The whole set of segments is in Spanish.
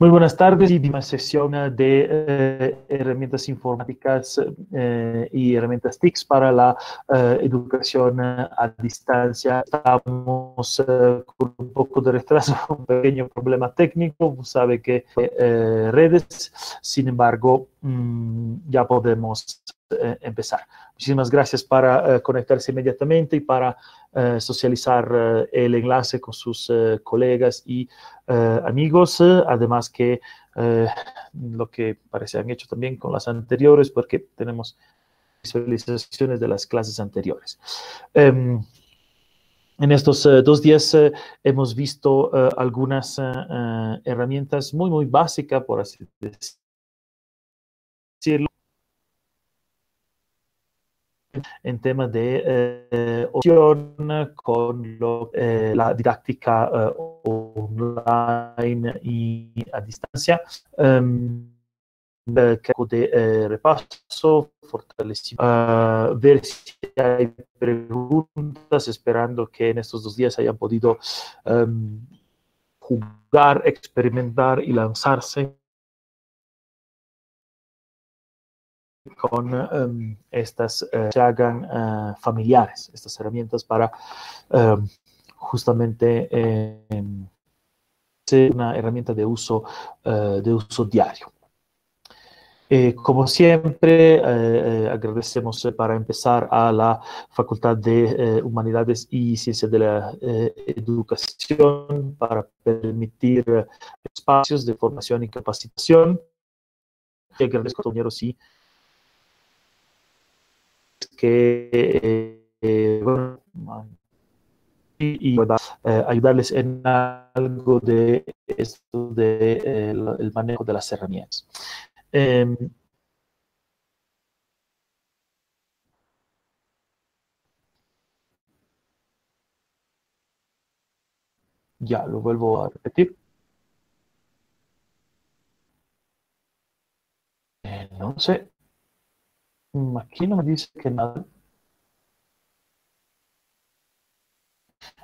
Muy buenas tardes una sesión de eh, herramientas informáticas eh, y herramientas TICs para la eh, educación a distancia. Estamos con un poco de retraso, un pequeño problema técnico, sabe que redes, sin embargo, mm, ya podemos empezar. Muchísimas gracias para conectarse inmediatamente y para socializar el enlace con sus colegas y eh, amigos, además que eh, lo que parece han hecho también con las anteriores, porque tenemos visualizaciones de las clases anteriores. Em, en estos eh, dos días hemos visto algunas herramientas muy, muy básicas, por así decirlo, en temas de eh, opción con eh, la didáctica eh, online y a distancia. Um, de repaso, fortalecimiento, ver si hay preguntas, esperando que en estos dos días hayan podido em, jugar, experimentar y lanzarse con em, estas uh, familiares, estas herramientas para um, justamente um, ser una herramienta de uso, uh, de uso diario. Eh, como siempre, eh, agradecemos para empezar a la Facultad de Humanidades y Ciencias de la Educación para permitir espacios de formación y capacitación. Y agradezco a compañeros y que eh, bueno, y, eh, ayudarles en algo de esto de eh, el manejo de las herramientas. Eh, ya, lo vuelvo a repetir. No sé. Aquí no me dice que nada.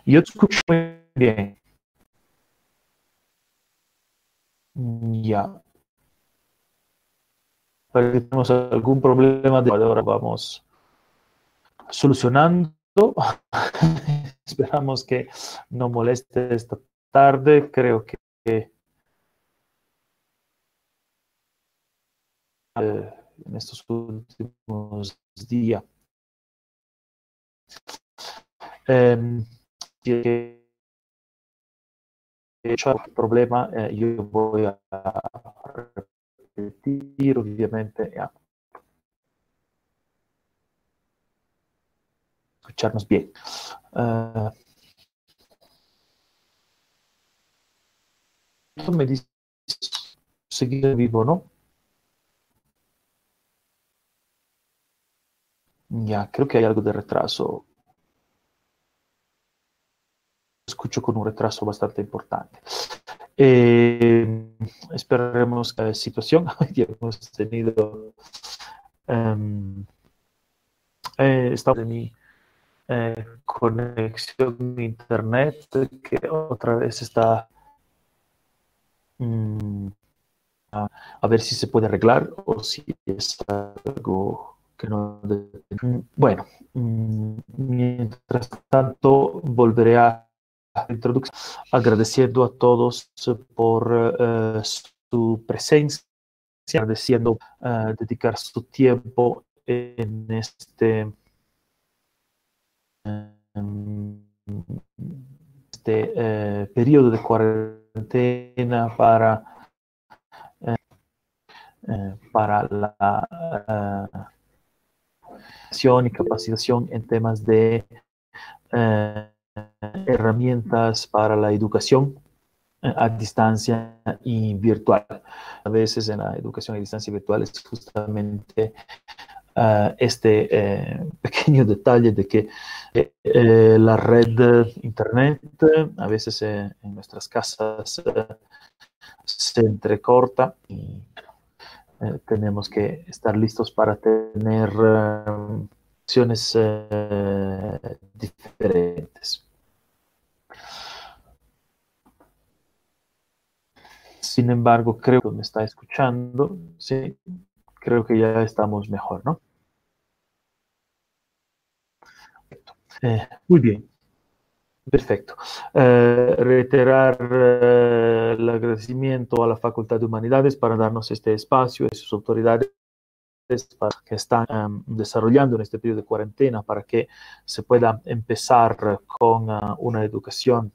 Yo te escucho muy bien. Ya. Parece que tenemos algún problema de ahora vamos solucionando. Esperamos que no moleste esta tarde. Creo que eh, en estos últimos días. Eh, hecho el problema, eh, yo voy a repetir, obviamente, ya. escucharnos bien. Uh, me dice seguir vivo, ¿no? Ya, creo que hay algo de retraso. Escucho con un retraso bastante importante. Eh, esperaremos la situación. Hoy hemos tenido. Um, de mi conexión a internet que otra vez está. Um, a, a ver si se puede arreglar o si es algo que no... Bueno, mm, mientras tanto volveré a introducción agradeciendo a todos por uh, su presencia, agradeciendo uh, dedicar su tiempo en este, um, este periodo de cuarentena para, para la y capacitación en temas de eh, herramientas para la educación eh, a distancia y virtual. A veces en la educación a distancia y virtual es justamente uh, este eh, pequeño detalle de que eh, la red internet a veces en nuestras casas se entrecorta y eh, tenemos que estar listos para tener uh, acciones uh, diferentes. Sin embargo, creo que me está escuchando. Sí, creo que ya estamos mejor, ¿no? Eh, muy bien. Perfecto. Eh, reiterar eh, el agradecimiento a la Facultad de Humanidades para darnos este espacio y sus autoridades que están um, desarrollando en este periodo de cuarentena para que se pueda empezar con uh, una educación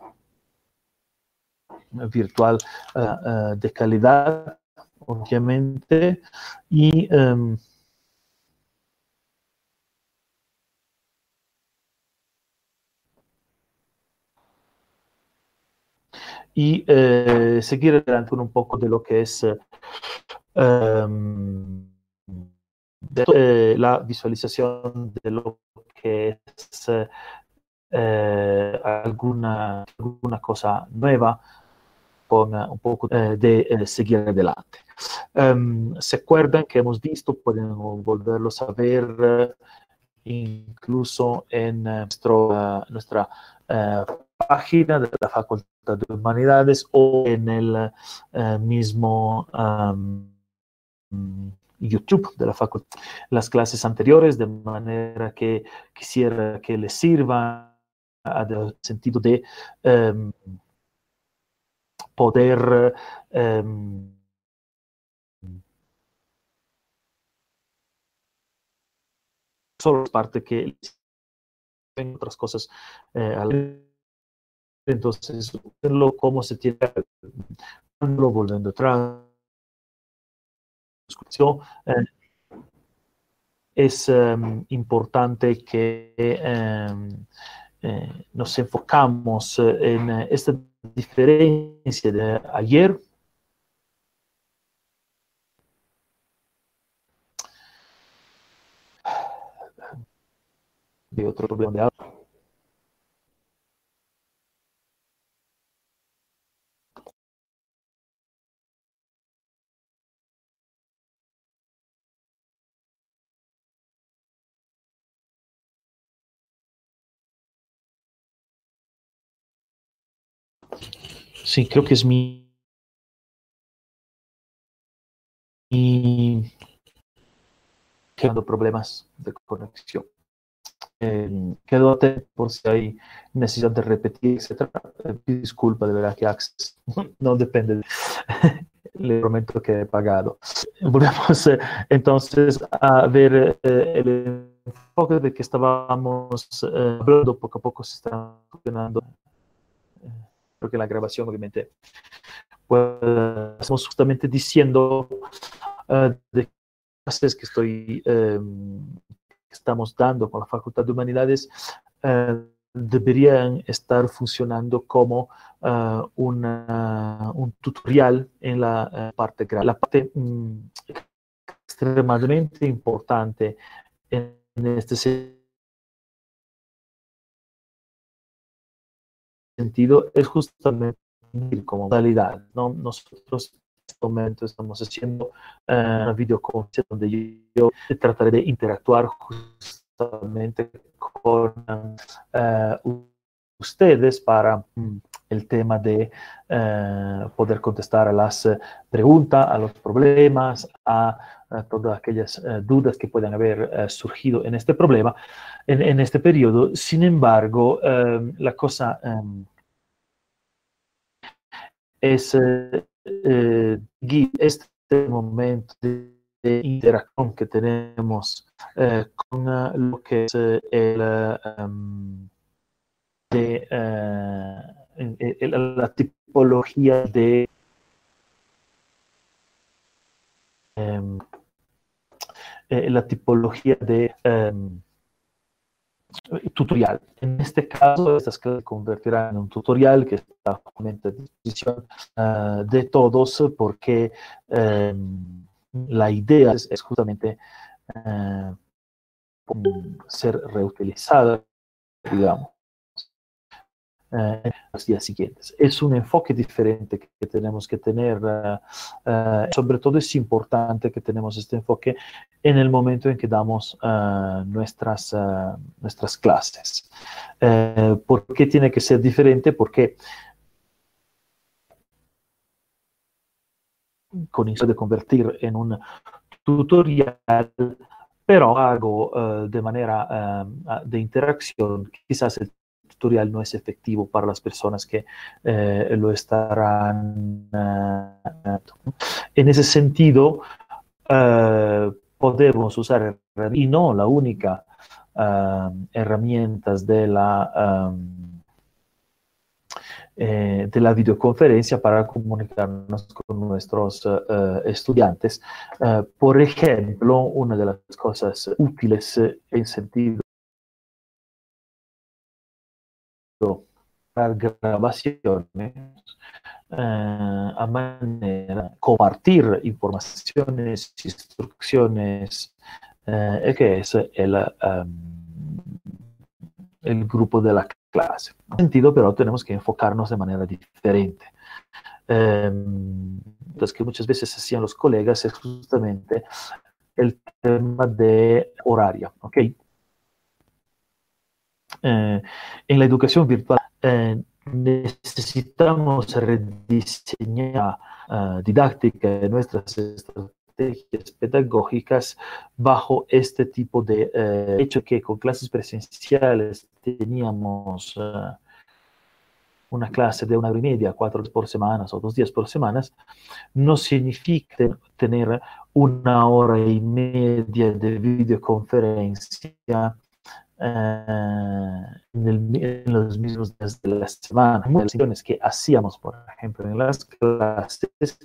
virtual de calidad, obviamente, y um, y eh, seguir adelante con un poco de lo que es um, de, eh, la visualización de lo que es eh, alguna, alguna cosa nueva con un poco eh, de eh, seguir adelante. Um, ¿Se acuerdan que hemos visto? Pueden volverlos a ver incluso en nuestro, uh, nuestra página de la Facultad de Humanidades o en el mismo um, YouTube de la facultad, las clases anteriores, de manera que quisiera que les sirva en el sentido de um, poder um, solo parte que en otras cosas eh, entonces verlo cómo se tiene volviendo atrás. Eh, es um, importante que um, eh, nos enfocamos en esta diferencia de ayer. De otro problema de Sí, creo que es mi... mi problemas de conexión. Eh, quedo atento por si hay necesidad de repetir, etc. Eh, disculpa, de verdad que Access no depende. Le prometo que he pagado. Volvemos eh, entonces a ver eh, el enfoque de que estábamos eh, hablando. Poco a poco se está funcionando porque la grabación obviamente pues estamos justamente diciendo uh, de clases que estoy um, que estamos dando con la Facultad de Humanidades uh, deberían estar funcionando como uh, un tutorial en la parte la parte um, extremadamente importante en, en este sentido es justamente como modalidad. ¿no? Nosotros en este momento estamos haciendo uh, una videoconferencia donde yo, trataré de interactuar justamente con uh, ustedes para um, el tema de uh, poder contestar a las preguntas, a los problemas, a, todas aquellas dudas que puedan haber surgido en este problema, en, este periodo. Sin embargo, la cosa um, es eh, eh, este momento de, interacción que tenemos eh, con lo que es el, um, de, el, la tipología de la tipología de um, tutorial. En este caso, estas clases se convertirán en un tutorial que está a disposición uh, de todos porque um, la idea es, es justamente uh, ser reutilizada, digamos eh, los días siguientes. Es un enfoque diferente que tenemos que tener, uh, uh, sobre todo es importante que tenemos este enfoque en el momento en que damos uh, nuestras, nuestras clases. ¿Por qué tiene que ser diferente? Porque con de convertir en un tutorial, pero hago de manera de interacción, quizás el tutorial no es efectivo para las personas que lo estarán. en ese sentido, podemos usar y no la única herramientas de la eh, de la videoconferencia para comunicarnos con nuestros estudiantes. Por ejemplo, una de las cosas útiles en sentido grabaciones a manera compartir informaciones, instrucciones, que es el, el grupo de la clase. En sentido, pero tenemos que enfocarnos de manera diferente. Eh, lo que muchas veces hacían los colegas es justamente el tema de horario. ¿okay? Eh, en la educación virtual eh, necesitamos rediseñar uh, didáctica de nuestras estrategias pedagógicas bajo este tipo de eh, hecho que con clases presenciales teníamos una clase de una hora y media, cuatro por semana o dos días por semana, no significa tener una hora y media de videoconferencia eh, en, los mismos días de la semana. Muchas que hacíamos, por ejemplo, en las clases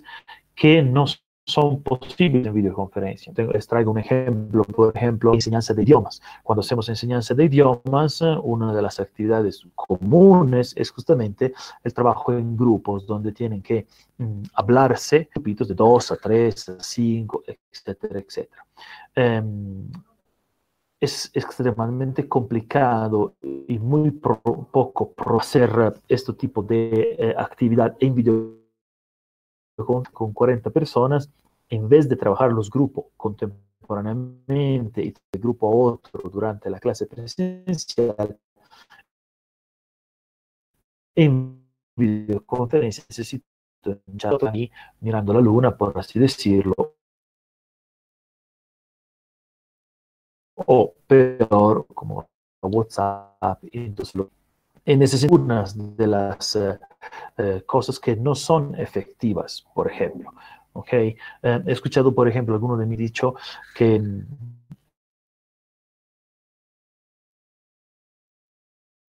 que no son posibles en videoconferencia. les traigo un ejemplo, por ejemplo, enseñanza de idiomas. Cuando hacemos enseñanza de idiomas, una de las actividades comunes es justamente el trabajo en grupos, donde tienen que mm, hablarse, grupitos de dos a tres, a cinco, etcétera, etcétera. Um, es extremadamente complicado y muy poco pro hacer este tipo de eh, actividad en video con, con 40 personas, en vez de trabajar los grupos contemporáneamente y de grupo a otro durante la clase presencial, en videoconferencia necesito ahí mirando la luna, por así decirlo, o peor, como WhatsApp. En esas unas de las eh, eh, cosas que no son efectivas, por ejemplo. ¿okay? Eh, he escuchado, por ejemplo, alguno de mí dicho que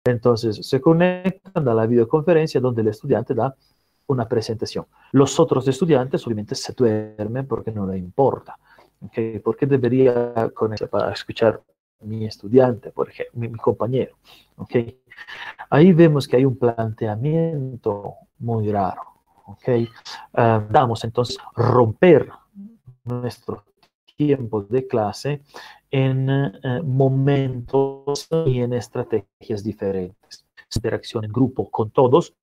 entonces se conectan a la videoconferencia donde el estudiante da una presentación. Los otros estudiantes obviamente se duermen porque no le importa. ¿Por qué debería conectar para escuchar mi estudiante, por ejemplo, mi, compañero? Ahí vemos que hay un planteamiento muy raro. damos entonces romper nuestro tiempo de clase en uh, momentos y en estrategias diferentes. Interacción en grupo con todos,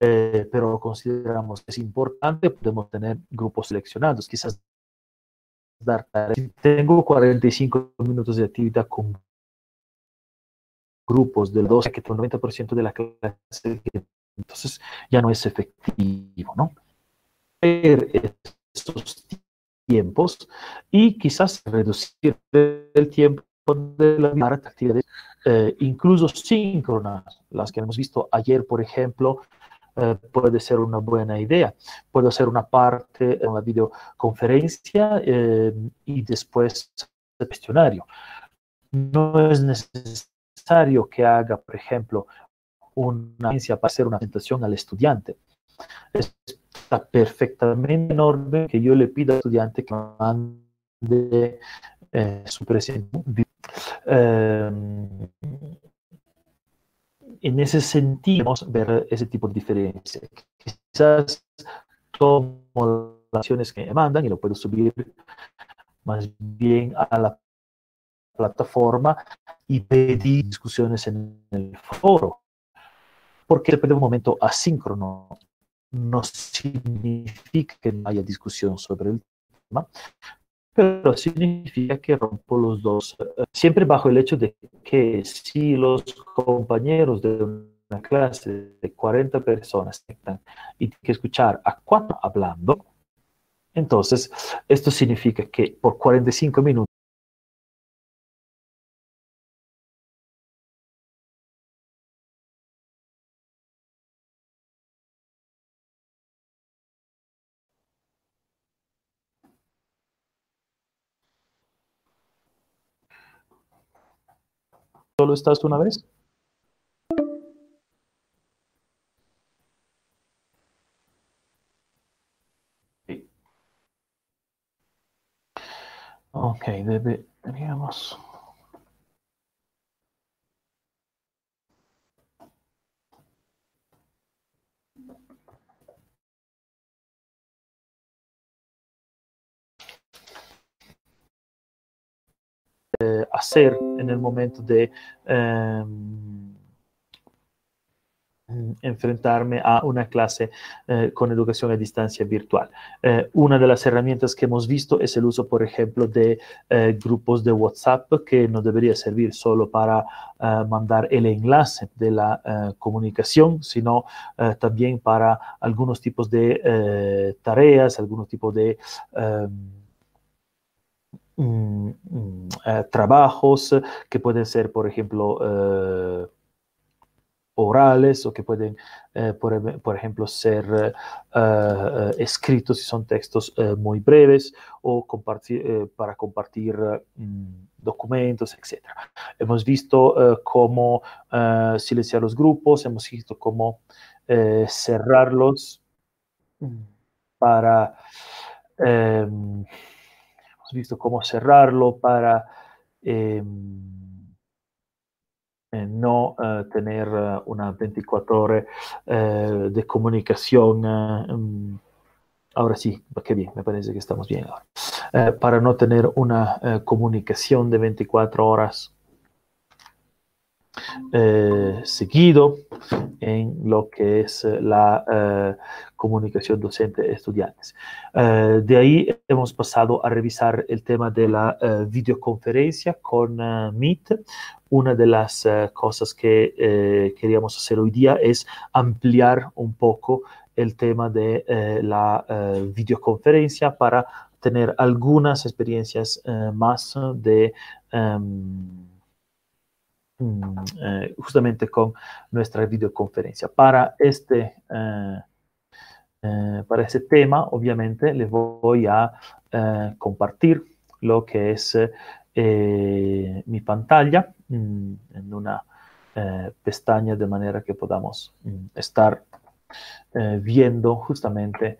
eh, pero consideramos que es importante, podemos tener grupos seleccionados, quizás dar tareas. Tengo 45 minutos de actividad con grupos del 12 que el 90% de la clase, entonces ya no es efectivo, ¿no? Estos tiempos y quizás reducir el tiempo de las actividades, eh, incluso síncronas, las que hemos visto ayer, por ejemplo, eh, puede ser una buena idea. Puedo hacer una parte en la videoconferencia eh, y después el cuestionario. No es necesario que haga, por ejemplo, una agencia para hacer una presentación al estudiante. Está perfectamente enorme que yo le pida al estudiante que mande eh, su presentación. Eh, en ese sentido, ver ese tipo de diferencia. Quizás tomo las acciones que me mandan y lo puedo subir más bien a la plataforma y pedir discusiones en el foro. Porque depende de un momento asíncrono. No significa que no haya discusión sobre el tema, pero significa que rompo los dos, siempre bajo el hecho de que si los compañeros de una clase de 40 personas y que escuchar a cuatro hablando, entonces esto significa que por 45 minutos ¿Solo estás una vez? Ok, deberíamos... Eh, en el momento de em, enfrentarme a una clase eh, con educación a distancia virtual. Eh, una de las herramientas que hemos visto es el uso, por ejemplo, de grupos de WhatsApp que no debería servir solo para mandar el enlace de la comunicación, sino también para algunos tipos de tareas, algunos tipos de em, Mm, mm, eh, trabajos que pueden ser, por ejemplo, eh, orales o que pueden, eh, por, ejemplo, ser escritos si son textos muy breves o compartir, para compartir mm, documentos, etc. Hemos visto cómo silenciar los grupos, hemos visto cómo cerrarlos para visto cómo cerrarlo para em, eh, no eh, tener eh, una 24 horas de comunicación. Em, ahora sí, qué bien, me parece que estamos bien ahora. para no tener una comunicación de 24 horas seguido en lo que es la comunicación docente-estudiantes. de ahí hemos pasado a revisar el tema de la videoconferencia con Meet. Una de las cosas que queríamos hacer hoy día es ampliar un poco el tema de la videoconferencia para tener algunas experiencias más de... Em, Mm, eh, justamente con nuestra videoconferencia. Para este, eh, eh, para ese tema, obviamente, les voy a compartir lo que es mi pantalla mm, en una pestaña de manera que podamos mm, estar viendo justamente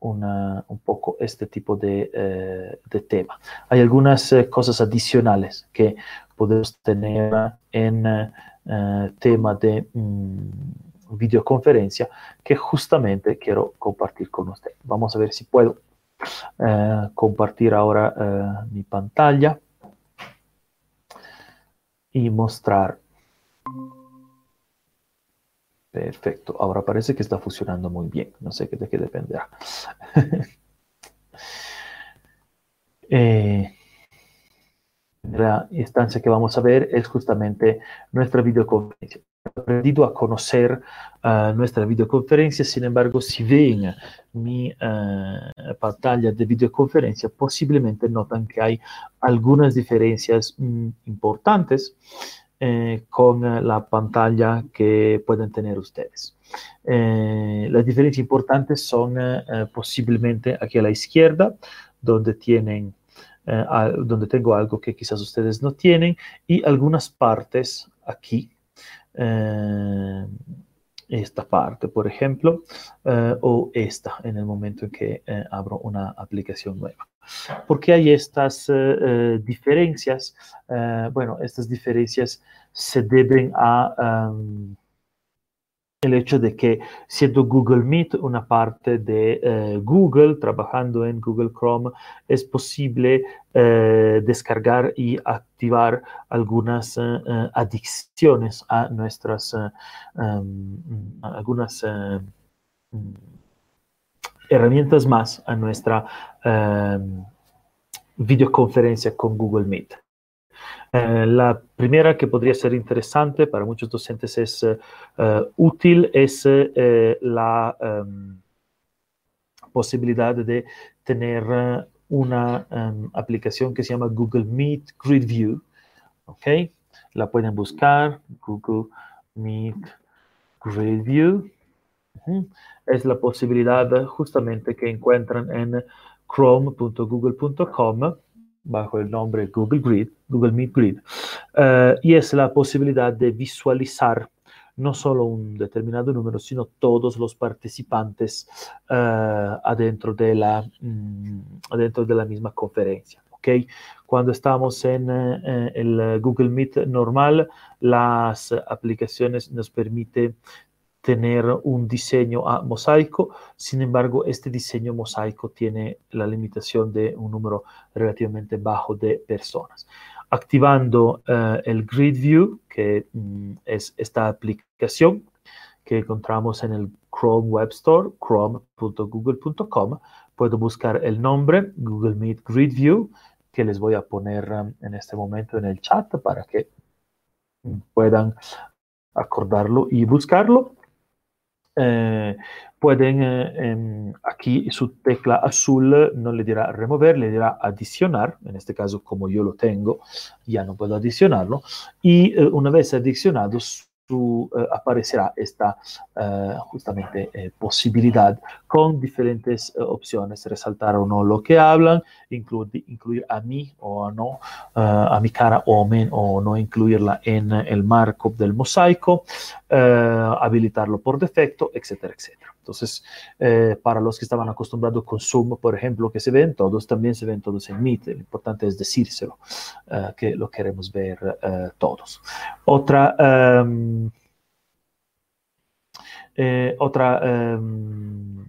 un poco este tipo de, tema. Hay algunas cosas adicionales que podemos tener en eh, tema de mm, videoconferencia que justamente quiero compartir con usted. Vamos a ver si puedo eh, compartir ahora eh, mi pantalla y mostrar. Perfecto, ahora parece que está funcionando muy bien. No sé de qué dependerá. eh, la instancia que vamos a ver es justamente nuestra videoconferencia. Aprendido a conocer uh, nuestra videoconferencia, sin embargo, si ven mi uh, pantalla de videoconferencia, posiblemente notan que hay algunas diferencias mm, importantes eh, con la pantalla que pueden tener ustedes. Eh, las diferencias importantes son posiblemente aquí a la izquierda, donde tienen eh, donde tengo algo que quizás ustedes no tienen y algunas partes aquí. Eh, esta parte, por ejemplo, eh, o esta en el momento en que abro una aplicación nueva. ¿Por qué hay estas diferencias? bueno, estas diferencias se deben a... Um, el hecho de que siendo Google Meet una parte de eh, Google, trabajando en Google Chrome, es posible eh, descargar y activar algunas eh, adicciones a nuestras, em, algunas herramientas más a nuestra em, videoconferencia con Google Meet. Eh, la primera que podría ser interesante para muchos docentes es eh, útil es eh, la em, posibilidad de tener una em, aplicación que se llama Google Meet Grid View. ¿Ok? La pueden buscar, Google Meet Grid View. Es la posibilidad justamente que encuentran en chrome.google.com bajo el nombre Google Grid, Google Meet Grid, uh, y es la posibilidad de visualizar no solo un determinado número, sino todos los participantes uh, adentro, de la, um, adentro de la misma conferencia. ¿okay? Cuando estamos en uh, el Google Meet normal, las aplicaciones nos permiten tener un diseño a mosaico, sin embargo, este diseño mosaico tiene la limitación de un número relativamente bajo de personas. Activando uh, el Grid View, que mm, es esta aplicación que encontramos en el Chrome Web Store, chrome.google.com, puedo buscar el nombre Google Meet Grid View, que les voy a poner um, en este momento en el chat para que puedan acordarlo y buscarlo. Eh, pueden eh, aquí su tecla azul no le dirá remover, le dirá adicionar, en este caso como yo lo tengo, ya no puedo adicionarlo, y eh, una vez adicionado eh, aparecerá esta eh, justamente eh, posibilidad con diferentes opciones, resaltar o no lo que hablan, incluir, incluir a mí o a no, a mi cara o, o no incluirla en el markup del mosaico, habilitarlo por defecto, etcétera, etcétera. Entonces, eh, para los que estaban acostumbrados con Zoom, por ejemplo, que se ven todos, también se ven todos en Meet. Lo importante es decírselo, eh, que lo queremos ver eh, todos. Otra, um, otra um,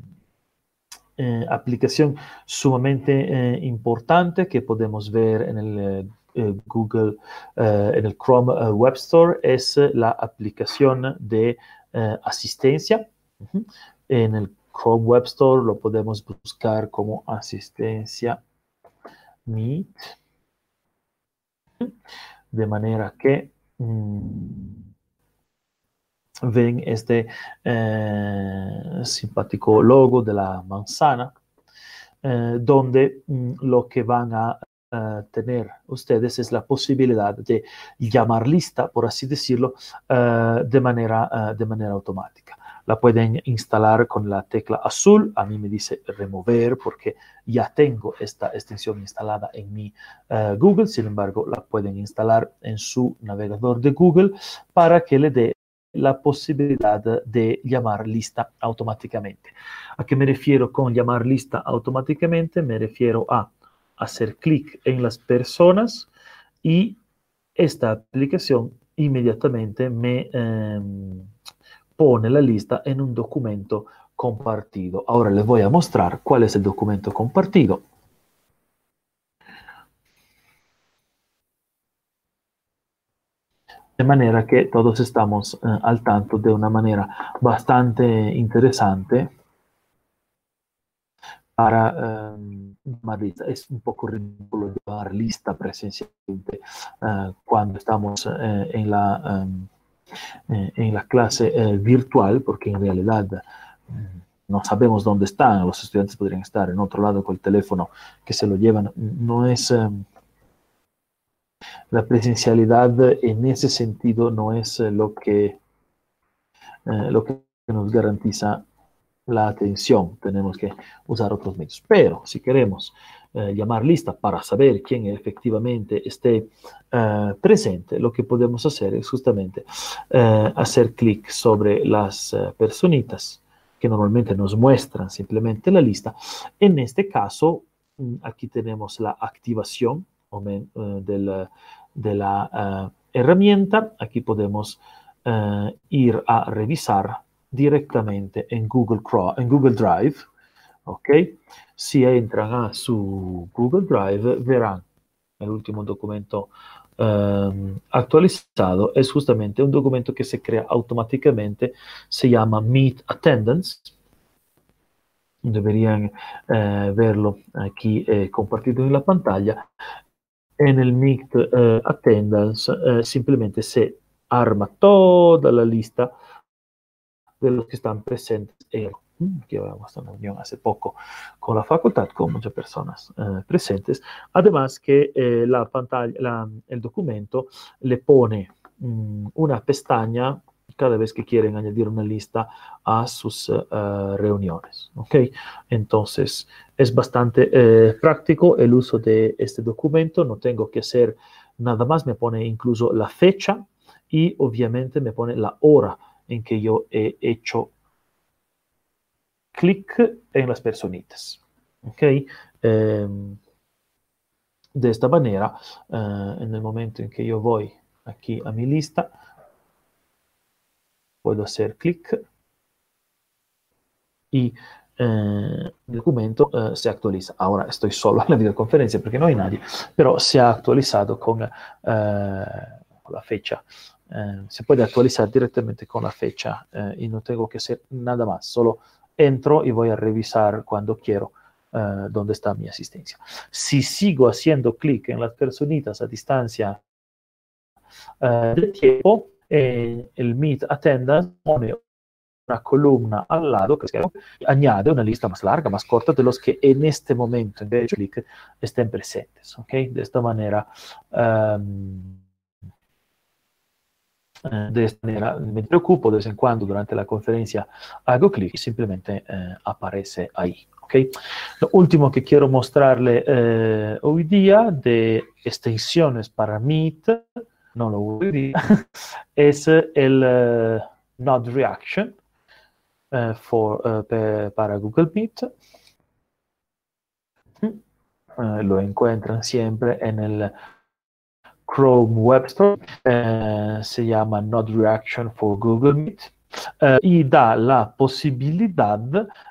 aplicación sumamente importante que podemos ver en el Google, en el Chrome Web Store es la aplicación de asistencia. En el Chrome Web Store lo podemos buscar como asistencia Meet. De manera que mmm, ven este eh, simpático logo de la manzana, eh, donde mmm, lo que van a Uh, tener ustedes es la posibilidad de llamar lista, por así decirlo, de, manera, de manera automática la pueden instalar con la tecla azul. A mí me dice remover porque ya tengo esta extensión instalada en mi Google. Sin embargo, la pueden instalar en su navegador de Google para que le dé la posibilidad de llamar lista automáticamente. ¿A qué me refiero con llamar lista automáticamente? Me refiero a hacer clic en las personas y esta aplicación inmediatamente me... Eh, pone la lista en un documento compartido. Ahora les voy a mostrar cuál es el documento compartido. De manera que todos estamos eh, al tanto de una manera bastante interesante para eh, Es un poco ridículo llevar lista presencialmente eh, cuando estamos eh, en la... en la clase virtual, porque en realidad no sabemos dónde están, los estudiantes podrían estar en otro lado con el teléfono que se lo llevan, no es... Eh, la presencialidad en ese sentido no es eh, lo que, lo que nos garantiza la atención, tenemos que usar otros medios. Pero si queremos eh, llamar lista para saber quién efectivamente esté eh, presente, lo que podemos hacer es justamente eh, hacer clic sobre las eh, personitas que normalmente nos muestran simplemente la lista. En este caso, mm, aquí tenemos la activación eh, del, de la herramienta. Aquí podemos ir a revisar directamente en Google, en Google Drive. ¿ok? Si entran a su Google Drive, verán el último documento um, actualizado. Es justamente un documento que se crea automáticamente, se llama Meet Attendance. Deberían eh, verlo aquí eh, compartido en la pantalla. En el Meet eh, Attendance eh, simplemente se arma toda la lista de los que están presentes en que habíamos una reunión hace poco con la facultad, con muchas personas eh, presentes. Además que la pantalla, el documento le pone mm, una pestaña cada vez que quieren añadir una lista a sus uh, reuniones. ¿okay? Entonces, es bastante eh, práctico el uso de este documento, no tengo que hacer nada más, me pone incluso la fecha y obviamente me pone la hora en que yo he hecho clic en las personitas. ¿okay? Eh, de esta manera, uh, en el momento en que yo voy aquí a mi lista, puedo hacer clic y eh, el documento eh, se actualiza. Ahora estoy solo en la videoconferencia porque no hay nadie, pero se ha actualizado con, eh, la fecha. Eh, se puede actualizar directamente con la fecha eh, y no tengo que hacer nada más, solo entro y voy a revisar cuando quiero eh, dónde está mi asistencia. Si sigo haciendo clic en las personitas a distancia de tiempo, eh, el Meet Attendance pone una columna al lado que añade una lista más larga, más corta de los que en este momento en vez de clic estén presentes. ¿okay? De esta manera, um, de esta manera me preocupo de vez en cuando durante la conferencia hago clic y simplemente eh, aparece ahí. ¿okay? Lo último que quiero mostrarle eh, hoy día de extensiones para Meet no lo voy a decir, es el uh, Node Reaction uh, for, uh, pe, para Google Meet. lo encuentran siempre en el Chrome Web Store. se llama Node Reaction for Google Meet. y da la posibilidad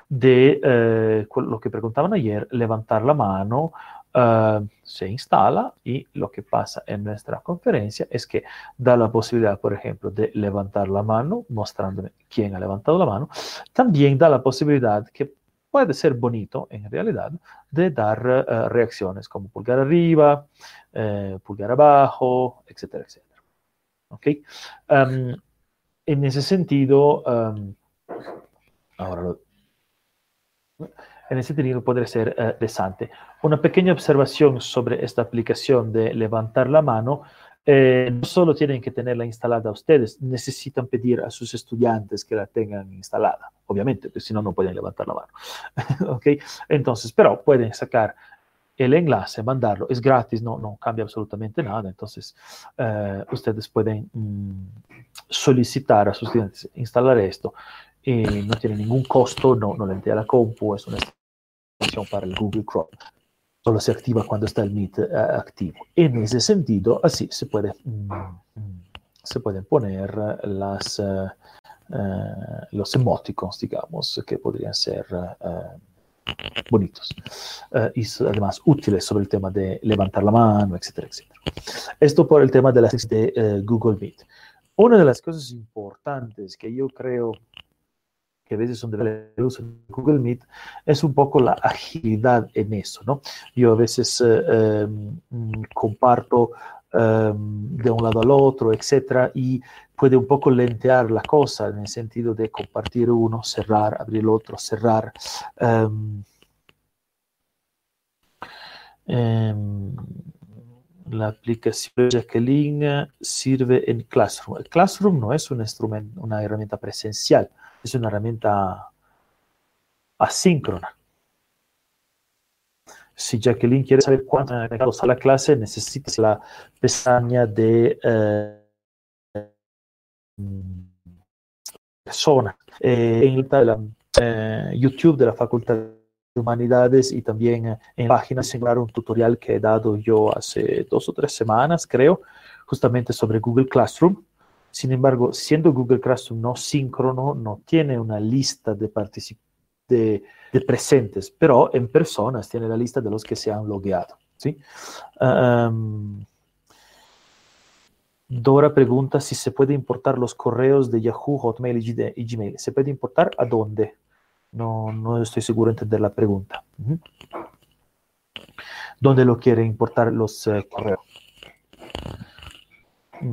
de, lo que preguntaban ayer, levantar la mano Uh, se instala y lo que pasa en nuestra conferencia es que da la posibilidad, por ejemplo, de levantar la mano, mostrándome quién ha levantado la mano. También da la posibilidad, que puede ser bonito en realidad, de dar uh, reacciones como pulgar arriba, uh, pulgar abajo, etcétera, etcétera. ¿Ok? Um, en ese sentido, um, ahora lo en ese sentido podría ser interesante. Una pequeña observación sobre esta aplicación de levantar la mano. Eh, no solo tienen que tenerla instalada ustedes, necesitan pedir a sus estudiantes que la tengan instalada, obviamente, porque si no, no pueden levantar la mano. ¿Ok? Entonces, pero pueden sacar el enlace, mandarlo, es gratis, no, no cambia absolutamente nada, entonces eh, ustedes pueden mm, solicitar a sus estudiantes instalar esto y no tiene ningún costo, no, no le entra la compu, es una para el Google Chrome. Solo se activa cuando está el Meet uh, activo. En ese sentido, así se, puede, mm, se pueden poner las, uh, uh, los emoticons, digamos, que podrían ser bonitos y además útiles sobre el tema de levantar la mano, etcétera, etcétera. Esto por el tema de, las, de Google Meet. Una de las cosas importantes que yo creo que a veces son de uso de Google Meet, es un poco la agilidad en eso, ¿no? Yo a veces eh, em, comparto em, de un lado al otro, etcétera, y puede un poco lentear la cosa en el sentido de compartir uno, cerrar, abrir el otro, cerrar. Um, la aplicación Jacqueline sirve en Classroom. El Classroom no es un instrumento, una herramienta presencial, es una herramienta asíncrona. Si Jacqueline quiere saber cuánto han a la clase, necesita la pestaña de eh, persona eh, en la, eh, YouTube de la Facultad de Humanidades y también en la página similar un tutorial que he dado yo hace dos o tres semanas, creo, justamente sobre Google Classroom sin embargo, siendo Google Classroom no síncrono, no tiene una lista de, presentes, pero en personas tiene la lista de los que se han logueado. Dora pregunta si se puede importar los correos de Yahoo, Hotmail y Gmail. ¿Se puede importar a dónde? No, no estoy seguro de entender la pregunta. Dónde lo quiere importar los eh, correos.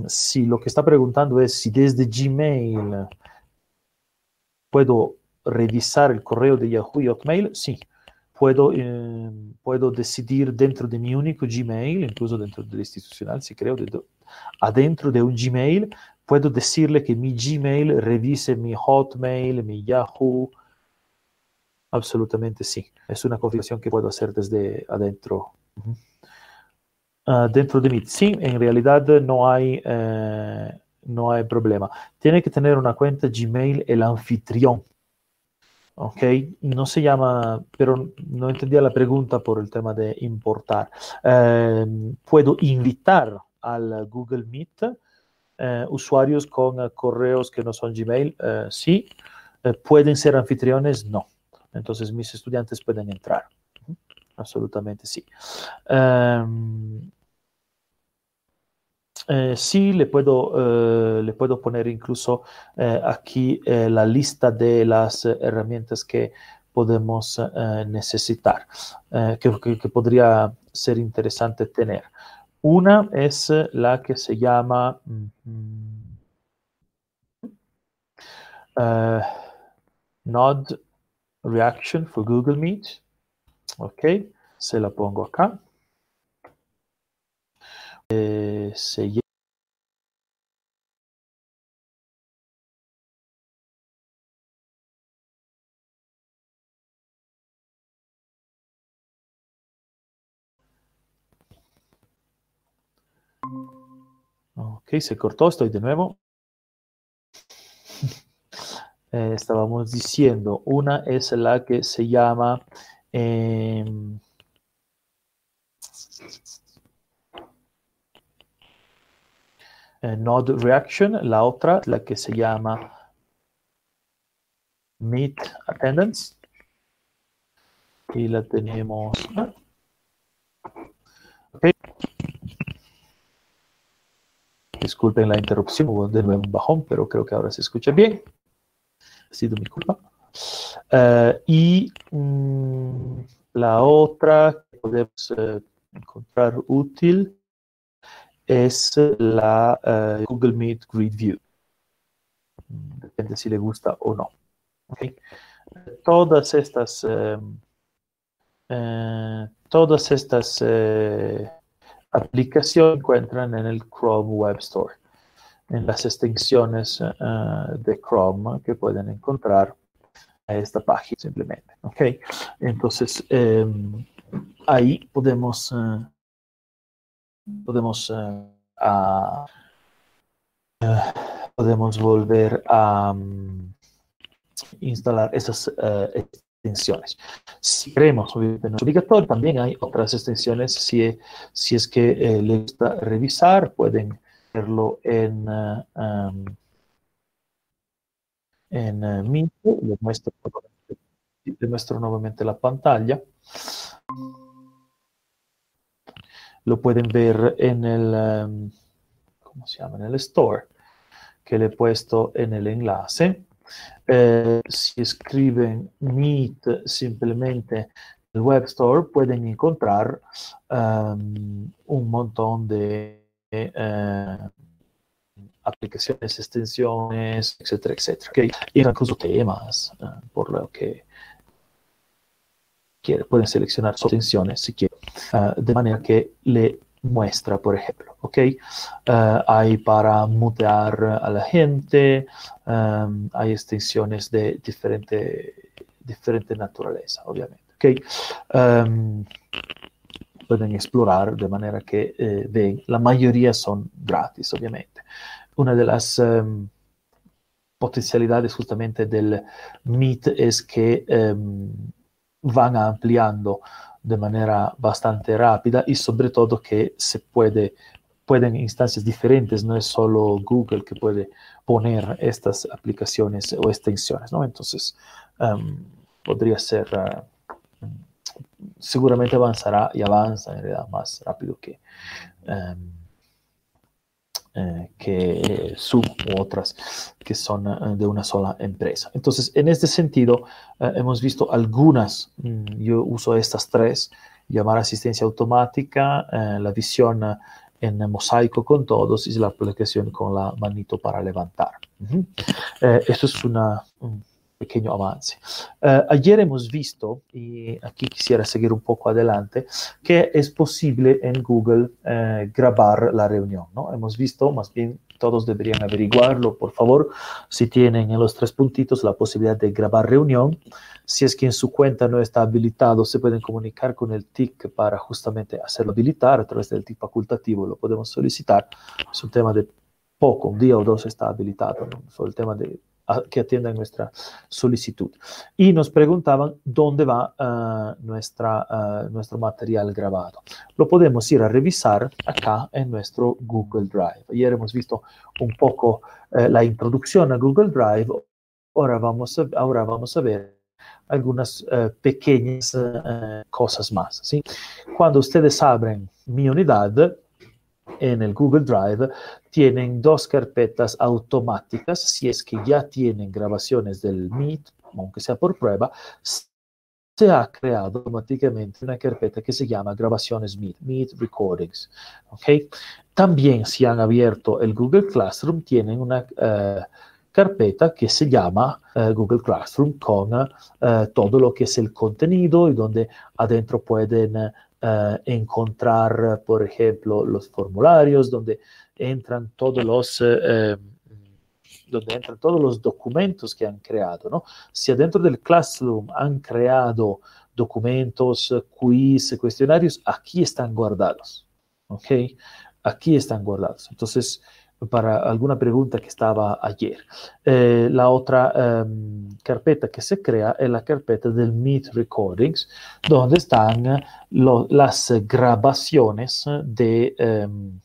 Si lo que está preguntando es si desde Gmail puedo revisar el correo de Yahoo y Hotmail, sí. Puedo, eh, puedo decidir dentro de mi único Gmail, incluso dentro del institucional, si creo, de, adentro de un Gmail, puedo decirle que mi Gmail revise mi Hotmail, mi Yahoo. Absolutamente sí. Es una configuración que puedo hacer desde adentro. Dentro de Meet. Sí, en realidad no hay, eh, no hay problema. Tiene que tener una cuenta Gmail el anfitrión. Ok, no se llama, pero no entendía la pregunta por el tema de importar. Eh, puedo invitar al Google Meet eh, usuarios con eh, correos que no son Gmail, sí. ¿Pueden ser anfitriones? No. Entonces mis estudiantes pueden entrar. Absolutamente sí. Um, eh, sí, le puedo, eh, le puedo poner incluso eh, aquí la lista de las herramientas que podemos necesitar, que, que, que, podría ser interesante tener. Una es la que se llama Node Reaction for Google Meet. Ok, se la pongo acá. Eh, se se cortó, estoy de nuevo. Eh, estábamos diciendo, una es la que se llama eh, eh, Node Reaction, la otra, la que se llama Meet Attendance. Y la tenemos. Okay. Disculpen la interrupción, hubo de nuevo un bajón, pero creo que ahora se escucha bien. Ha sido mi culpa. Uh, y mm, la otra que podemos uh, encontrar útil es la uh, Google Meet Grid View. Depende si le gusta o no. Okay. Todas estas, todas estas aplicación encuentran en el Chrome Web Store, en las extensiones de Chrome que pueden encontrar a esta página simplemente. ¿ok? Entonces, eh, ahí podemos, podemos, uh, a, podemos volver a um, instalar esas extensiones. Si queremos, obviamente no es obligatorio, también hay otras extensiones, si, si es que eh, les gusta revisar, pueden verlo en, uh, um, en uh, Meet, les muestro, les muestro nuevamente la pantalla. Lo pueden ver en el, um, ¿cómo se llama? En el store que le he puesto en el enlace. Eh, si escriben Meet simplemente el Web Store, pueden encontrar um, un montón de eh, aplicaciones, extensiones, etcétera, etcétera. Okay. Y incluso temas, uh, por lo que quiere, pueden seleccionar extensiones si quieren, uh, de manera que le muestra, por ejemplo, ¿ok? Uh, hay para mutear a la gente, um, hay extensiones de diferente, diferente naturaleza, obviamente, ¿ok? Um, pueden explorar de manera que eh, ven, la mayoría son gratis, obviamente. Una de las um, potencialidades justamente del Meet es que van ampliando de manera bastante rápida y sobre todo que se puede, pueden instancias diferentes, no es solo Google que puede poner estas aplicaciones o extensiones, ¿no? Entonces, um, podría ser, uh, seguramente avanzará y avanza en realidad más rápido que, um, eh, que Zoom u otras que son uh, de una sola empresa. Entonces, en este sentido, uh, hemos visto algunas, mm, yo uso estas tres, llamar asistencia automática, eh, la visión en mosaico con todos y la aplicación con la manito para levantar. Eh, esto es una, un pequeño avance. Eh, ayer hemos visto, y aquí quisiera seguir un poco adelante, que es posible en Google grabar la reunión. ¿no? Hemos visto, más bien todos deberían averiguarlo, por favor, si tienen en los tres puntitos la posibilidad de grabar reunión. Si es que en su cuenta no está habilitado, se pueden comunicar con el TIC para justamente hacerlo habilitar a través del TIC facultativo, lo podemos solicitar. Es un tema de poco, un día o dos está habilitado, ¿no? el tema de que atiendan nuestra solicitud. Y nos preguntaban dónde va uh, nuestra, uh, nuestro material grabado. Lo podemos ir a revisar acá en nuestro Google Drive. Ayer hemos visto un poco uh, la introducción a Google Drive. Ahora vamos a, ahora vamos a ver algunas pequeñas cosas más. ¿sí? Cuando ustedes abren mi unidad, en el Google Drive tienen dos carpetas automáticas, si es que ya tienen grabaciones del Meet, aunque sea por prueba, se ha creado automáticamente una carpeta que se llama grabaciones Meet, Meet Recordings. ¿okay? También si han abierto el Google Classroom, tienen una uh, carpeta que se llama uh, Google Classroom con uh, todo lo que es el contenido y donde adentro pueden Uh, encontrar, por ejemplo, los formularios donde entran todos los, uh, donde entran todos los documentos que han creado. ¿no? Si adentro del Classroom han creado documentos, quiz, cuestionarios, aquí están guardados. ¿Ok? Aquí están guardados. Entonces, para alguna pregunta que estaba ayer. Eh, la otra um, carpeta que se crea es la carpeta del Meet Recordings, donde están lo, las grabaciones de, um,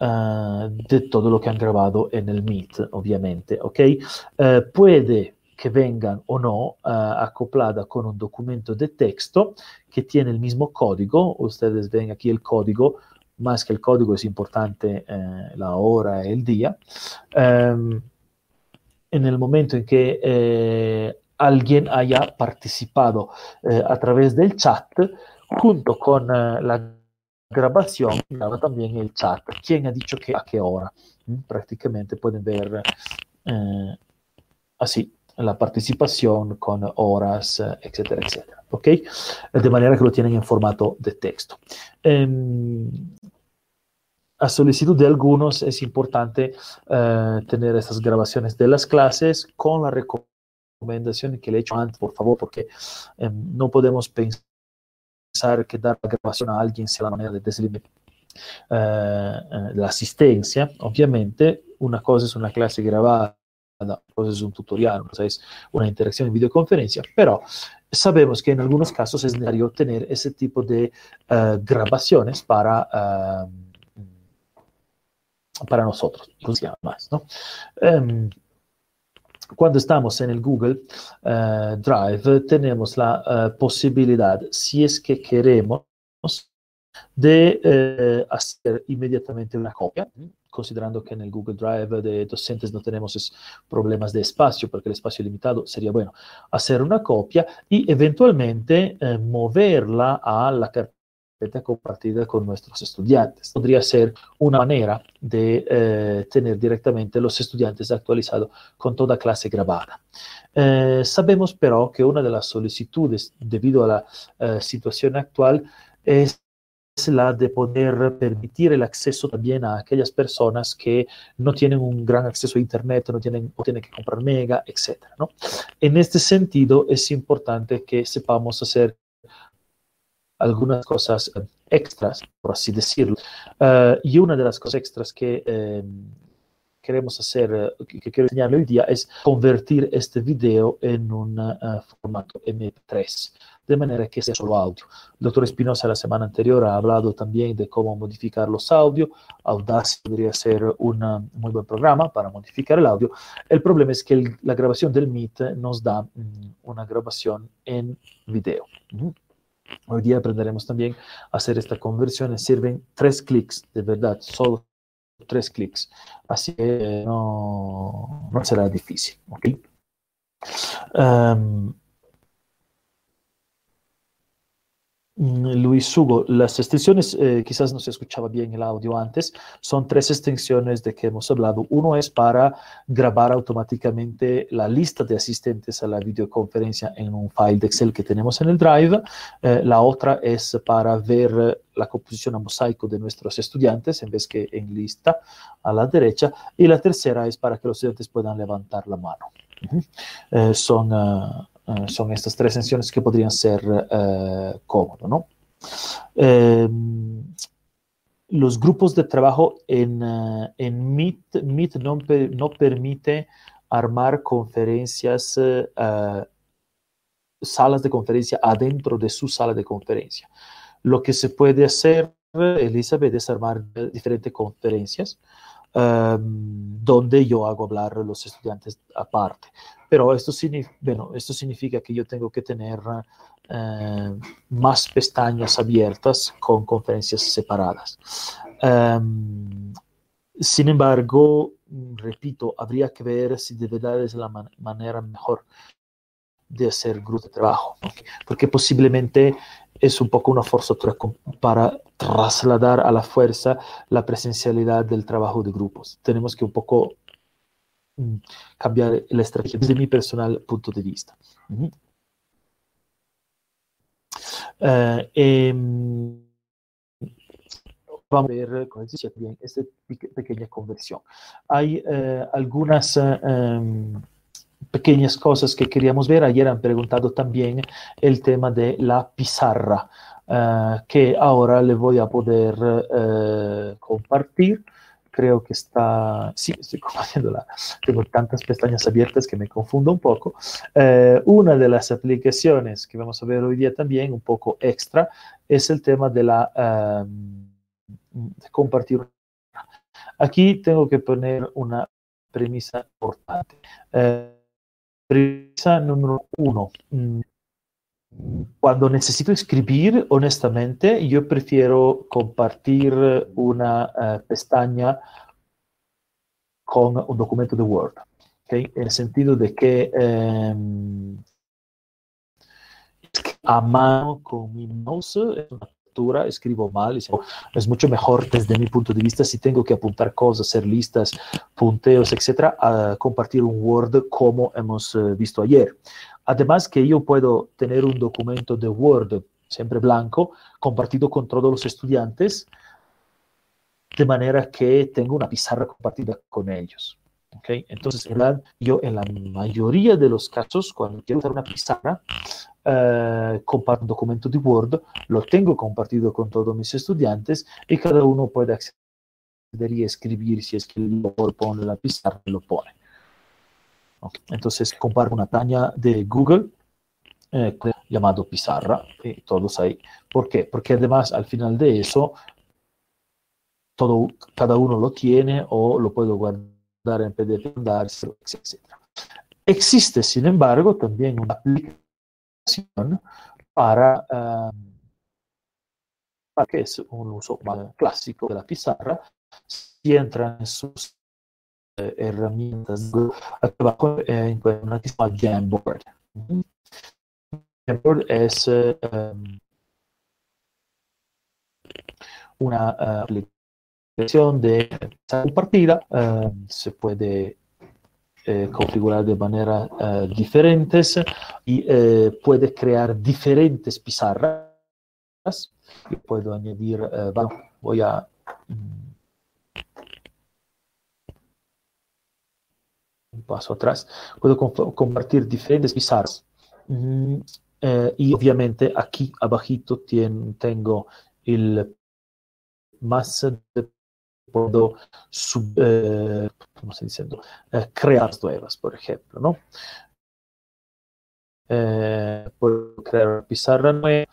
uh, de todo lo que han grabado en el Meet, obviamente. ¿okay? Uh, puede que vengan o no uh, acoplada con un documento de texto que tiene el mismo código. Ustedes ven aquí el código más que el código es importante eh, la hora y el día. Um, en el momento en que eh, alguien haya participado eh, a través del chat, junto con eh, la grabación, graba también el chat. ¿Quién ha dicho que a qué hora? ¿Mm? Prácticamente pueden ver eh, así la participación con horas, etcétera, etcétera. ¿Ok? De manera que lo tienen en formato de texto. Um, a solicitud de algunos es importante uh, tener estas grabaciones de las clases con la recomendación que le he hecho antes, por favor, porque um, no podemos pensar que dar la grabación a alguien sea la manera de deslimitar uh, uh, la asistencia. Obviamente, una cosa es una clase grabada es un tutorial, o sea, es una interacción en videoconferencia, pero sabemos que en algunos casos es necesario tener ese tipo de uh, grabaciones para, uh, para nosotros, más, ¿no? Um, cuando estamos en el Google uh, Drive, tenemos la posibilidad, si es que queremos, de hacer inmediatamente una copia considerando que en el Google Drive de docentes no tenemos problemas de espacio, porque el espacio limitado sería bueno hacer una copia y eventualmente moverla a la carpeta compartida con nuestros estudiantes. Podría ser una manera de eh, tener directamente los estudiantes actualizados con toda clase grabada. Eh, sabemos pero que una de las solicitudes debido a la eh, situación actual es la de poder permitir el acceso también a aquellas personas que no tienen un gran acceso a Internet, no tienen o tienen que comprar mega, etc. ¿no? En este sentido, es importante que sepamos hacer algunas cosas extras, por así decirlo. Uh, y una de las cosas extras que eh, queremos hacer, que, que, quiero enseñarle hoy día, es convertir este video en un uh, formato MP3 de manera que sea solo audio. El doctor Espinosa la semana anterior ha hablado también de cómo modificar los audios. Audacity podría ser un muy buen programa para modificar el audio. El problema es que el, la grabación del Meet nos da mm, una grabación en video. Mm. Hoy día aprenderemos también a hacer esta conversión. Sirven tres clics, de verdad, solo tres clics. Así que no, no será difícil. Um, Mm, Luis Hugo, las extensiones, eh, quizás no se escuchaba bien el audio antes, son tres extensiones de que hemos hablado. Uno es para grabar automáticamente la lista de asistentes a la videoconferencia en un file de Excel que tenemos en el Drive. Eh, la otra es para ver la composición a mosaico de nuestros estudiantes en vez que en lista a la derecha. Y la tercera es para que los estudiantes puedan levantar la mano. Eh, son... Ah, eh, son estas tres extensiones que podrían ser eh, cómodos, ¿no? Em, los grupos de trabajo en, uh, en Meet, Meet no, no, permite armar conferencias, uh, salas de conferencia adentro de su sala de conferencia. Lo que se puede hacer, Elizabeth, es armar diferentes conferencias um, donde yo hago hablar a los estudiantes aparte pero esto, bueno, esto significa que yo tengo que tener eh, más pestañas abiertas con conferencias separadas. Um, sin embargo, repito, habría que ver si de verdad es la man manera mejor de hacer grupo de trabajo, porque, porque posiblemente es un poco una forzatura para trasladar a la fuerza la presencialidad del trabajo de grupos. Tenemos que un poco Mm, cambiare la estrategia desde mi personal punto de vista. Uh -huh. uh, e, vamos a ver cómo se bien esta pequeña conversión. Hay uh, algunas um, pequeñas cosas que queríamos ver. Ayer han preguntado también el tema de la pizarra, uh, que ahora le voy a poder uh, compartir creo que está, sí, estoy compartiéndola, tengo tantas pestañas abiertas que me confundo un poco. Eh, una de las aplicaciones que vamos a ver hoy día también, un poco extra, es el tema de la compartir. Aquí tengo que poner una premisa importante. Eh, premisa número uno. Mm, cuando necesito escribir, honestamente, yo prefiero compartir una uh, pestaña con un documento de Word, ¿okay? en el sentido de que eh, a mano con mi mouse es una lectura, escribo mal, es mucho mejor desde mi punto de vista si tengo que apuntar cosas, hacer listas, punteos, etcétera, a compartir un Word como hemos uh, visto ayer. Además que yo puedo tener un documento de Word, siempre blanco, compartido con todos los estudiantes, de manera que tengo una pizarra compartida con ellos. ¿okay? Entonces, yo en la mayoría de los casos, cuando quiero usar una pizarra, eh, comparto un documento de Word, lo tengo compartido con todos mis estudiantes y cada uno puede acceder y escribir si es que lo pone la pizarra, lo pone. Entonces comparto una taña de Google eh, llamado Pizarra y todos ahí. ¿Por qué? Porque además al final de eso, todo, cada uno lo tiene o lo puedo guardar en PDF, etc. Existe, sin embargo, también una aplicación para, um, para que es un uso más clásico de la pizarra. Si entran en sus eh, herramientas abajo eh, encuentran una que se llama Jamboard. Jamboard es um, una uh, aplicación de compartida, uh, se puede eh, configurar de manera uh, diferentes y eh, puede crear diferentes pizarras. Yo puedo añadir, bueno, voy a um, paso atrás, puedo compartir diferentes pizarras. Mm, eh, y obviamente aquí abajito tien, tengo el más de, puedo sub, eh, ¿cómo se diciendo? Eh, crear nuevas, por ejemplo, ¿no? Eh, puedo crear pizarra nueva,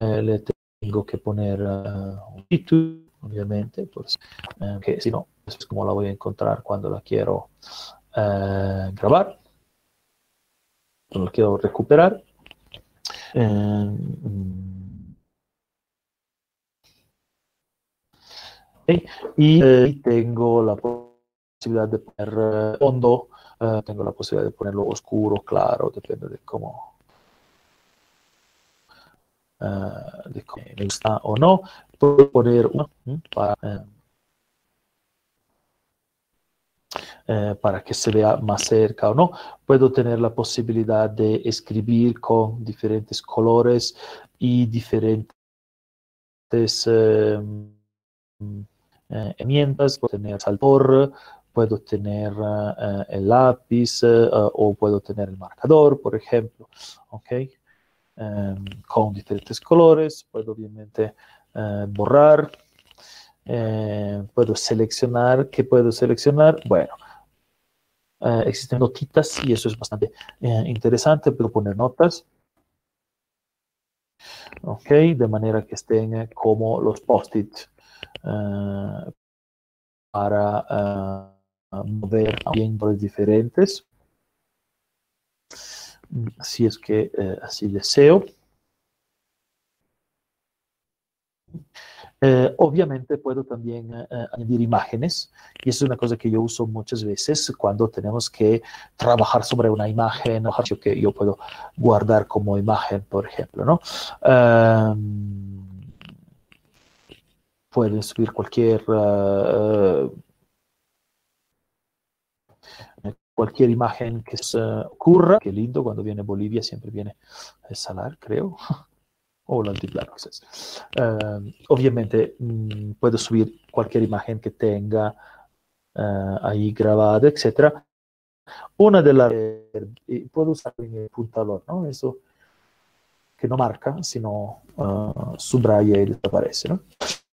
le tengo que poner uh, un título, obviamente, pues, que si no, es como la voy a encontrar cuando la quiero eh, grabar. Lo quiero recuperar. Eh, y eh, tengo la posibilidad de poner fondo, tengo la posibilidad de ponerlo oscuro, claro, depende de cómo de o no. Puedo poner uno para, para que se vea más cerca o no. Puedo tener la posibilidad de escribir con diferentes colores y diferentes herramientas. Puedo tener saltor, puedo tener uh, el lápiz o puedo tener el marcador, por ejemplo, ¿ok? Um, con diferentes colores, puedo obviamente borrar, puedo seleccionar, ¿qué puedo seleccionar? Bueno, existen notitas y eso es bastante interesante, puedo poner notas, ¿ok? De manera que estén como los post-it para mover miembros diferentes, si es que eh, así deseo. Eh, obviamente puedo también eh, añadir imágenes y eso es una cosa que yo uso muchas veces cuando tenemos que trabajar sobre una imagen o que yo puedo guardar como imagen, por ejemplo, ¿no? pueden subir cualquier cualquier imagen que se ocurra. Qué lindo, cuando viene Bolivia siempre viene el salar, creo. O el altiplano. Uh, obviamente mmm, puedo subir cualquier imagen que tenga uh, ahí grabada, etc. Una de las... Eh, puedo usar el puntador, ¿no? Eso que no marca, sino uh, subraya y desaparece, ¿no?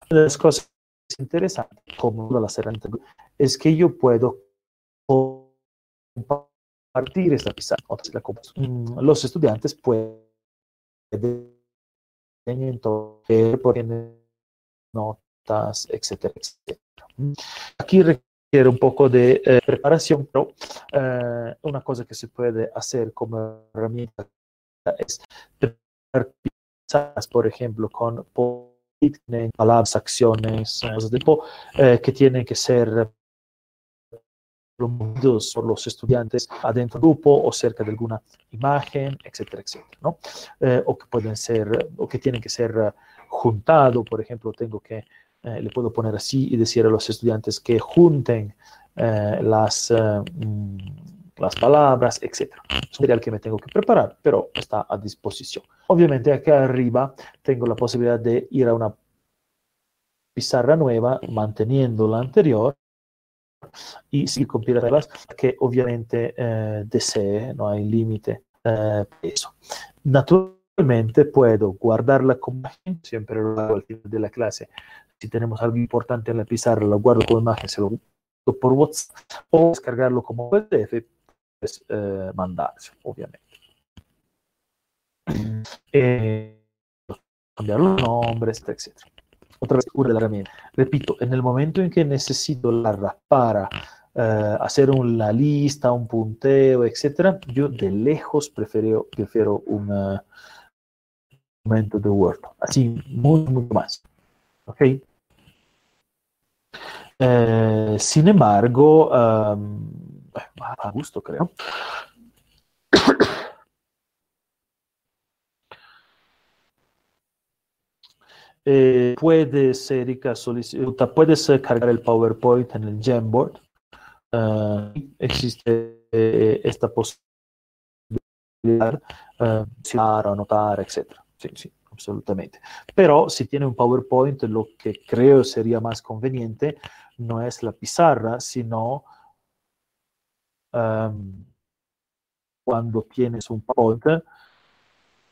Una de las cosas interesantes, como la herramienta, es que yo puedo compartir esta pizarra. Mm, los estudiantes pueden entonces poner notas, etcétera, aquí requiere un poco de eh, preparación, pero eh, una cosa que se puede hacer como herramienta es preparar por ejemplo, con palabras, acciones, cosas de tipo, eh, que tienen que ser promovidos por los estudiantes adentro del grupo o cerca de alguna imagen, etcétera, etcétera, ¿no? Eh, o que pueden ser, o que tienen que ser uh, juntado, por ejemplo, tengo que, eh, le puedo poner así y decir a los estudiantes que junten eh, las, mm, las palabras, etcétera. Es un material que me tengo que preparar, pero está a disposición. Obviamente acá arriba tengo la posibilidad de ir a una pizarra nueva manteniendo la anterior y si compila reglas que obviamente eh, desee, no hay límite eh, eso. Naturalmente puedo guardarla como imagen, siempre lo hago al final de la clase. Si tenemos algo importante en la pizarra, lo guardo como imagen, se lo guardo por WhatsApp o descargarlo como PDF, pues eh, mandarse, obviamente. Eh, cambiar los nombres, etc otra vez la herramienta. Repito, en el momento en que necesito la para uh, hacer una lista, un punteo, etcétera, yo de lejos prefiero, prefiero un uh, momento de Word. Así, mucho, mucho más. ¿Ok? Eh, sin embargo, um, a gusto creo. Eh, puedes, Erika, cargar el PowerPoint en el Jamboard. Uh, existe eh, esta posibilidad, uh, anotar, etc. Sí, sí, absolutamente. Pero si tiene un PowerPoint, lo que creo sería más conveniente no es la pizarra, sino um, cuando tienes un PowerPoint,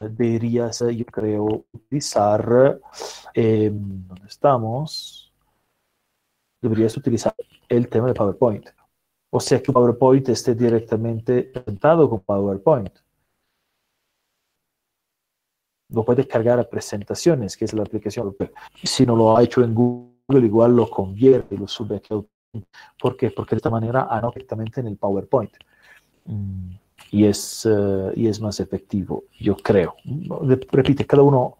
deberías, yo creo, utilizar, eh, ¿dónde estamos? Deberías utilizar el tema de PowerPoint. O sea que PowerPoint esté directamente presentado con PowerPoint. Lo puedes cargar a presentaciones, que es la aplicación. Si no lo ha hecho en Google, igual lo convierte y lo sube aquí. ¿Por qué? Porque de esta manera anota directamente en el PowerPoint. Mm y es, uh, y es más efectivo, yo creo. Repite, cada uno,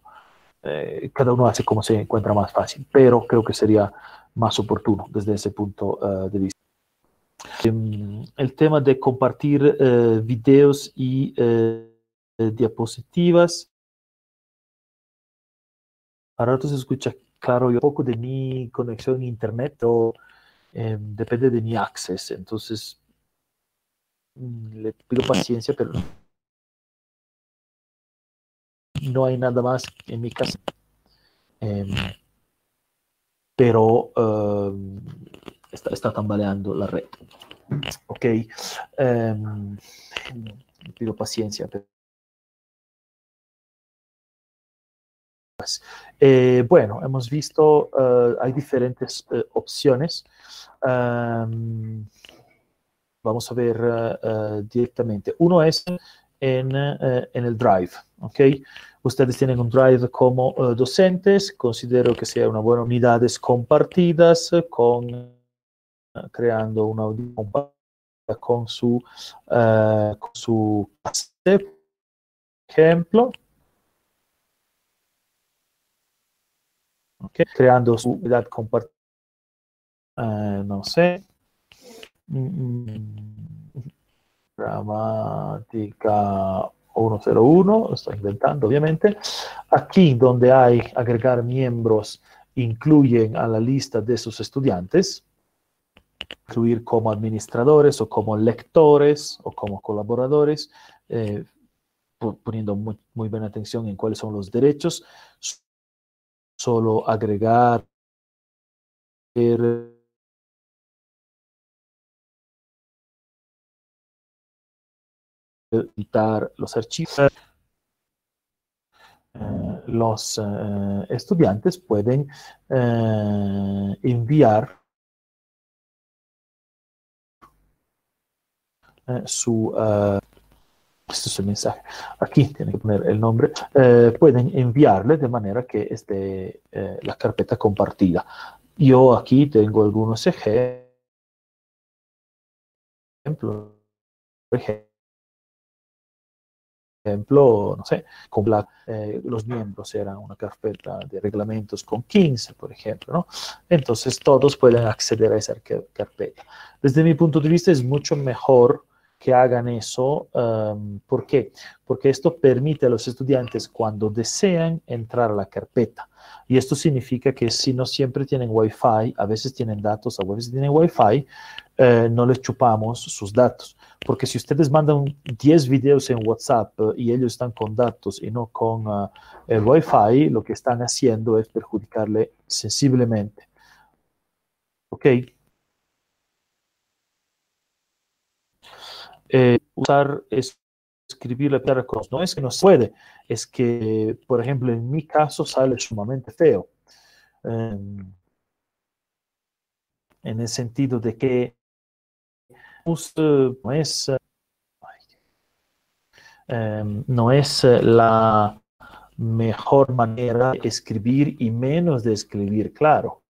eh, cada uno hace como se encuentra más fácil, pero creo que sería más oportuno desde ese punto uh, de vista. Um, el tema de compartir uh, videos y diapositivas A rato se escucha claro, yo poco de mi conexión a internet o eh, depende de mi access, entonces le pido paciencia, pero no hay nada más en mi casa. Eh, pero eh, está, está, tambaleando la red. Ok, ehm, pido paciencia. Pero... Eh, bueno, hemos visto, uh, hay diferentes uh, opciones. Um, vamos a ver uh, directamente. Uno es en, en, el Drive, ¿ok? Ustedes tienen un Drive como docentes, considero que sea una buena unidades compartidas con creando una audiencia con su, con su ejemplo. okay. creando su unidad compartida. No sé. Gramática 101, lo estoy inventando obviamente. Aquí donde hay agregar miembros, incluyen a la lista de sus estudiantes, incluir como administradores o como lectores o como colaboradores, eh, poniendo muy, muy buena atención en cuáles son los derechos, solo agregar editar los archivos. Eh, los eh, estudiantes pueden eh, enviar su este es el mensaje. Aquí tiene que poner el nombre. Pueden enviarle de manera que esté la carpeta compartida. Yo aquí tengo algunos ejemplos. Por ejemplo, no sé, con la, eh, los miembros eran una carpeta de reglamentos con 15, por ejemplo, ¿no? Entonces todos pueden acceder a esa carpeta. Desde mi punto de vista es mucho mejor que hagan eso. Um, ¿Por qué? Porque esto permite a los estudiantes cuando desean entrar a la carpeta. Y esto significa que si no siempre tienen Wi-Fi, a veces tienen datos, a veces tienen Wi-Fi, eh, no les chupamos sus datos. Porque si ustedes mandan 10 videos en WhatsApp uh, y ellos están con datos y no con uh, el Wi-Fi, lo que están haciendo es perjudicarle sensiblemente. ¿Ok? Eh, usar es, escribir la palabra. No es que no se puede, es que, por ejemplo, en mi caso sale sumamente feo. Eh, en el sentido de que no es, eh, no es la mejor manera de escribir y menos de escribir claro.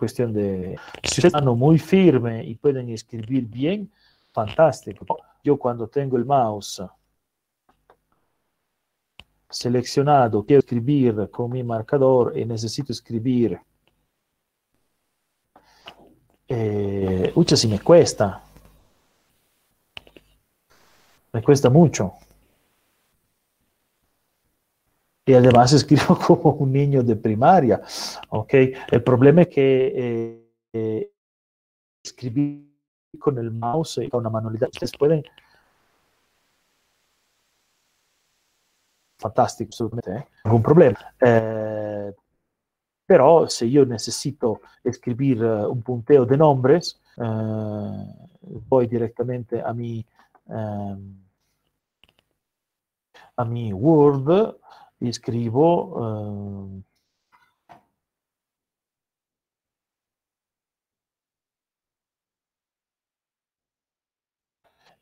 Cuestión de, si están muy firme y pueden escribir bien, fantástico. Yo cuando tengo el mouse seleccionado, quiero escribir con mi marcador y necesito escribir, eh, ucha, si me cuesta, me cuesta mucho. Y además escribo como un niño de primaria. ¿ok? El problema es que eh, eh, escribir con el mouse y con una manualidad, ustedes pueden... Fantástico, absolutamente, ¿eh? ningún problema. Eh, pero si yo necesito escribir uh, un punteo de nombres, uh, voy directamente a mi, um, a mi Word y escribo uh,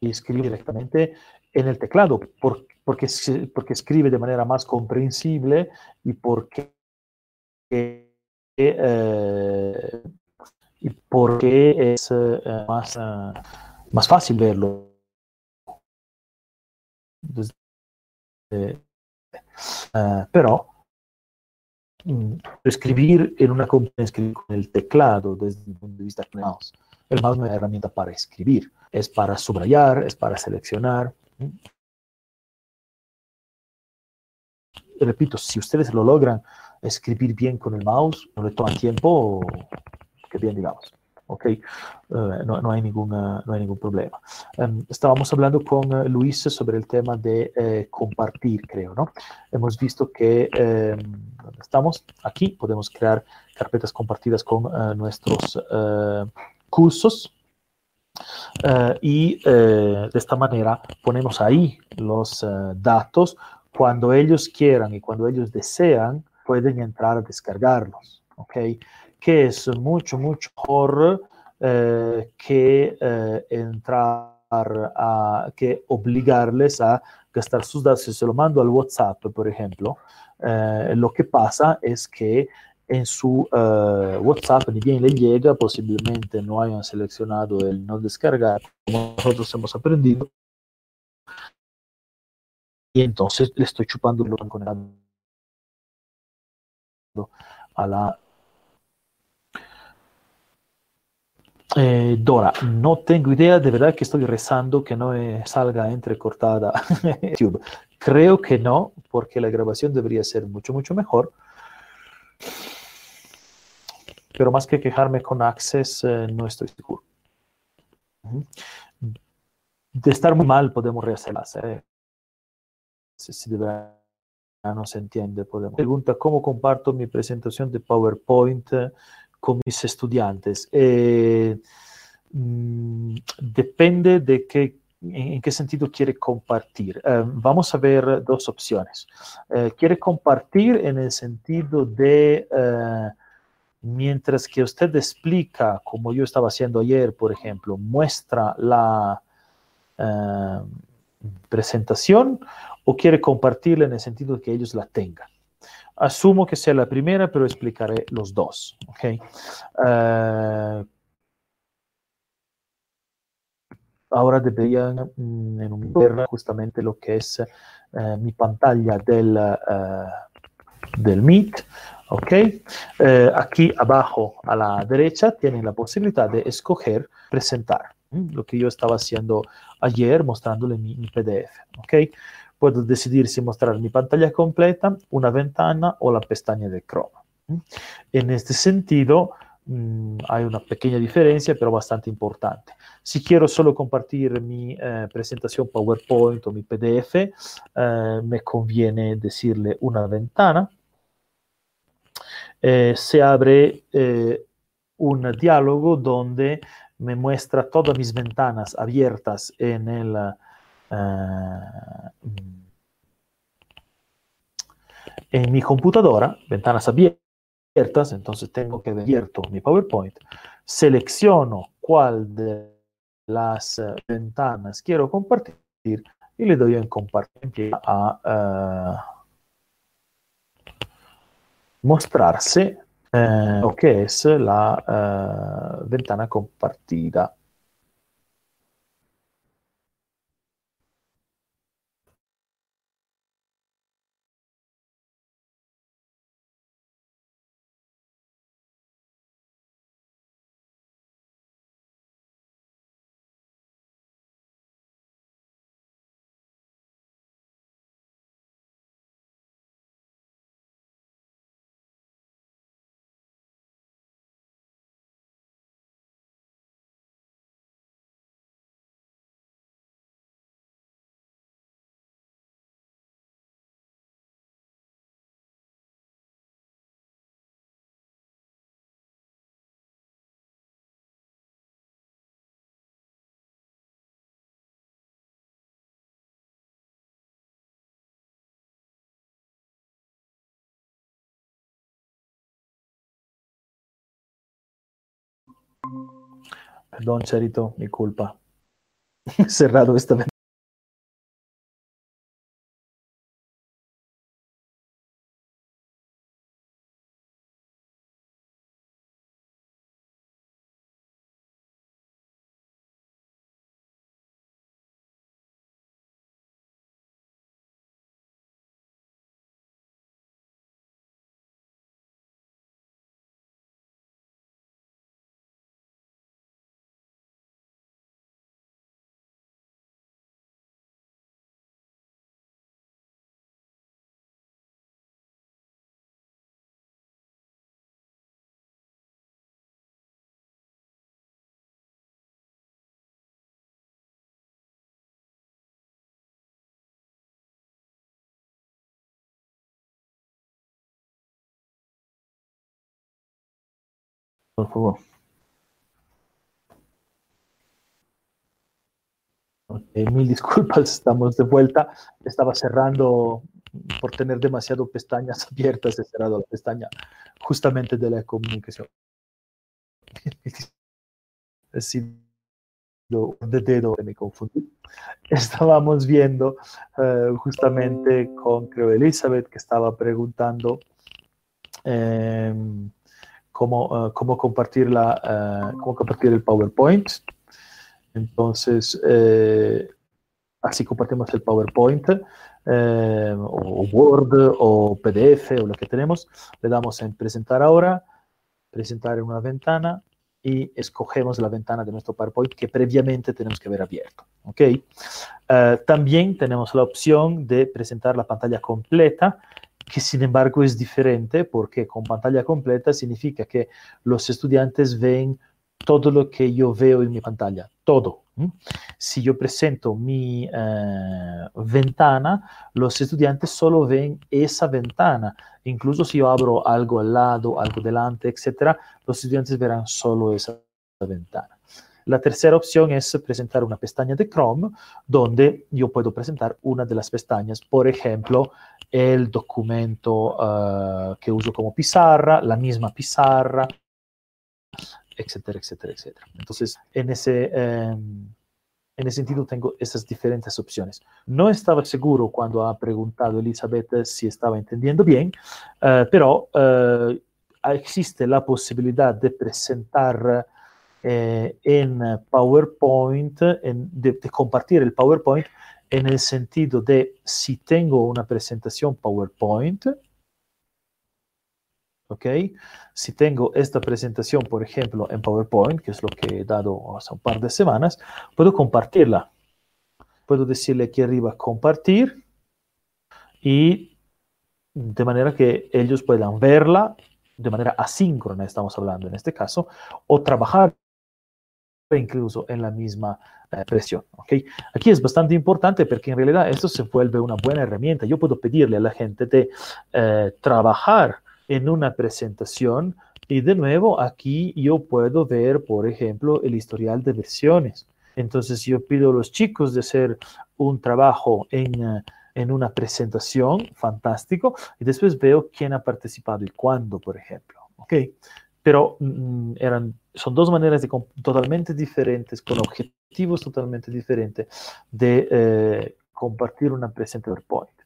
y escribo directamente en el teclado por, porque, porque escribe de manera más comprensible y porque eh, y porque es uh, más, más fácil verlo. Uh, però mh, mm, escribir en una computadora con el teclado desde el punto de vista del mouse. El mouse no es herramienta para escribir, es para subrayar, es para seleccionar. repito, si ustedes lo logran escribir bien con el mouse, no le toma tiempo, que bien digamos. ¿Ok? Eh, no, no, hay ningún, no hay ningún problema. Um, estábamos hablando con uh, Luis sobre el tema de eh, compartir, creo, ¿no? Hemos visto que eh, estamos aquí, podemos crear carpetas compartidas con uh, nuestros uh, cursos. y de esta manera ponemos ahí los datos. Cuando ellos quieran y cuando ellos desean, pueden entrar a descargarlos, ¿ok? Que es mucho, mucho mejor eh, que eh, entrar a, que obligarles a gastar sus datos. Si se lo mando al WhatsApp, por ejemplo, eh, lo que pasa es que en su WhatsApp ni bien le llega, posiblemente no hayan seleccionado el no descargar, como nosotros hemos aprendido, y entonces le estoy chupando el conectado a la Eh, Dora, no tengo idea, de verdad que estoy rezando que no salga entrecortada YouTube. Creo que no, porque la grabación debería ser mucho, mucho mejor. Pero más que quejarme con Access, eh, no estoy seguro. De estar muy mal, podemos rehacerlas. Eh. Si, no se entiende, podemos. Pregunta, ¿cómo comparto mi presentación de PowerPoint? Con mis estudiantes. Eh, mm, depende de qué, en, qué sentido quiere compartir. Eh, vamos a ver dos opciones. Eh, quiere compartir en el sentido de, mientras que usted explica, como yo estaba haciendo ayer, por ejemplo, muestra la presentación o quiere compartirla en el sentido de que ellos la tengan. Asumo que sea la primera, pero explicaré los dos. Okay. Uh, ahora deberían mm, enumerar justamente lo que es uh, mi pantalla del, uh, del Meet. Okay. aquí abajo a la derecha tienen la posibilidad de escoger presentar, lo que yo estaba haciendo ayer mostrándole mi, mi PDF. Okay puedo decidir si mostrar mi pantalla completa, una ventana o la pestaña de Chrome. En este sentido, mm, hay una pequeña diferencia, pero bastante importante. Si quiero solo compartir mi eh, presentación PowerPoint o mi PDF, eh, me conviene decirle una ventana. Eh, se abre un diálogo donde me muestra todas mis ventanas abiertas en el en mi computadora, ventanas abiertas, entonces tengo que abierto mi PowerPoint, selecciono cuál de las uh, ventanas quiero compartir y le doy en compartir a uh, mostrarse lo que es la ventana compartida. Perdón, Charito, mi culpa. Cerrado esta vez. Por favor. mil disculpas, estamos de vuelta. Estaba cerrando por tener demasiado pestañas abiertas, he cerrado la pestaña justamente de la comunicación. Sí, de dedo me confundí. Estábamos viendo eh, justamente con, creo, Elizabeth, que estaba preguntando em, cómo, eh, cómo, compartir la, eh, cómo compartir el PowerPoint. Entonces, así compartimos el PowerPoint, o Word, o PDF, o lo que tenemos. Le damos en presentar ahora, presentar en una ventana, y escogemos la ventana de nuestro PowerPoint que previamente tenemos que ver abierto. ¿ok? Eh, también tenemos la opción de presentar la pantalla completa, que sin embargo es diferente porque con pantalla completa significa que los estudiantes ven todo lo que yo veo en mi pantalla, todo. Si yo presento mi eh, ventana, los estudiantes solo ven esa ventana. Incluso si yo abro algo al lado, algo delante, etc., los estudiantes verán solo esa ventana. La tercera opción es presentar una pestaña de Chrome donde yo puedo presentar una de las pestañas, por ejemplo, el documento eh, que uso como pizarra, la misma pizarra, etcétera, etcétera, etcétera. Entonces, en ese, em, en ese sentido tengo esas diferentes opciones. No estaba seguro cuando ha preguntado Elizabeth si estaba entendiendo bien, eh, pero eh, existe la posibilidad de presentar eh, en PowerPoint, de, compartir el PowerPoint en el sentido de si tengo una presentación PowerPoint, ¿ok? Si tengo esta presentación, por ejemplo, en PowerPoint, que es lo que he dado hace un par de semanas, puedo compartirla. Puedo decirle aquí arriba compartir y de manera que ellos puedan verla de manera asíncrona, estamos hablando en este caso, o trabajar incluso en la misma eh, presión. ¿okay? Aquí es bastante importante porque en realidad esto se vuelve una buena herramienta. Yo puedo pedirle a la gente de eh, trabajar en una presentación y de nuevo aquí yo puedo ver, por ejemplo, el historial de versiones. Entonces yo pido a los chicos de hacer un trabajo en, eh, en una presentación, fantástico, y después veo quién ha participado y cuándo, por ejemplo. ¿ok? Pero mm, eran, son dos maneras de, totalmente diferentes, con objetivos totalmente diferentes de eh, compartir una presentación PowerPoint.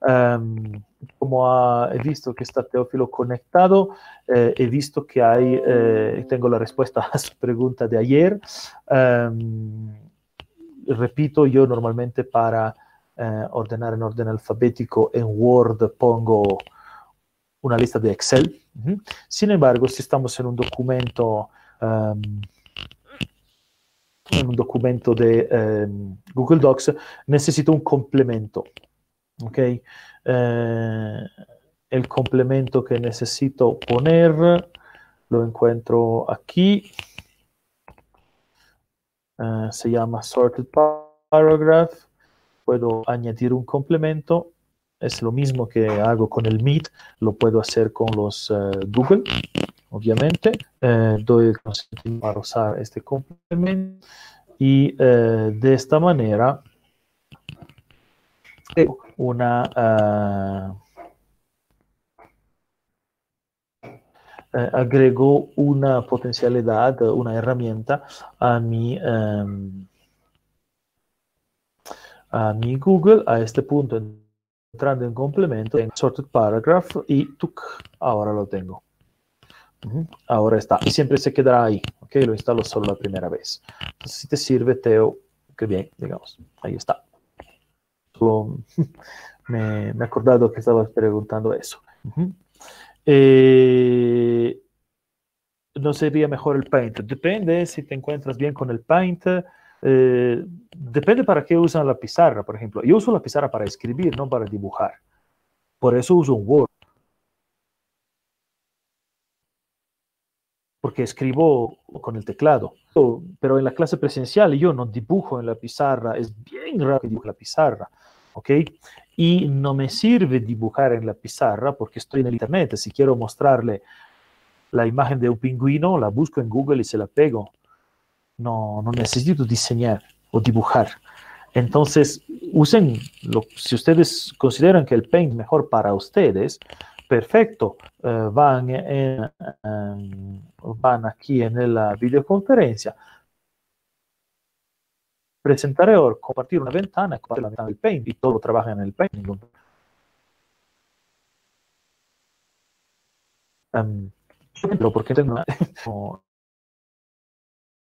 Um, como he visto que está Teófilo conectado, eh, he visto que hay, eh, tengo la respuesta a su pregunta de ayer. Um, repito, yo normalmente para eh, ordenar en orden alfabético en Word pongo una lista de Excel. Sin embargo, si estamos en un documento, um, en un documento de um, Google Docs, necesito un complemento. ¿ok? Eh, el complemento que necesito poner lo encuentro aquí. Uh, se llama sorted paragraph. Puedo añadir un complemento. Es lo mismo que hago con el Meet, lo puedo hacer con los uh, Google, obviamente. Uh, doy el consentimiento para usar este complemento y de esta manera una... Eh, agrego una potencialidad, una herramienta a mi, um, a mi Google a este punto, entrando en complemento, en sorted paragraph y tuk, ahora lo tengo. Ahora está. Y siempre se quedará ahí, ¿ok? Lo instalo solo la primera vez. Si te sirve, Teo, qué bien, digamos. Ahí está. Me, he acordado que estabas preguntando eso. Eh, ¿No sería mejor el Paint? Depende si te encuentras bien con el Paint. Eh, depende para qué usan la pizarra, por ejemplo. Yo uso la pizarra para escribir, no para dibujar. Por eso uso un Word. Porque escribo con el teclado. Pero en la clase presencial yo no dibujo en la pizarra. Es bien raro que dibuje la pizarra. ¿Ok? y no me sirve dibujar en la pizarra porque estoy en internet. Si quiero mostrarle la imagen de un pingüino, la busco en Google y se la pego. No, no necesito diseñar o dibujar. Entonces, usen, lo, si ustedes consideran que el Paint mejor para ustedes, perfecto, eh, van, en, van aquí en la videoconferencia, presentaré o compartir una ventana, compartir la ventana del Paint y todo trabaja en el Paint. Um, porque tengo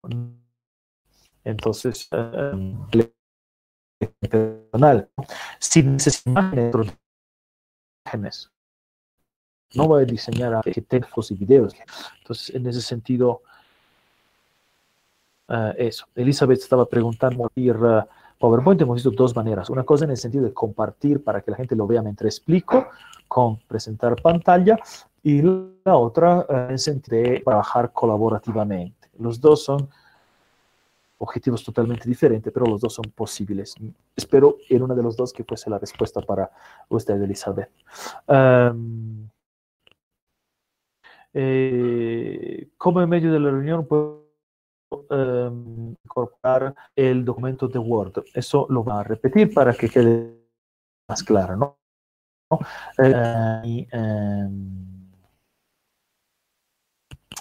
entonces um, personal sin imágenes. No voy a diseñar textos y videos. Entonces en ese sentido uh, eso. Elizabeth estaba preguntando ir uh, PowerPoint hemos visto dos maneras. Una cosa en el sentido de compartir para que la gente lo vea mientras explico con presentar pantalla y la otra uh, en el sentido de trabajar colaborativamente. Los dos son objetivos totalmente diferentes, pero los dos son posibles. Espero en una de los dos que fuese la respuesta para usted, Elizabeth. Um, eh, como en medio de la reunión puedo incorporar el documento de Word. Eso lo va a repetir para que quede más claro, ¿no? Eh,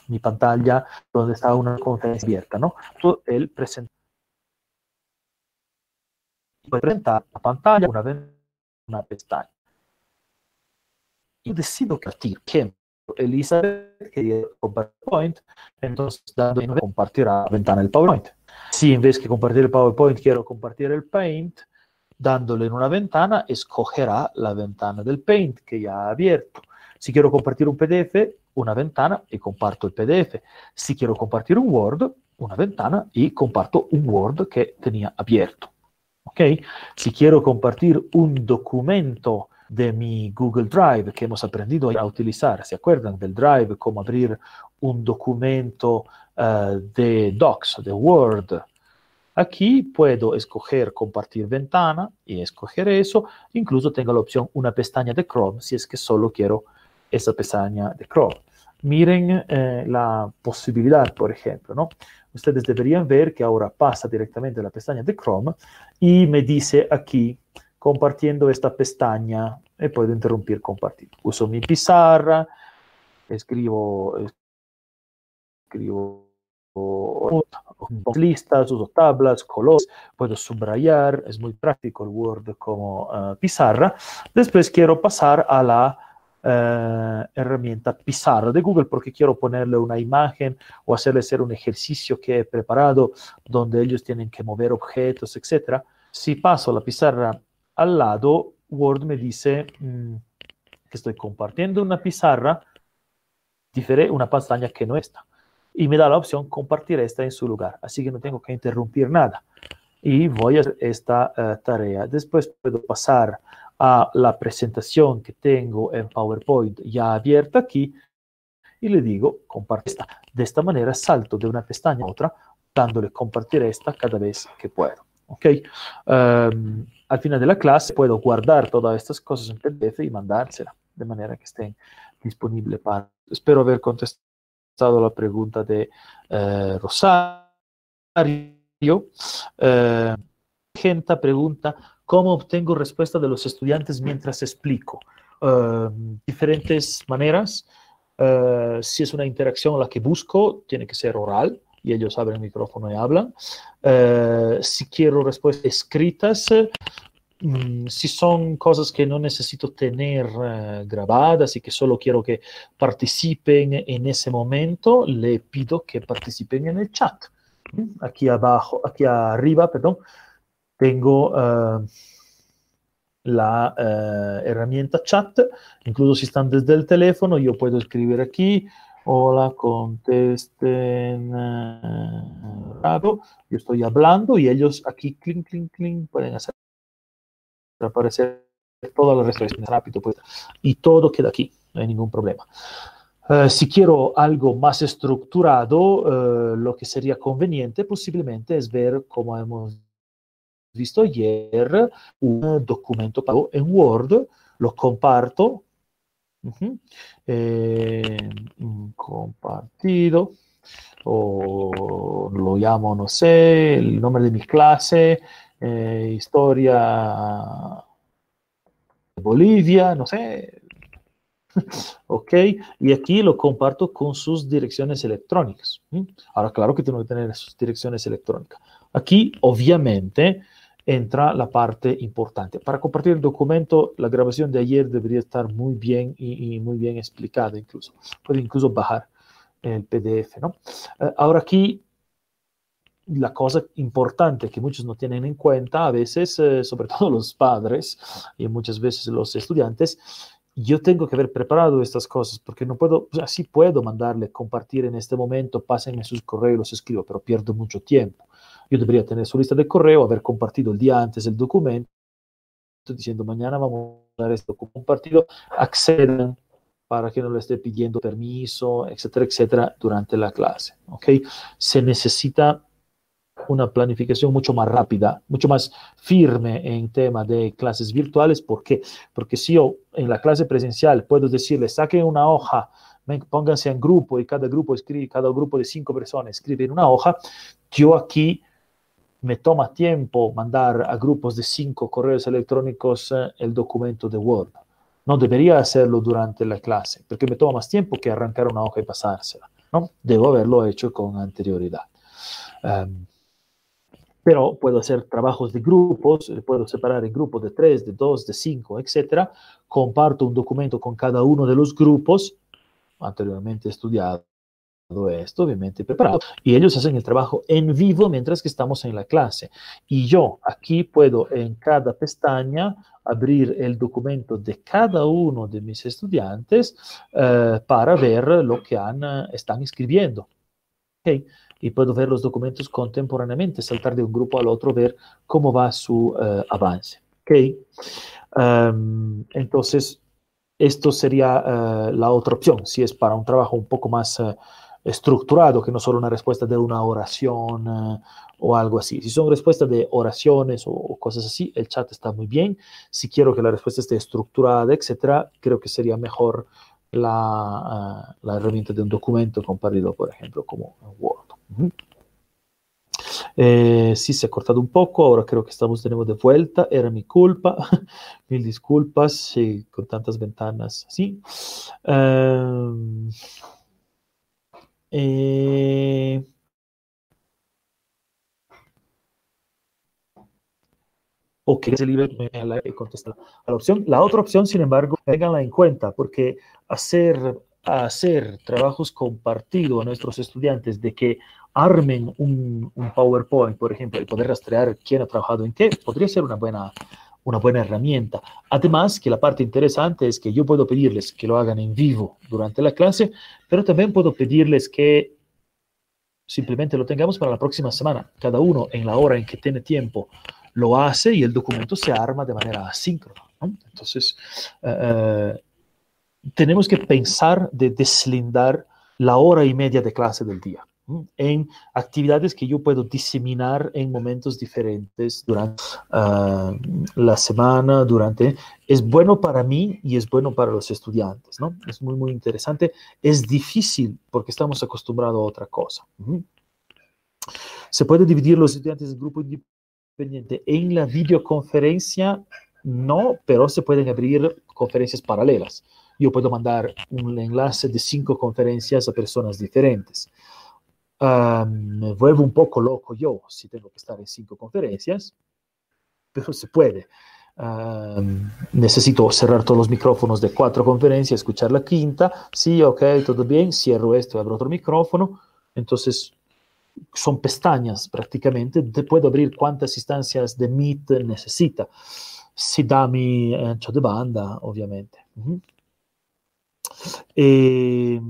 mi pantalla donde está una conferencia abierta, ¿no? El presenta presentar la pantalla, una, una pestaña. Y decido compartir, ejemplo, Elizabeth quería PowerPoint, entonces dando compartirá la ventana del PowerPoint. Si en vez de compartir el PowerPoint quiero compartir el Paint, dándole en una ventana, escogerá la ventana del Paint que ya ha abierto. Si quiero compartir un PDF, una ventana y comparto el PDF. Si quiero compartir un Word, una ventana y comparto un Word que tenía abierto. ¿Ok? Si quiero compartir un documento de mi Google Drive que hemos aprendido a utilizar, ¿se acuerdan del Drive? Cómo abrir un documento uh, de Docs, de Word. Aquí puedo escoger compartir ventana y escoger eso. Incluso tengo la opción una pestaña de Chrome si es que solo quiero esa pestaña de Chrome miren eh, la posibilidad, por ejemplo, ¿no? Ustedes deberían ver que ahora pasa directamente a la pestaña de Chrome y me dice aquí, compartiendo esta pestaña, y puedo interrumpir compartir. Uso mi pizarra, escribo, escribo listas, uso tablas, colores, puedo subrayar, es muy práctico el Word como uh, pizarra. Después quiero pasar a la eh, herramienta Pizarra de Google porque quiero ponerle una imagen o hacerle hacer un ejercicio que he preparado donde ellos tienen que mover objetos, etc. Si paso la pizarra al lado, Word me dice mmm, que estoy compartiendo una pizarra, una pestaña que no está. Y me da la opción compartir esta en su lugar. Así que no tengo que interrumpir nada. Y voy a hacer esta uh, tarea. Después puedo pasar a la presentación que tengo en PowerPoint ya abierta aquí y le digo compartir esta. De esta manera salto de una pestaña a otra dándole compartir esta cada vez que puedo. ¿ok? Um, al final de la clase puedo guardar todas estas cosas en PDF y mandársela de manera que estén disponibles para... Espero haber contestado la pregunta de uh, Rosario. Uh, gente pregunta ¿Cómo obtengo respuesta de los estudiantes mientras explico? Uh, diferentes maneras. Uh, si es una interacción la que busco, tiene que ser oral y ellos abren el micrófono y hablan. Uh, si quiero respuestas escritas, um, si son cosas que no necesito tener grabadas y que solo quiero que participen en ese momento, le pido que participen en el chat. Aquí abajo, aquí arriba, perdón, tengo uh, la uh, herramienta chat, incluso si están desde el teléfono, yo puedo escribir aquí, hola, contesten uh, yo estoy hablando y ellos aquí, clink, clink, clink, pueden hacer aparecer toda la respuesta rápido, pues, y todo queda aquí, no hay ningún problema. Si quiero algo más estructurado, lo que sería conveniente posiblemente es ver cómo hemos visto ayer un documento en Word, lo comparto Eh, compartido o lo llamo, no sé, el nombre de mi clase, eh, historia de Bolivia, no sé. ok, y aquí lo comparto con sus direcciones electrónicas. Ahora, claro que tengo que tener sus direcciones electrónicas. Aquí, obviamente, entra la parte importante. Para compartir el documento, la grabación de ayer debería estar muy bien y, muy bien explicada incluso. Puede incluso bajar el PDF, ¿no? Eh, ahora aquí, la cosa importante que muchos no tienen en cuenta, a veces, eh, sobre todo los padres y muchas veces los estudiantes, yo tengo que haber preparado estas cosas porque no puedo, así puedo mandarle, compartir en este momento, pásenme sus correos, los escribo, pero pierdo mucho tiempo. Yo debería tener su lista de correo, haber compartido el día antes el documento, diciendo mañana vamos a dar documento compartido, accedan para que no le esté pidiendo permiso, etcétera, etcétera, durante la clase. ¿ok? Se necesita una planificación mucho más rápida, mucho más firme en tema de clases virtuales. ¿Por qué? Porque si yo en la clase presencial puedo decirles, saquen una hoja, pónganse en grupo y cada grupo escribe, cada grupo de cinco personas escribe en una hoja, yo aquí me toma tiempo mandar a grupos de cinco correos electrónicos eh, el documento de Word. No debería hacerlo durante la clase, porque me toma más tiempo que arrancar una hoja y pasársela. ¿no? Debo haberlo hecho con anterioridad. Em, pero puedo hacer trabajos de grupos, eh, puedo separar en grupos de tres, de dos, de cinco, etc. Comparto un documento con cada uno de los grupos, anteriormente estudiado esto, obviamente preparado, y ellos hacen el trabajo en vivo mientras que estamos en la clase. Y yo aquí puedo en cada pestaña abrir el documento de cada uno de mis estudiantes eh, para ver lo que han, eh, están escribiendo. ¿Okay? Y puedo ver los documentos contemporáneamente, saltar de un grupo al otro, ver cómo va su uh, avance. ¿Okay? Um, entonces, esto sería uh, la otra opción, si es para un trabajo un poco más estructurado, que no solo una respuesta de una oración uh, o algo así. Si son respuestas de oraciones o, o, cosas así, el chat está muy bien. Si quiero que la respuesta esté estructurada, etcétera, creo que sería mejor la, uh, la herramienta de un documento compartido, por ejemplo, como Word. Uh -huh. Eh, sí, se ha cortado un poco, ahora creo que estamos tenemos de vuelta, era mi culpa, mil disculpas, sí, con tantas ventanas, sí. Um, eh, ese libro me contestar a la opción. La otra opción, sin embargo, tenganla en cuenta, porque hacer, hacer trabajos compartidos a nuestros estudiantes de que armen un, un, PowerPoint, por ejemplo, y poder rastrear quién ha trabajado en qué, podría ser una buena, una buena herramienta. Además, que la parte interesante es que yo puedo pedirles que lo hagan en vivo durante la clase, pero también puedo pedirles que simplemente lo tengamos para la próxima semana. Cada uno en la hora en que tiene tiempo lo hace y el documento se arma de manera asíncrona. Entonces, uh, tenemos que pensar de deslindar la hora y media de clase del día en actividades que yo puedo diseminar en momentos diferentes durante uh, la semana, durante... Es bueno para mí y es bueno para los estudiantes, ¿no? Es muy, muy interesante. Es difícil porque estamos acostumbrados a otra cosa. Se puede dividir los estudiantes en grupo independiente. En la videoconferencia, no, pero se pueden abrir conferencias paralelas. Yo puedo mandar un enlace de cinco conferencias a personas diferentes. Uh, me vuelvo un poco loco yo si tengo que estar en cinco conferencias, pero se puede. Uh, necesito cerrar todos los micrófonos de cuatro conferencias, escuchar la quinta, sí, ok, todo bien, cierro esto abro otro micrófono, entonces son pestañas prácticamente, te puedo abrir cuantas instancias de Meet necesita, si da mi ancho de banda, obviamente. Uh -huh. eh,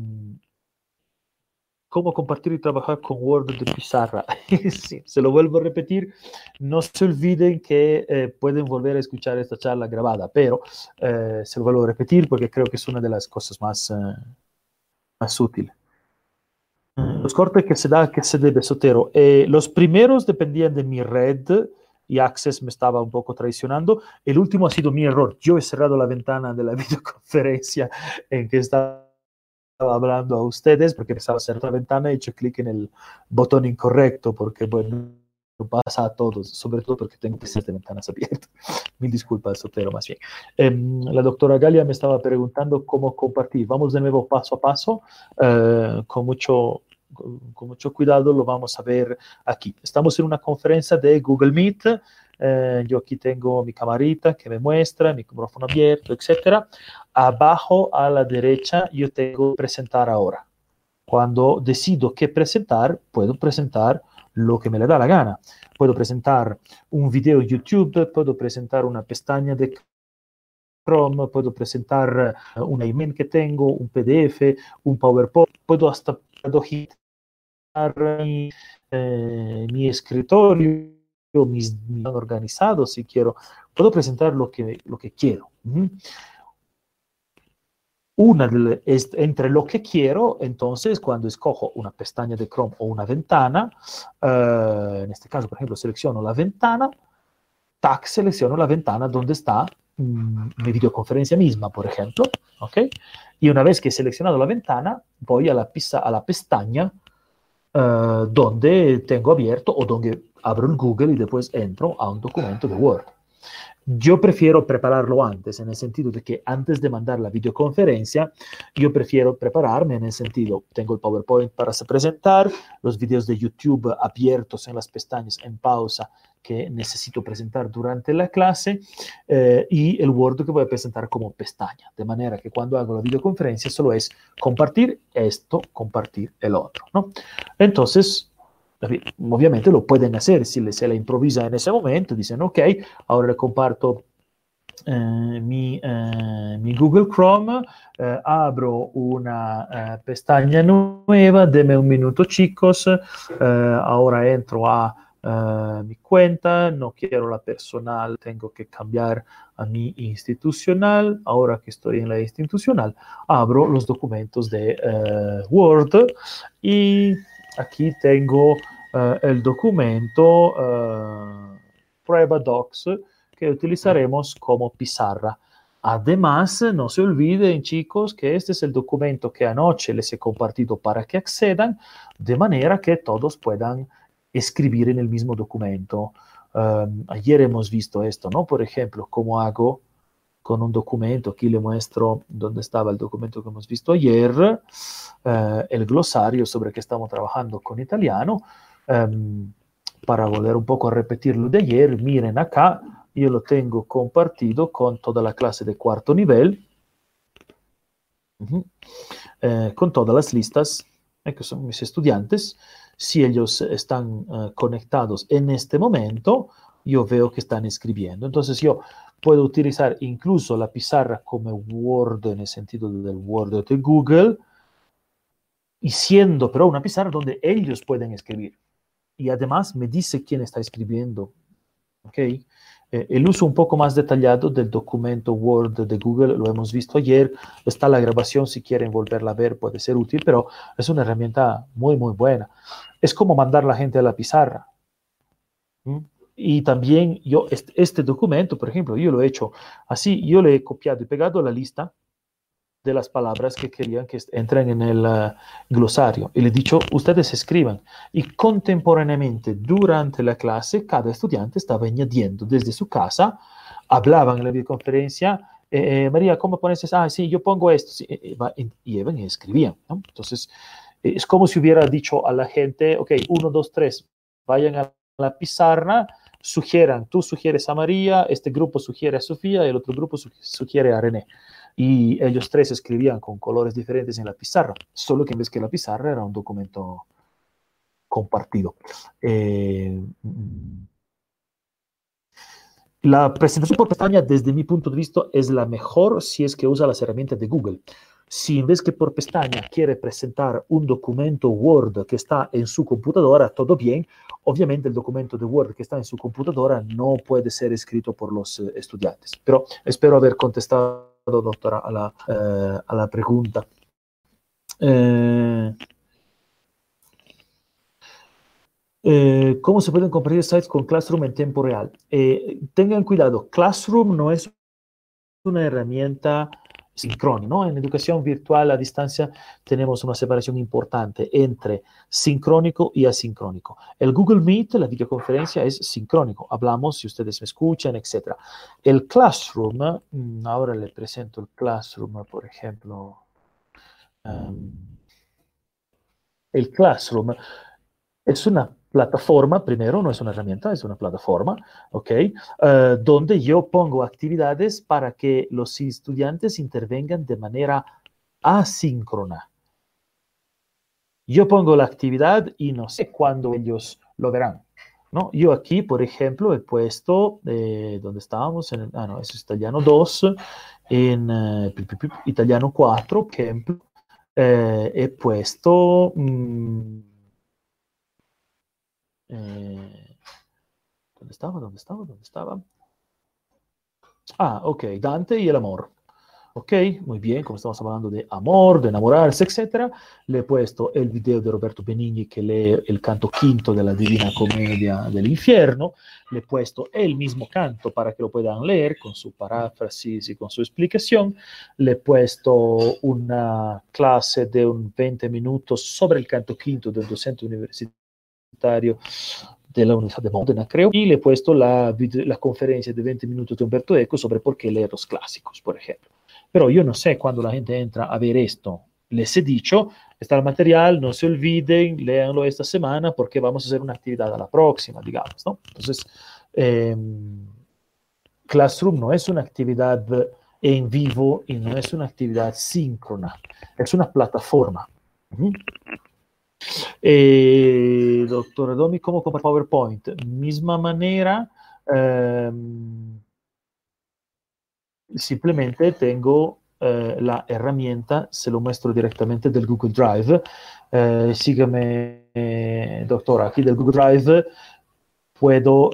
cómo compartir y trabajar con Word de pizarra. sí, se lo vuelvo a repetir, no se olviden que eh, pueden volver a escuchar esta charla grabada, pero eh, se lo vuelvo a repetir porque creo que es una de las cosas más, uh, más útiles. Los cortes que se da, que se debe, Sotero. Eh, los primeros dependían de mi red y Access me estaba un poco traicionando. El último ha sido mi error. Yo he cerrado la ventana de la videoconferencia en que estaba hablando a ustedes porque pensaba cerrar la ventana y he hecho clic en el botón incorrecto porque, bueno, pasa a todos, sobre todo porque tengo siete ventanas abiertas. Mil disculpas, Sotero, más bien. Eh, la doctora Galia me estaba preguntando cómo compartir. Vamos de nuevo paso a paso, eh, con, mucho, con mucho cuidado lo vamos a ver aquí. Estamos en una conferencia de Google Meet. Eh, yo aquí tengo mi camarita que me muestra, mi micrófono abierto, etc. Abajo a la derecha yo tengo presentar ahora. Cuando decido qué presentar, puedo presentar lo que me le da la gana. Puedo presentar un video YouTube, puedo presentar una pestaña de Chrome, puedo presentar eh, una email que tengo, un PDF, un PowerPoint, puedo hasta mi, eh, mi escritorio, mis, organizado si quiero, puedo presentar lo que, lo que quiero una es entre lo que quiero, entonces cuando escojo una pestaña de Chrome o una ventana, eh, en este caso, por ejemplo, selecciono la ventana, tac, selecciono la ventana donde está mm, mi videoconferencia misma, por ejemplo, ¿ok? Y una vez que he seleccionado la ventana, voy a la, pista, a la pestaña eh, donde tengo abierto o donde abro el Google y después entro a un documento de Word. Yo prefiero prepararlo antes, en el sentido de que antes de mandar la videoconferencia, yo prefiero prepararme en el sentido, tengo el PowerPoint para presentar, los videos de YouTube abiertos en las pestañas en pausa que necesito presentar durante la clase eh, y el Word que voy a presentar como pestaña, de manera que cuando hago la videoconferencia solo es compartir esto, compartir el otro, ¿no? Entonces, Obviamente lo pueden hacer si se la improvisa en ese momento, dicen, ok, ahora le comparto eh, mi, eh, mi, Google Chrome, eh, abro una pestaña nueva, deme un minuto chicos, ahora entro a mi cuenta, no quiero la personal, tengo que cambiar a mi institucional, ahora que estoy en la institucional, abro los documentos de Word y aquí tengo uh, el documento uh, prueba docs que utilizaremos como pizarra. Además, no se olviden, chicos, que este es el documento que anoche les he compartido para que accedan, de manera que todos puedan escribir en el mismo documento. Um, ayer hemos visto esto, ¿no? Por ejemplo, cómo hago con un documento, aquí le muestro dónde estaba el documento que hemos visto ayer, eh, el glosario sobre que estamos trabajando con italiano. Um, para volver un poco a repetir lo de ayer, miren acá, yo lo tengo compartido con toda la clase de cuarto nivel, uh -huh. eh, con todas las listas, eh, que son mis estudiantes. Si ellos están uh, conectados en este momento, yo veo que están escribiendo. Entonces yo puedo utilizar incluso la pizarra como Word en el sentido del Word de Google, y siendo pero una pizarra donde ellos pueden escribir. Y además me dice quién está escribiendo. ¿ok? Eh, el uso un poco más detallado del documento Word de Google lo hemos visto ayer. Está la grabación, si quieren volverla a ver puede ser útil, pero es una herramienta muy, muy buena. Es como mandar la gente a la pizarra. ¿Mm? Y también yo, este, este, documento, por ejemplo, yo lo he hecho así, yo le he copiado y pegado la lista de las palabras que querían que entren en el uh, glosario y le he dicho, ustedes escriban. Y contemporáneamente, durante la clase, cada estudiante estaba añadiendo desde su casa, hablaban en la videoconferencia, eh, eh María, ¿cómo pones eso? Ah, sí, yo pongo esto. Sí, eh, y iban y escribían. ¿no? Entonces, eh, es como si hubiera dicho a la gente, ok, uno, dos, tres, vayan a la pizarra, sugieran, tú sugieres a María, este grupo sugiere a Sofía el otro grupo sugiere a René. Y ellos tres escribían con colores diferentes en la pizarra, solo que en vez que la pizarra era un documento compartido. Eh, la presentación por pestaña, desde mi punto de vista, es la mejor si es que usa las herramientas de Google. Si en vez que por pestaña quiere presentar un documento Word que está en su computadora, todo bien. Obviamente el documento de Word que está en su computadora no puede ser escrito por los eh, estudiantes. Pero espero haber contestado, doctora, a la, eh, a la pregunta. Eh, Eh, ¿Cómo se pueden compartir sites con Classroom en tiempo real? Eh, tengan cuidado, Classroom no es una herramienta sincrónica. ¿no? En educación virtual a distancia tenemos una separación importante entre sincrónico y asincrónico. El Google Meet, la videoconferencia, es sincrónico. Hablamos si ustedes me escuchan, etc. El Classroom, mm, ahora le presento el Classroom, por ejemplo. El Classroom es una plataforma, primero, no es una herramienta, es una plataforma, ¿ok? Uh, donde yo pongo actividades para que los estudiantes intervengan de manera asíncrona. Yo pongo la actividad y no sé cuándo ellos lo verán. ¿no? Yo aquí, por ejemplo, he puesto, eh, ¿dónde estábamos? En, ah, no, es italiano 2, en uh, italiano 4, por ejemplo, eh, he puesto... Mmm, eh, ¿Dónde estaba? ¿Dónde estaba? ¿Dónde estaba? Ah, ok, Dante y el amor. Ok, muy bien, como estamos hablando de amor, de enamorarse, etc., le he puesto el video de Roberto Benigni que lee el canto quinto de la Divina Comedia del Infierno, le he puesto el mismo canto para que lo puedan leer con su paráfrasis y con su explicación, le he puesto una clase de un 20 minutos sobre el canto quinto del docente universitario de la Universidad de Modena, creo, y le he puesto la, la conferencia de 20 minutos de Humberto Eco sobre por qué leer los clásicos, por ejemplo. Pero yo no sé cuando la gente entra a ver esto. Les he dicho, está el material, no se olviden, léanlo esta semana porque vamos a hacer una actividad a la próxima, digamos, ¿no? Entonces, eh, Classroom no es una actividad en vivo y no es una actividad síncrona, es una plataforma. Eh, doctor Domi, ¿cómo compra PowerPoint? Misma manera, eh, simplemente tengo eh, la herramienta, se lo muestro directamente del Google Drive. Eh, sígueme, eh, doctor, aquí del Google Drive puedo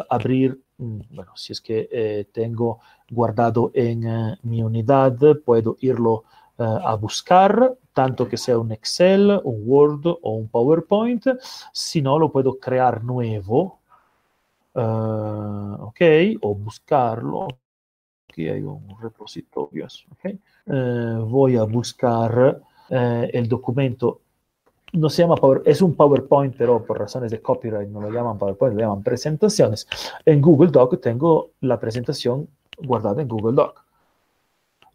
eh, abrir, mm, bueno, si es que eh, tengo guardado en mi unidad, puedo irlo a buscar tanto que sea un Excel, un Word o un PowerPoint, si no lo puedo crear nuevo, uh, ok, o buscarlo. Aquí hay un repositorio, ok. Uh, voy a buscar uh, el documento. No se llama Power, es un PowerPoint, pero por razones de copyright no lo llaman PowerPoint, lo llaman presentaciones. En Google Doc tengo la presentación guardada en Google Doc,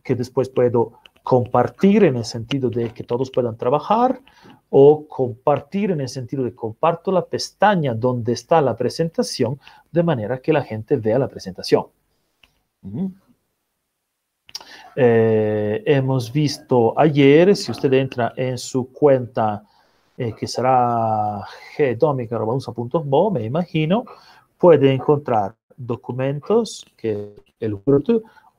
que después puedo compartir en el sentido de que todos puedan trabajar o compartir en el sentido de comparto la pestaña donde está la presentación de manera que la gente vea la presentación. Eh, hemos visto ayer, si usted entra en su cuenta eh, que será gdomica.bo, me imagino, puede encontrar documentos que el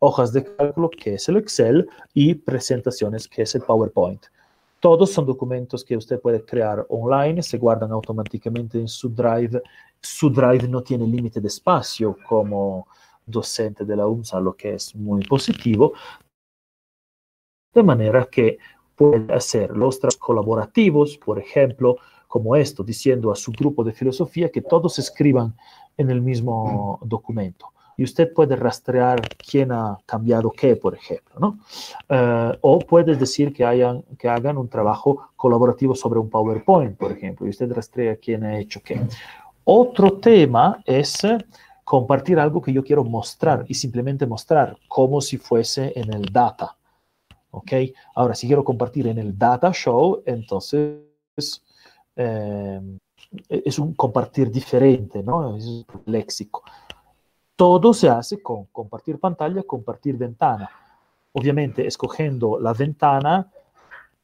hojas de cálculo, que es el Excel, y presentaciones, que es el PowerPoint. Todos son documentos que usted puede crear online, se guardan automáticamente en su Drive. Su Drive no tiene límite de espacio como docente de la UNSA, lo que es muy positivo, de manera que puede hacer los colaborativos, por ejemplo, como esto, diciendo a su grupo de filosofía que todos escriban en el mismo documento y usted puede rastrear quién ha cambiado qué, por ejemplo, ¿no? Uh, o puede decir que, hayan, que hagan un trabajo colaborativo sobre un PowerPoint, por ejemplo, y usted rastrea quién ha hecho qué. Otro tema es compartir algo que yo quiero mostrar y simplemente mostrar como si fuese en el data. ¿Ok? Ahora, si quiero compartir en el data show, entonces eh, es un compartir diferente, ¿no? Es un léxico. Todo se hace con compartir pantalla, compartir ventana. Obviamente, escogiendo la ventana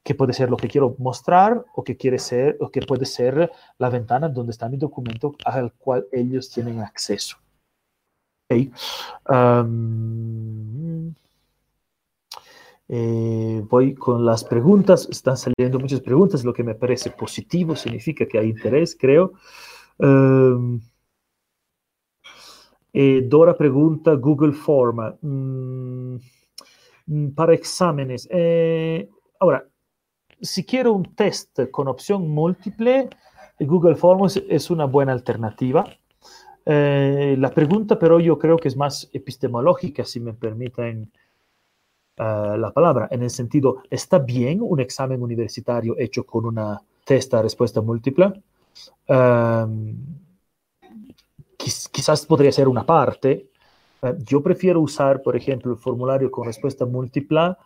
que puede ser lo que quiero mostrar o que quiere ser o que puede ser la ventana donde está mi documento al cual ellos tienen acceso. Okay. Um, voy con las preguntas. Están saliendo muchas preguntas, lo que me parece positivo, significa que hay interés, creo. Eh, Dora pregunta Google Form mm, mm, para exámenes. Eh, ahora, si quiero un test con opción múltiple, Google Forms es una buena alternativa. Eh, la pregunta, pero yo creo que es más epistemológica, si me permiten la palabra, en el sentido, ¿está bien un examen universitario hecho con una testa respuesta múltiple? Um, quizás podría ser una parte. Uh, yo prefiero usar, por ejemplo, el formulario con respuesta múltiple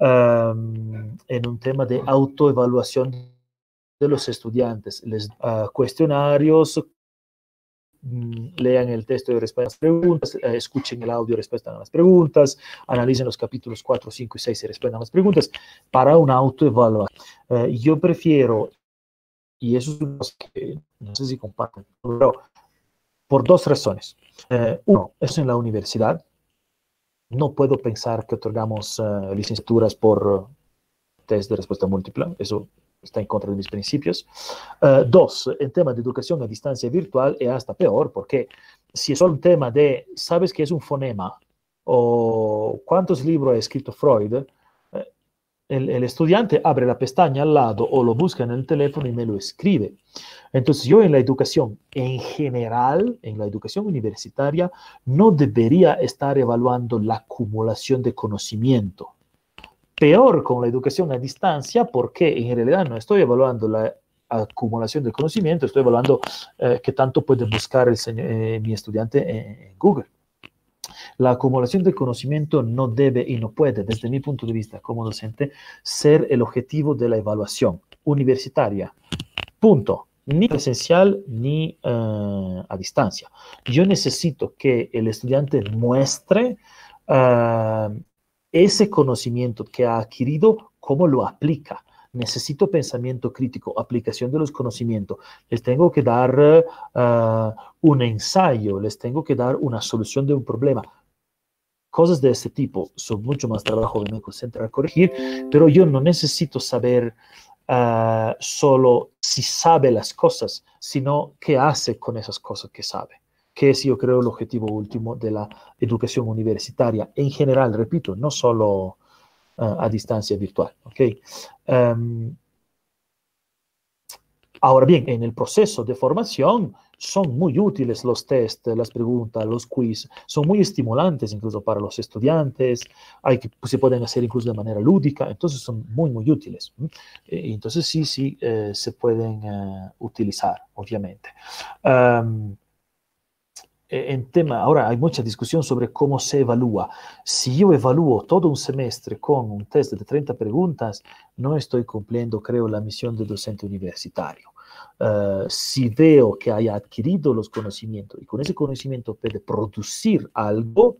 um, en un tema de autoevaluación de los estudiantes. Les uh, cuestionarios Mm, lean el texto y respondan las preguntas, eh, escuchen el audio y respondan a las preguntas, analicen los capítulos 4, 5 y 6 y respondan a las preguntas para una autoevaluación. Eh, yo prefiero, y eso es que no sé si comparten, pero por dos razones. Eh, uno, es en la universidad. No puedo pensar que otorgamos uh, licenciaturas por test de respuesta múltiple. Eso está en contra de mis principios. Uh, dos, el tema de educación a distancia virtual es hasta peor, porque si es solo un tema de, ¿sabes qué es un fonema? O cuántos libros ha escrito Freud, el, estudiante abre la pestaña al lado o lo busca en el teléfono y me lo escribe. Entonces yo en la educación en general, en la educación universitaria, no debería estar evaluando la acumulación de conocimiento peor con la educación a distancia porque en realidad no estoy evaluando la acumulación de conocimiento, estoy evaluando eh, qué tanto puede buscar el eh, mi estudiante en, Google. La acumulación de conocimiento no debe y no puede, desde mi punto de vista como docente, ser el objetivo de la evaluación universitaria. Punto. Ni presencial ni uh, a distancia. Yo necesito que el estudiante muestre uh, ese conocimiento que ha adquirido, cómo lo aplica. Necesito pensamiento crítico, aplicación de los conocimientos. Les tengo que dar uh, un ensayo, les tengo que dar una solución de un problema. Cosas de ese tipo son mucho más trabajo que me concentro a corregir, pero yo no necesito saber uh, solo si sabe las cosas, sino qué hace con esas cosas que sabe que es, yo creo, el objetivo último de la educación universitaria en general, repito, no solo uh, a distancia virtual. ¿okay? Um, ahora bien, en el proceso de formación son muy útiles los test, las preguntas, los quiz, son muy estimulantes incluso para los estudiantes, hay que, se pueden hacer incluso de manera lúdica, entonces son muy, muy útiles. ¿eh? Entonces sí, sí, eh, se pueden uh, utilizar, obviamente. Eh, en tema, ahora hay mucha discusión sobre cómo se evalúa. Si yo evalúo todo un semestre con un test de 30 preguntas, no estoy cumpliendo, creo, la misión del docente universitario. Uh, si veo que haya adquirido los conocimientos y con ese conocimiento puede producir algo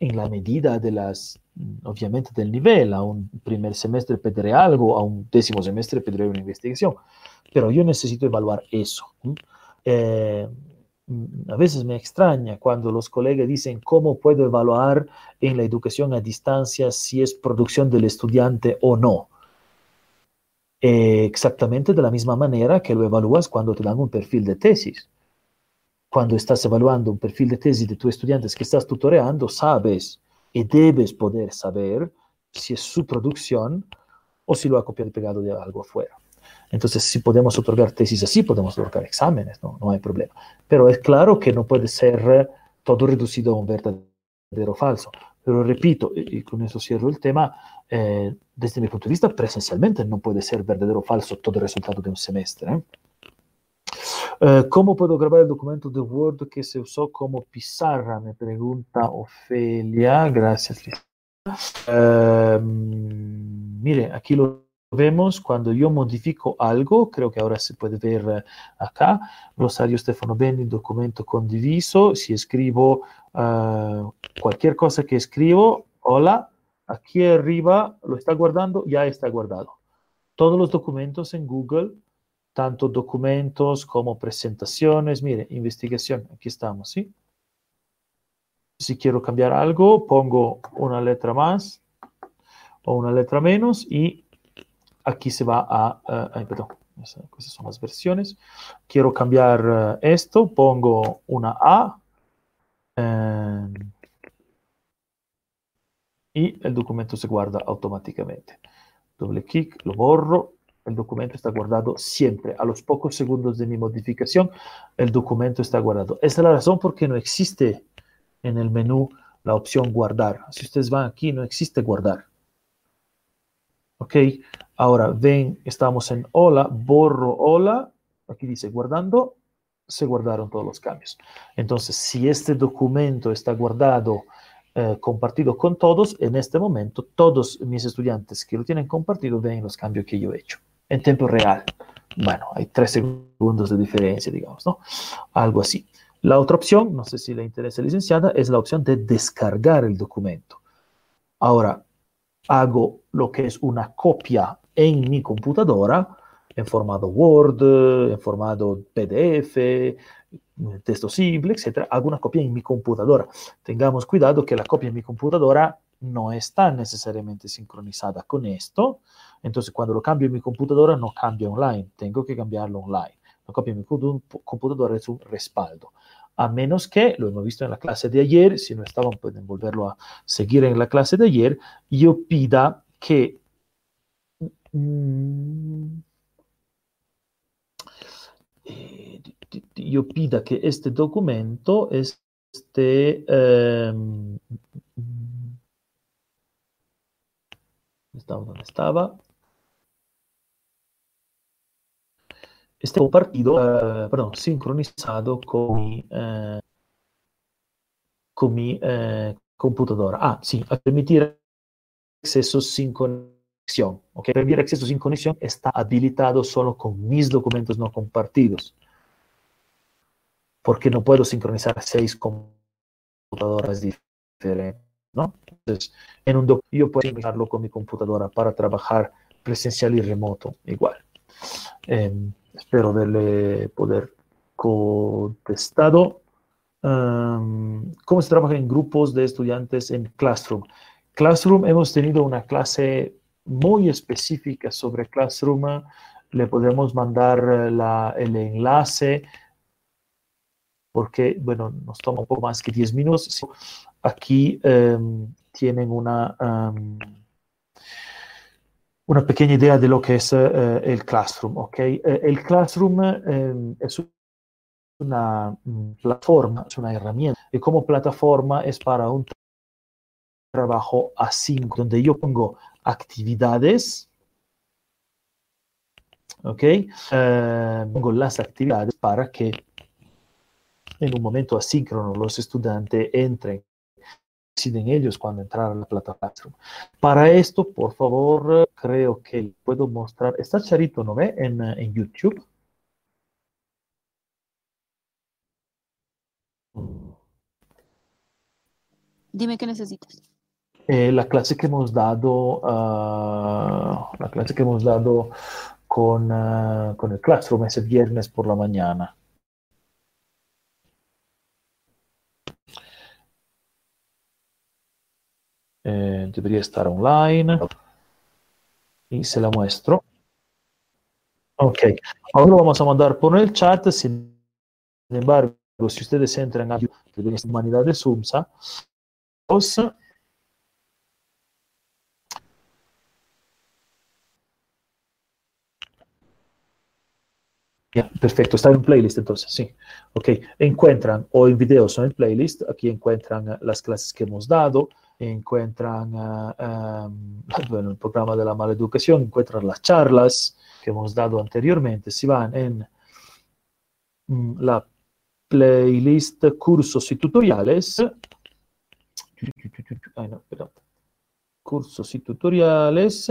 en la medida de las, obviamente, del nivel, a un primer semestre pediré algo, a un décimo semestre pediré una investigación, pero yo necesito evaluar eso. Eh, a veces me extraña cuando los colegas dicen cómo puedo evaluar en la educación a distancia si es producción del estudiante o no. Eh, exactamente de la misma manera que lo evalúas cuando te dan un perfil de tesis. Cuando estás evaluando un perfil de tesis de tus estudiantes que estás tutoreando, sabes y debes poder saber si es su producción o si lo ha copiado y pegado de algo afuera. Entonces, si podemos otorgar tesis así, podemos otorgar exámenes, no, no hay problema. Pero es claro que no puede ser todo reducido a un verdadero falso. Pero repito, y, con eso cierro el tema, eh, desde mi punto de vista, presencialmente no puede ser verdadero o falso todo el resultado de un semestre. ¿eh? Uh, ¿Cómo puedo grabar el documento de Word que se usó como pizarra? Me pregunta Ofelia. Gracias, uh, mire, aquí lo vemos cuando yo modifico algo, creo que ahora se puede ver uh, acá, Rosario Stefano Bendi, documento condiviso, si escribo uh, cualquier cosa que escribo, hola, aquí arriba lo está guardando, ya está guardado. Todos los documentos en Google, tanto documentos como presentaciones, mire, investigación, aquí estamos, ¿sí? Si quiero cambiar algo, pongo una letra más o una letra menos y aquí se va a, uh, perdón, esas son las versiones. Quiero cambiar uh, esto, pongo una A eh, y el documento se guarda automáticamente. Doble clic, lo borro, El documento está guardado siempre. A los pocos segundos de mi modificación, el documento está guardado. Esa es la razón por qué no existe en el menú la opción guardar. Si ustedes van aquí, no existe guardar. Ok, ahora ven, estamos en hola, borro hola, aquí dice guardando, se guardaron todos los cambios. Entonces, si este documento está guardado, eh, compartido con todos, en este momento todos mis estudiantes que lo tienen compartido ven los cambios que yo he hecho en tiempo real. Bueno, hay tres segundos de diferencia, digamos, ¿no? Algo así. La otra opción, no sé si le interesa licenciada, es la opción de descargar el documento. Ahora, hago lo que es una copia en mi computadora, en formato Word, en formato PDF, texto simple, etc. Hago una copia en mi computadora. Tengamos cuidado que la copia en mi computadora no está necesariamente sincronizada con esto. Entonces, cuando lo cambio en mi computadora, no cambia online. Tengo que cambiarlo online. La copia en mi computadora es un respaldo a menos que, lo hemos visto en la clase de ayer, si no estaban pueden volverlo a seguir en la clase de ayer, yo pida que mm, yo pida que este documento esté um, estaba donde estaba esté compartido, eh, perdón, sincronizado con mi, eh, con mi eh, computadora. Ah, sí, a permitir acceso sin conexión. Okay. Permitir acceso sin conexión está habilitado solo con mis documentos no compartidos. Porque no puedo sincronizar seis computadoras diferentes. ¿no? Entonces, en un yo puedo sincronizarlo con mi computadora para trabajar presencial y remoto igual. Eh, espero haberle poder contestado. Um, ¿Cómo se trabaja en grupos de estudiantes en Classroom? Classroom, hemos tenido una clase muy específica sobre Classroom. Le podemos mandar la, el enlace porque, bueno, nos toma un poco más que 10 minutos. Aquí um, tienen una... Um, una pequeña idea de lo que es eh, el Classroom. Eh, el Classroom eh, es una mm, plataforma, es una herramienta, y como plataforma es para un trabajo asíncrono, donde yo pongo actividades, ¿ok? pongo las actividades para que en un momento asíncrono los estudiantes entren deciden ellos cuando entrar a la plataforma. Para esto, por favor, creo que puedo mostrar. Está Charito, ¿no ve? En, eh, en YouTube. Dime qué necesitas. Eh, la clase que hemos dado, uh, la clase que hemos dado con, uh, con el Classroom ese viernes por la mañana. Eh, debería estar online. Y se la muestro. Ok, ahora vamos a mandar por el chat. Sin embargo, si ustedes entran a Humanidades SUMSA, os perfecto, está en playlist entonces, sí. Ok, encuentran o en videos o en playlist, aquí encuentran las clases que hemos dado, encuentran uh, bueno, el programa de la mala educación, encuentran las charlas que hemos dado anteriormente. Si van en mm, la playlist cursos y tutoriales, ay, no, cursos y tutoriales,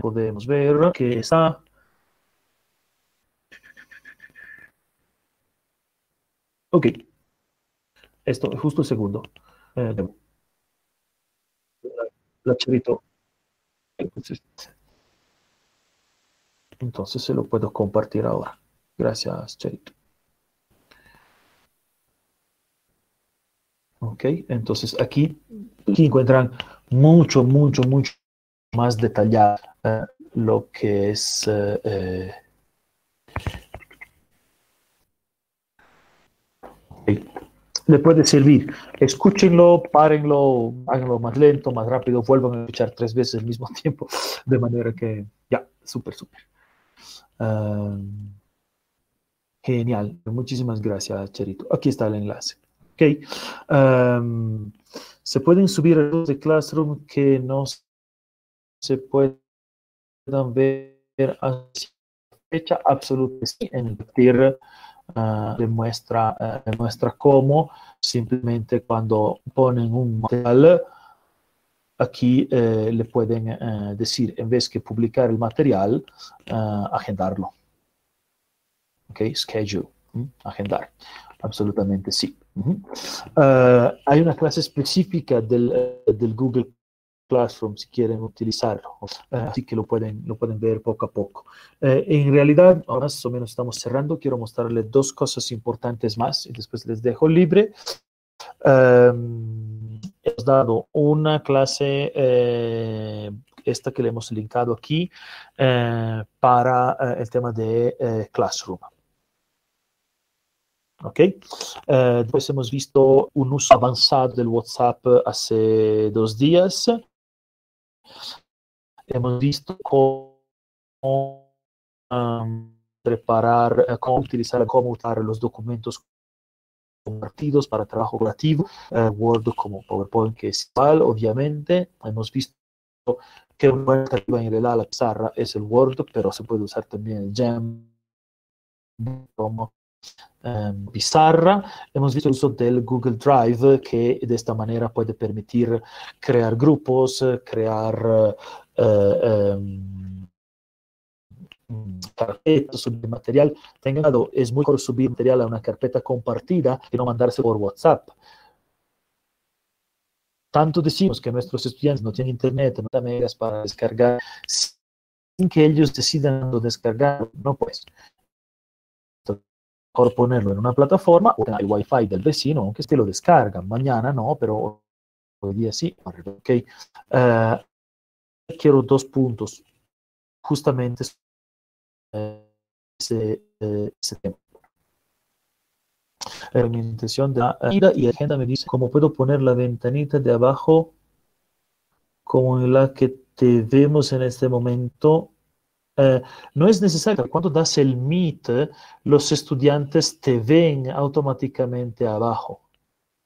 podemos ver que está Ok, esto, justo el segundo. Eh, la chavito. Entonces se lo puedo compartir ahora. Gracias, Charito. Ok, entonces aquí, aquí encuentran mucho, mucho, mucho más detallado eh, lo que es eh, eh le puede servir. Escúchenlo, párenlo, háganlo más lento, más rápido, vuelvan a escuchar tres veces al mismo tiempo, de manera que ya, súper, súper. Um, genial, muchísimas gracias, Cherito. Aquí está el enlace. Ok. Um, se pueden subir los de Classroom que no se puedan ver a fecha absoluta en el uh, demuestra, uh, demuestra cómo simplemente cuando ponen un material aquí eh, le pueden eh, decir en vez que publicar el material agendarlo. Ok schedule agendar. Absolutamente sí. Hay una clase específica del, del Google Classroom si quieren utilizarlo. así que lo pueden, lo pueden ver poco a poco. Eh, en realidad, ahora más o menos estamos cerrando. Quiero mostrarles dos cosas importantes más y después les dejo libre. Um, hemos dado una clase, eh, esta que le hemos linkado aquí, eh, para el tema de Classroom. ¿ok? Eh, después hemos visto un uso avanzado del WhatsApp hace dos días. Hemos visto cómo preparar, eh, cómo utilizar, cómo usar los documentos compartidos para trabajo creativo, uh, Word como PowerPoint, que es igual, obviamente. Hemos visto que una alternativa en realidad la pizarra es el Word, pero se puede usar también el Jam como pizarra. Hemos visto el uso del Google Drive, que de esta manera puede permitir crear grupos, crear uh, um, carpetas, subir material. Tengan es muy mejor subir material a una carpeta compartida que no mandarse por WhatsApp. Tanto decimos que nuestros estudiantes no tienen internet, no tienen megas para descargar, sin que ellos decidan descargar, no pues. Mejor ponerlo en una plataforma o el wifi del vecino, aunque este lo descargan. Mañana no, pero hoy día sí. Okay. Uh, quiero dos puntos, justamente ese, ese tema. Eh, mi intención de la y agenda me dice cómo puedo poner la ventanita de abajo como en la que te vemos en este momento. Eh, no es necesario, cuando das el Meet, los estudiantes te ven automáticamente abajo.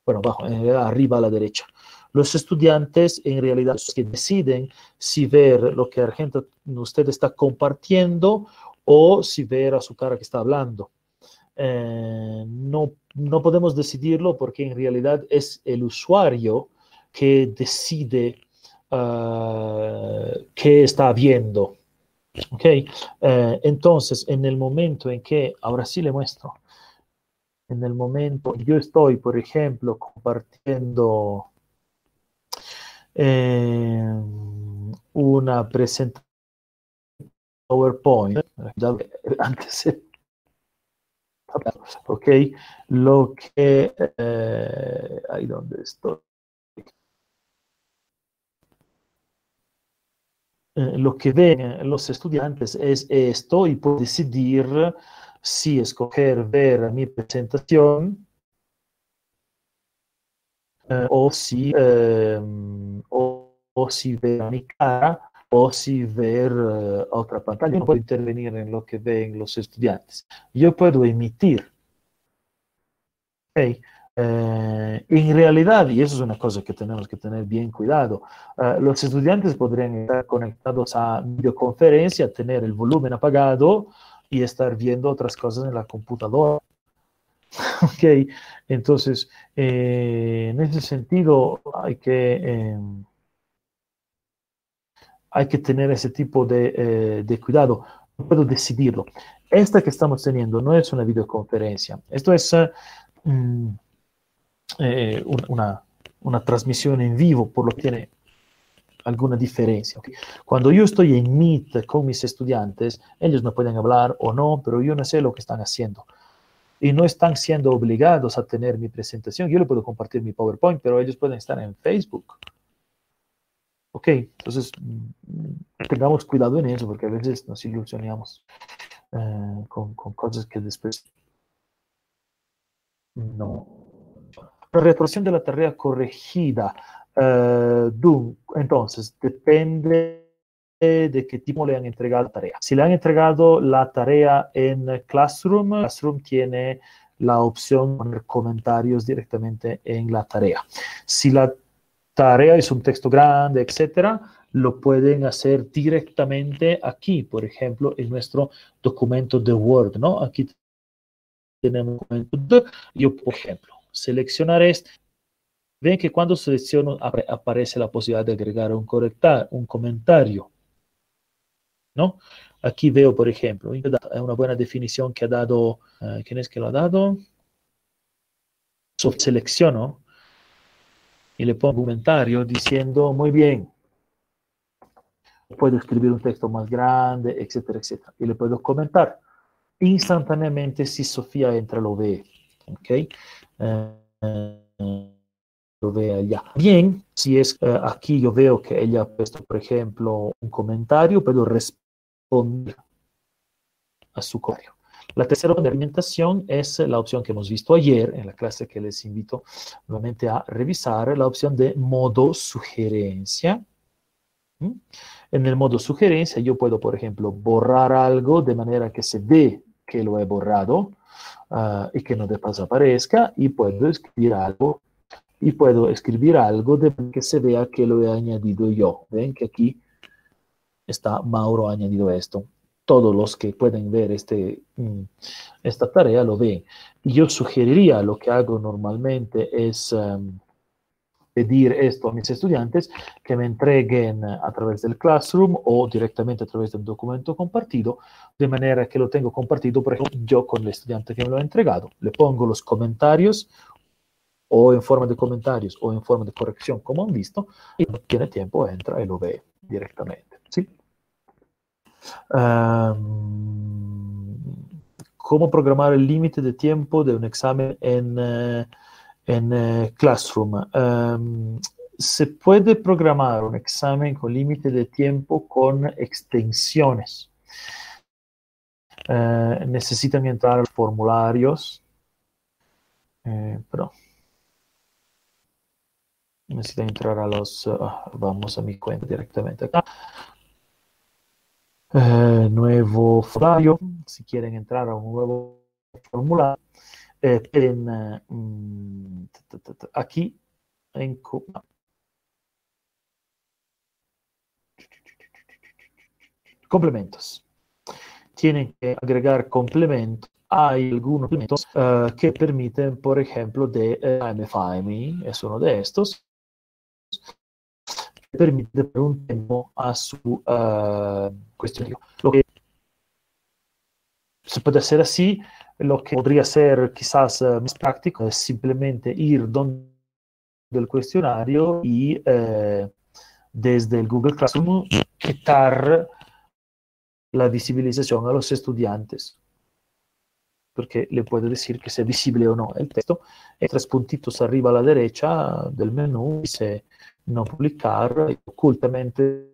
Bueno, abajo, eh, arriba a la derecha. Los estudiantes en realidad los que deciden si ver lo que Argento usted está compartiendo o si ver a su cara que está hablando. Eh, no, no podemos decidirlo porque en realidad es el usuario que decide uh, qué está viendo. ¿Ok? Eh, entonces, en el momento en que, ahora sí le muestro, en el momento, yo estoy, por ejemplo, compartiendo eh, una presentación PowerPoint, antes ok, lo que, eh, ahí donde estoy, lo que ven los estudiantes es esto y puedo decidir si escoger ver mi presentación eh, o si eh, o, o, si ver mi cara o si ver uh, otra pantalla. No puedo intervenir en lo que ven los estudiantes. Yo puedo emitir. Okay. Eh, en realidad, y eso es una cosa que tenemos que tener bien cuidado, uh, los estudiantes podrían estar conectados a videoconferencia, tener el volumen apagado y estar viendo otras cosas en la computadora. ok, entonces, eh, en ese sentido hay que... Eh, hay que tener ese tipo de, eh, de, cuidado. No puedo decidirlo. Esta que estamos teniendo no es una videoconferencia. Esto es uh, eh, una, una, transmisión en vivo, por lo que tiene alguna diferencia. ¿okay? Cuando yo estoy en Meet con mis estudiantes, ellos no pueden hablar o no, pero yo no sé lo que están haciendo. Y no están siendo obligados a tener mi presentación. Yo le puedo compartir mi PowerPoint, pero ellos pueden estar en Facebook Ok, entonces mm, tengamos cuidado en eso, porque a veces nos ilusionamos eh, con, con, cosas que después no. La retroacción de la tarea corregida. eh, entonces, depende de qué tipo le han entregado la tarea. Si le han entregado la tarea en Classroom, Classroom tiene la opción de poner comentarios directamente en la tarea. Si la tarea es un texto grande, etcétera, lo pueden hacer directamente aquí, por ejemplo, en nuestro documento de Word, ¿no? Aquí tenemos un documento yo, por ejemplo, seleccionar este. Ven que cuando selecciono apare- aparece la posibilidad de agregar un, correcta- un comentario, ¿no? Aquí veo, por ejemplo, es una buena definición que ha dado, eh, ¿quién es que lo ha dado? Selecciono y le pongo un comentario diciendo, muy bien, puedo escribir un texto más grande, etcétera, etcétera. Y le puedo comentar instantáneamente si Sofía entra, lo ve. ¿Ok? Eh, lo ve allá. Bien, si es eh, aquí yo veo que ella ha puesto, por ejemplo, un comentario, puedo responder a su comentario. La tercera opción alimentación es la opción que hemos visto ayer en la clase que les invito nuevamente a revisar, la opción de modo sugerencia. ¿Mm? En el modo sugerencia yo puedo, por ejemplo, borrar algo de manera que se ve que lo he borrado ah, y que no desaparezca y puedo escribir algo y puedo escribir algo de que se vea que lo he añadido yo. Ven que aquí está Mauro ha añadido esto. Todos los que pueden ver este, mm, esta tarea lo ven. Yo sugeriría, lo que hago normalmente es em, pedir esto a mis estudiantes que me entreguen a través del Classroom o directamente a través de un documento compartido, de manera que lo tengo compartido, por ejemplo, yo con el estudiante que me lo ha entregado. Le pongo los comentarios o en forma de comentarios o en forma de corrección, como han visto, y cuando tiene tiempo entra y lo ve directamente. ¿sí? Um, ¿Cómo programar el límite de tiempo de un examen en, eh, en eh, Classroom? Um, se puede programar un examen con límite de tiempo con extensiones. Eh, necesitan entrar a los formularios. Eh. Necesitan entrar a los. ah, vamos a mi cuenta directamente acá. Eh, nuevo formulario. Si quieren entrar a un nuevo formulario, eh, en, eh, aquí en complementos. Tienen que agregar complementos. Hay algunos complementos eh, que permiten, por ejemplo, de eh, AMFIME, es uno de estos, que permite por un tiempo a su eh, cuestionario. Lo que se puede hacer así, lo que podría ser quizás eh, más práctico es simplemente ir donde el cuestionario y eh, desde el Google Classroom quitar la visibilización a los estudiantes, porque le puede decir que sea visible o no el texto. Hay tres puntitos arriba a la derecha del menú, dice no publicar, y ocultamente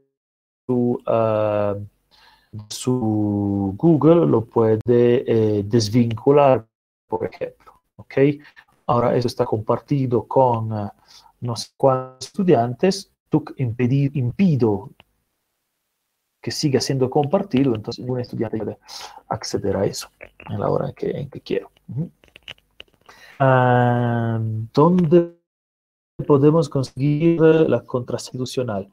su, ah, su Google lo puede eh, desvincular, por ejemplo. ¿ok? Ahora eso está compartido con eh, no sé cuántos estudiantes. Tú impedir, impido que siga siendo compartido, entonces un estudiante puede acceder a eso en la hora en que, en quiero. Ah, ¿Dónde podemos conseguir la contraseña institucional?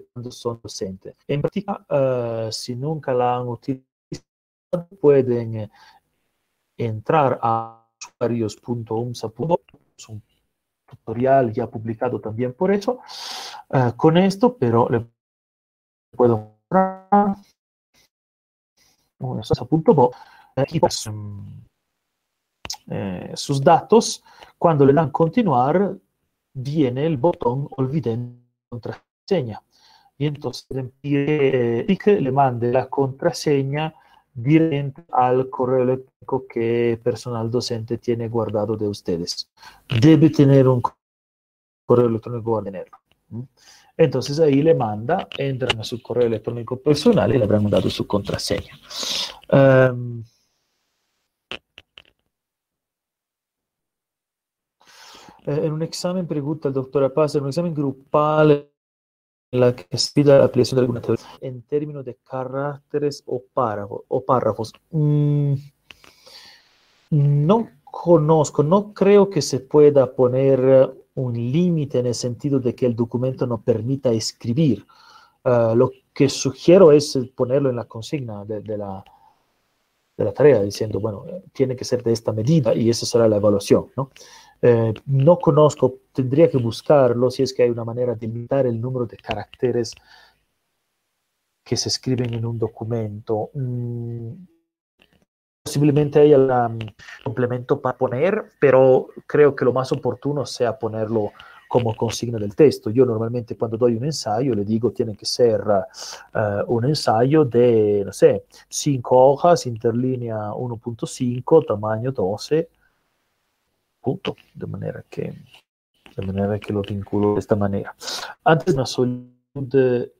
Cuando son docentes. En práctica, ah, si nunca la han utilizado, pueden eh, entrar a usuarios.umsa.org, un tutorial ya publicado también por eso, ah, con esto, pero le puedo mostrar aquí pues, eh, sus datos, cuando le dan continuar, viene el botón olviden contraseña. Y le pide le mande la contraseña directamente al correo electrónico que personal docente tiene guardado de ustedes. Debe tener un correo electrónico a tenerlo. Entonces ahí le manda, entran a su correo electrónico personal y le habrán dado su contraseña. Ehm, Eh, en un examen, pregunta el doctor Paz, en un examen grupal la que se pide la aplicación de alguna teoría en términos de caracteres o párrafos. O párrafos. Mm, no conozco, no creo que se pueda poner un límite en el sentido de que el documento no permita escribir. Uh, lo que sugiero es ponerlo en la consigna de, la, de, la, tarea, diciendo, bueno, tiene que ser de esta medida y esa será la evaluación, ¿no? Eh, no conozco, tendría que buscarlo si es que hay una manera de limitar el número de caracteres que se escriben en un documento. Mm, posiblemente haya un complemento para poner, pero creo que lo más oportuno sea ponerlo como consigna del texto. Yo normalmente cuando doy un ensayo le digo tiene que ser uh, un ensayo de, no sé, 5 hojas, interlínea 1.5, tamaño 12, punto, de manera que de manera que lo vinculo de esta manera. Antes una salud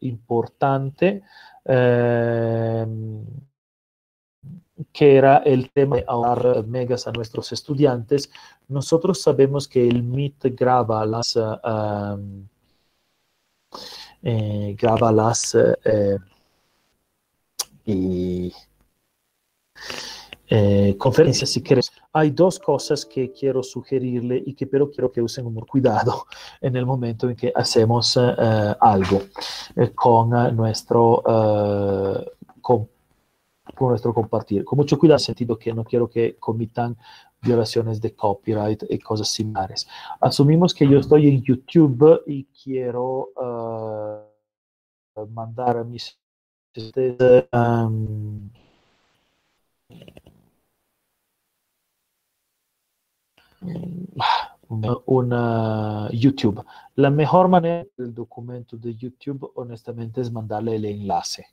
importante eh, que era el tema de ahorrar megas a nuestros estudiantes. Nosotros sabemos que el MIT graba las uh, graba las eh, y eh, conferencias si quieres. Hay dos cosas que quiero sugerirle y que pero quiero que usen un cuidado en el momento en que hacemos uh, algo uh, con nuestro con, con, nuestro compartir. Con mucho cuidado, sentido que no quiero que comitan violaciones de copyright y cosas similares. Asumimos que yo estoy en YouTube y quiero mandar a mis um, una YouTube. La mejor manera del documento de YouTube, honestamente, es mandarle el enlace.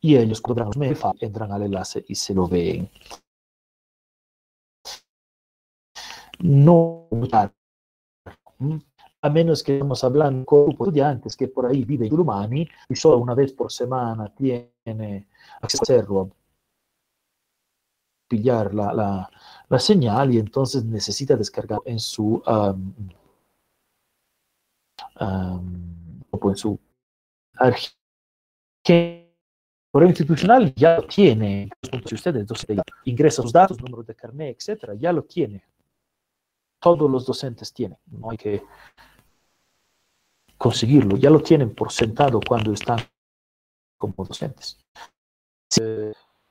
Y ellos entran al enlace y se lo ven. No a menos que estamos hablando con estudiantes que por ahí viven humani y solo una vez por semana tiene acceso a hacerlo, pillar la, la, la señal y entonces necesita descargar en su um, um, en su archivo institucional ya lo tiene. Si usted entonces ingresa datos, número de carnet, etcétera, ya lo tiene. Todos los docentes tienen. No hay que conseguirlo. Ya lo tienen por sentado cuando están como docentes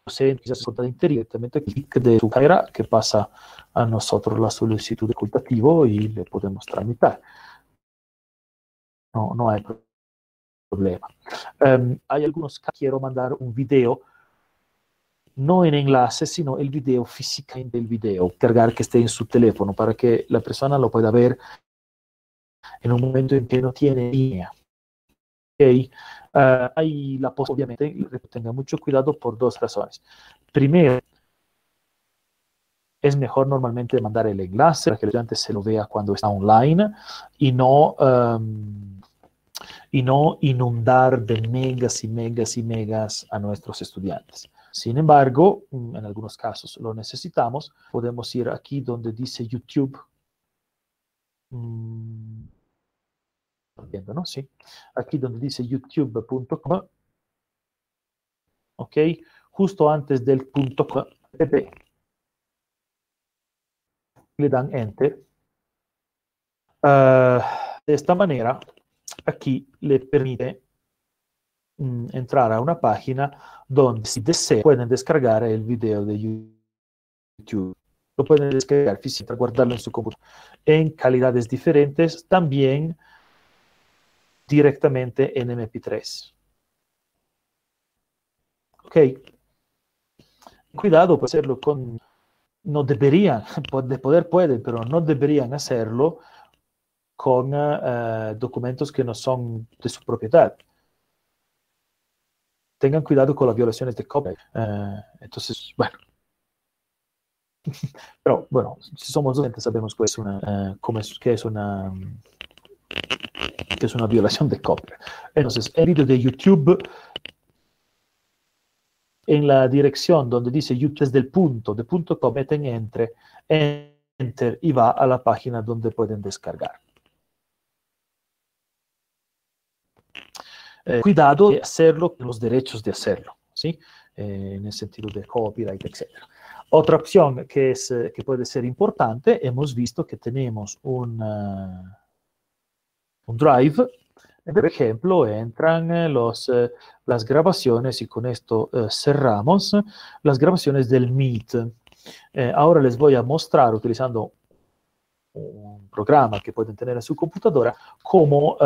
docente, quizás directamente el clic de su carrera que pasa a nosotros la solicitud de cultativo y le podemos tramitar. No, no hay problema. Um, hay algunos que quiero mandar un video, no en enlace, sino el video físicamente el video, cargar que esté en su teléfono para que la persona lo pueda ver en un momento en que no tiene línea. Uh, hay la posibilidad, obviamente, tenga mucho cuidado por dos razones. Primero, es mejor normalmente mandar el enlace para que el estudiante se lo vea cuando está online y no, y no inundar de megas y megas y megas a nuestros estudiantes. Sin embargo, en algunos casos lo necesitamos. Podemos ir aquí donde dice YouTube. Mm, viendo, ¿no? Sí. Aquí donde dice youtube.com. Ok. Justo antes del punto com. Le dan enter. Uh, de esta manera, aquí le permite mm, entrar a una página donde si desean pueden descargar el video de YouTube. Lo pueden descargar físicamente, guardarlo en su computadora en calidades diferentes. También directamente en MP3. Ok. Cuidado por hacerlo con... No deberían, de poder pueden, pero no deberían hacerlo con uh, documentos que no son de su propiedad. Tengan cuidado con las violaciones de copyright. Uh, entonces, bueno. pero bueno, si somos docentes sabemos que es una, uh, cómo es, que es una que es una violación de copyright. Entonces, el vídeo de YouTube, en la dirección donde dice desde el punto, de punto com, meten enter y va a la página donde pueden descargar. Eh, cuidado de hacerlo los derechos de hacerlo, ¿sí? Eh, en el sentido de copyright, etc. Otra opción que, es, eh, que puede ser importante, hemos visto que tenemos un, un drive, por ejemplo, entran los, las grabaciones, y con esto cerramos, las grabaciones del Meet. ahora les voy a mostrar, utilizando un programa que pueden tener en su computadora, cómo,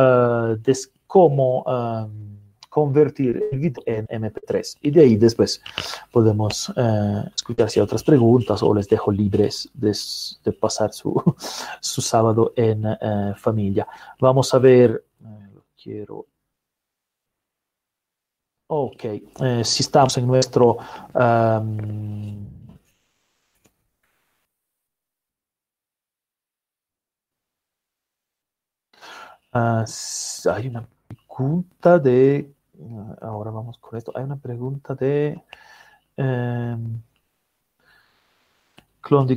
cómo um, convertir el video en MP3. Y de ahí después podemos uh, escuchar si hay otras preguntas o les dejo libres de, pasar su, su, sábado en uh, familia. Vamos a ver, lo quiero Ok, eh, si estamos en nuestro uh, hay una pregunta de, ahora vamos con esto, hay una pregunta de eh,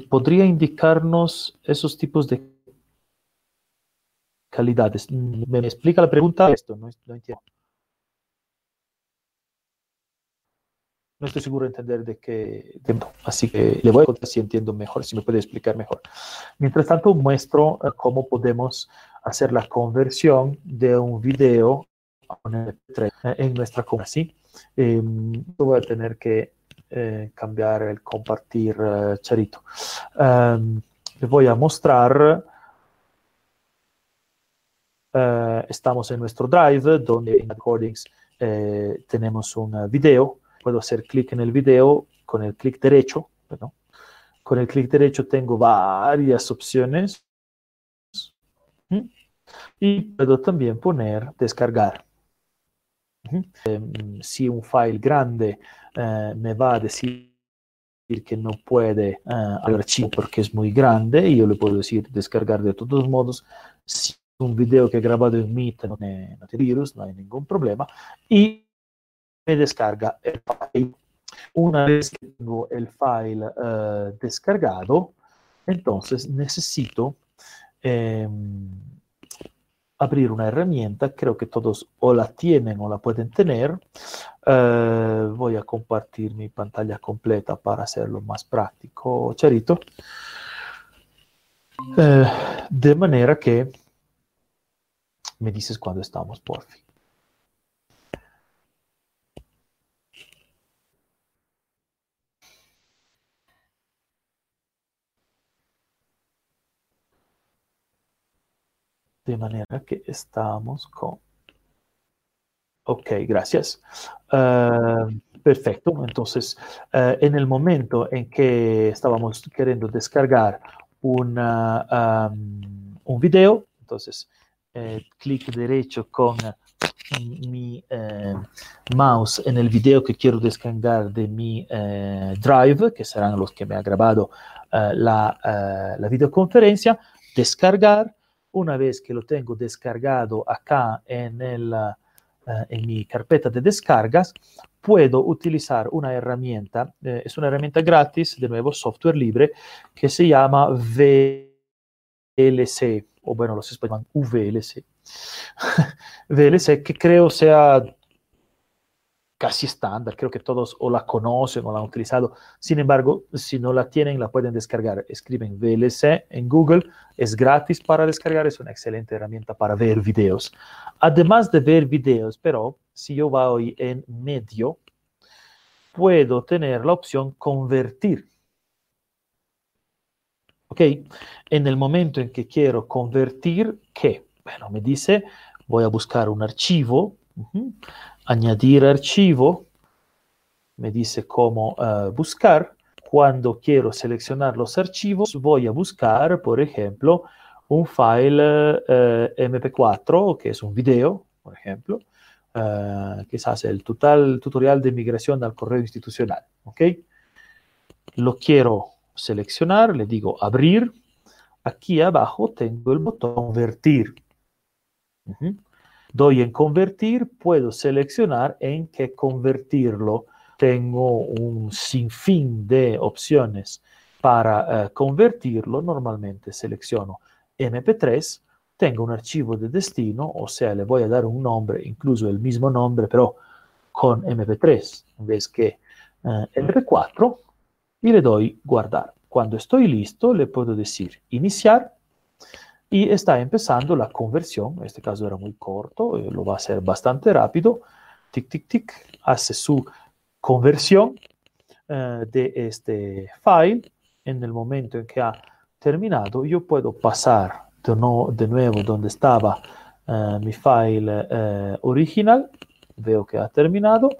¿podría indicarnos esos tipos de calidades? ¿Me explica la pregunta? Esto, no, entiendo. No estoy seguro de entender de qué así que le voy a contar si entiendo mejor, si me puede explicar mejor. Mientras tanto, muestro uh, cómo podemos hacer la conversión de un video en nuestra compra. ¿sí? Eh, voy a tener que eh, cambiar el compartir uh, charito. Um, voy a mostrar. Uh, estamos en nuestro drive donde en recordings eh, tenemos un video. Puedo hacer clic en el video con el clic derecho. Con el clic derecho tengo varias opciones. ¿Mm? Y puedo también poner descargar. Em, si un file grande eh, me va a decir que no puede uh, al archivo porque es muy grande, yo le puedo decir descargar de todos modos. Si un video que he grabado en Meet no tiene, virus, no hay ningún problema. Y me descarga el file. Una vez que tengo el file uh, descargado, entonces necesito eh, abrir una herramienta, creo que todos o la tienen o la pueden tener. Eh, voy a compartir mi pantalla completa para hacerlo más práctico, Charito. Eh, de manera que me dices cuando estamos, por fin. De manera que estamos con... Ok, gracias. Uh, perfecto. Entonces, uh, en el momento en que estábamos queriendo descargar una, un video, entonces, eh, clic derecho con mi eh, mouse en el video que quiero descargar de mi eh, drive, que serán los que me ha grabado la, la videoconferencia, descargar, una vez que lo tengo descargado acá en, el, uh, en mi carpeta de descargas, puedo utilizar una herramienta, eh, es una herramienta gratis, de nuevo software libre, que se llama VLC, o bueno, los españoles VLC. VLC, que creo sea casi estándar, creo que todos o la conocen o la han utilizado. Sin embargo, si no la tienen, la pueden descargar. Escriben VLC en Google, es gratis para descargar, es una excelente herramienta para ver videos. Además de ver videos, pero si yo voy en medio, puedo tener la opción convertir. ¿Ok? En el momento en que quiero convertir, ¿qué? Bueno, me dice, voy a buscar un archivo. Uh -huh añadir archivo, me dice cómo uh, buscar. Cuando quiero seleccionar los archivos, voy a buscar, por ejemplo, un file eh, MP4, que es un video, por ejemplo, uh, quizás el total, tutorial de migración al correo institucional. ¿ok? Lo quiero seleccionar, le digo abrir. Aquí abajo tengo el botón -huh doy en convertir, puedo seleccionar en qué convertirlo. Tengo un sinfín de opciones Para uh, convertirlo, normalmente selecciono MP3, tengo un archivo de destino, o sea, le voy a dar un nombre, incluso el mismo nombre, pero con MP3 en vez que uh, MP4, y le doy guardar. Cuando estoy listo, le puedo decir iniciar y está empezando la conversión. En este caso era muy corto, eh, lo va a hacer bastante rápido. Tic, tic, tic, hace su conversión eh, de este file. En el momento en que ha terminado, yo puedo pasar de, no, de nuevo donde estaba eh, mi file original. Veo que ha terminado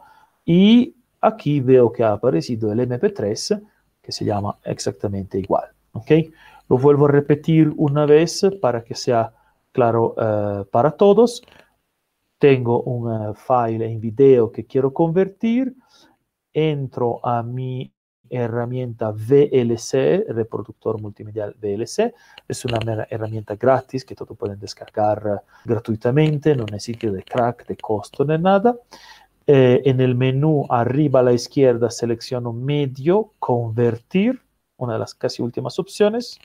y aquí veo que ha aparecido el MP3 que se llama exactamente igual. ¿ok? Lo vuelvo a repetir una vez para que sea claro uh, para todos. Tengo un uh, file en video que quiero convertir. Entro a mi herramienta VLC, reproductor multimedial VLC. Es una herramienta gratis que todos pueden descargar uh, gratuitamente, no necesita de crack, de costo, ni nada. Eh, en el menú arriba a la izquierda selecciono medio, convertir, una de las casi últimas opciones.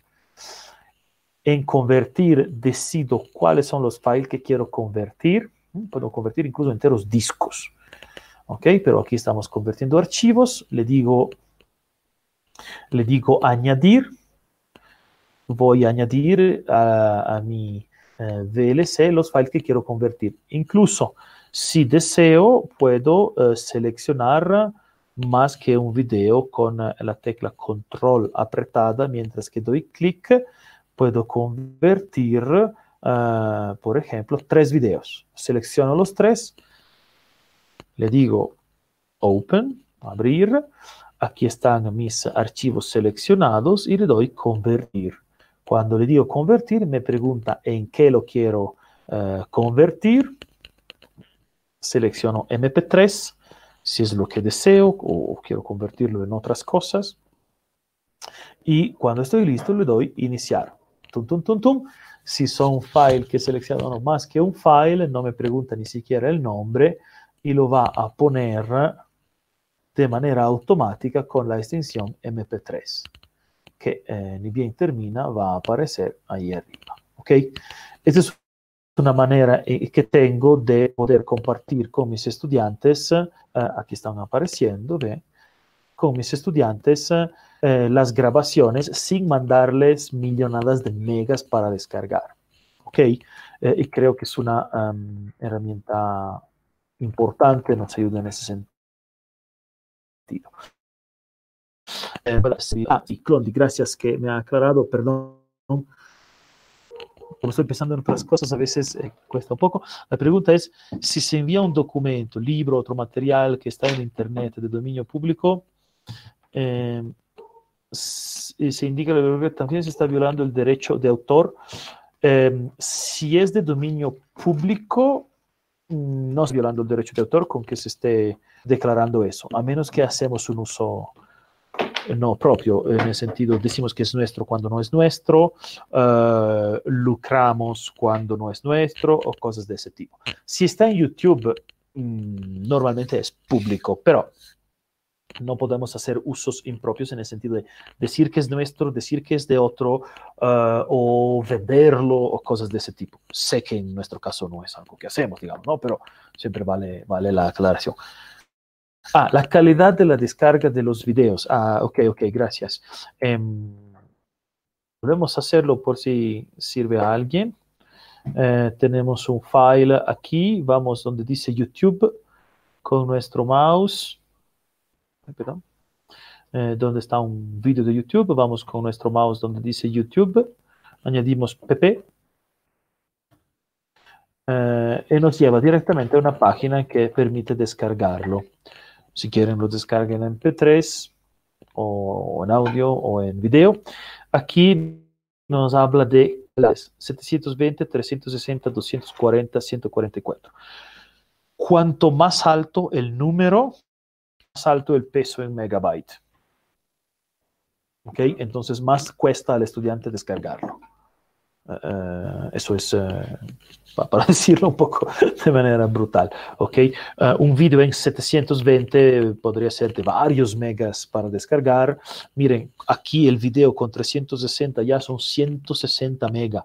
En convertir decido cuáles son los files que quiero convertir. Puedo convertir incluso enteros discos. ¿Ok? Pero aquí estamos convirtiendo archivos. Le digo, le digo añadir. Voy a añadir a, mi eh, VLC los files que quiero convertir. Incluso si deseo, puedo uh, seleccionar más que un video con uh, la tecla control apretada, mientras que doy clic, puedo convertir, uh, por ejemplo, tres videos. Selecciono los tres, le digo open, abrir, aquí están mis archivos seleccionados y le doy convertir. Cuando le digo convertir, me pregunta en qué lo quiero convertir selecciono MP3 si es lo que deseo o quiero convertirlo en otras cosas. Y cuando estoy listo le doy iniciar. Tum, tum, tum, tum. Si son file que selecciono más que un file, no me pregunta ni siquiera el nombre y lo va a poner de manera automática con la extensión MP3, que eh, ni bien termina va a aparecer ahí arriba. ¿Ok? Este es una manera eh, que tengo de poder compartir con mis estudiantes, eh, aquí están apareciendo, ¿ve? con mis estudiantes eh, las grabaciones sin mandarles millonadas de megas para descargar. ¿Ok? Eh, y creo que es una um, herramienta importante, nos ayuda en ese sentido. Eh, ah, sí, Clondi, gracias que me ha aclarado, perdón como estoy pensando en otras cosas, a veces eh, cuesta un poco. La pregunta es, si se envía un documento, libro, otro material que está en Internet de dominio público, eh, se indica que también se está violando el derecho de autor. Eh, si es de dominio público, no es violando el derecho de autor con que se esté declarando eso, a menos que hacemos un uso no propio, en el sentido, decimos que es nuestro cuando no es nuestro, uh, lucramos cuando no es nuestro o cosas de ese tipo. Si está en YouTube, mmm, normalmente es público, pero no podemos hacer usos impropios en el sentido de decir que es nuestro, decir que es de otro uh, o venderlo o cosas de ese tipo. Sé que en nuestro caso no es algo que hacemos, digamos, ¿no? Pero siempre vale, vale la aclaración. Ah, la calidad de la descarga de los videos. Ah, ok, ok, gracias. Eh, podemos hacerlo por si sirve a alguien. Eh, tenemos un file aquí, vamos donde dice YouTube con nuestro mouse. Perdón. Eh, donde está un video de YouTube, vamos con nuestro mouse donde dice YouTube, añadimos pp eh, y nos lleva directamente a una página que permite descargarlo. Si quieren, lo descarguen en MP3 o en audio o en video. Aquí nos habla de las 720, 360, 240, 144. Cuanto más alto el número, más alto el peso en megabyte. ¿Ok? Entonces más cuesta al estudiante descargarlo. Uh, eso es, uh, para decirlo un poco de manera brutal, ¿ok? Uh, un video en 720 podría ser de varios megas para descargar. Miren, aquí el video con 360 ya son 160 megas.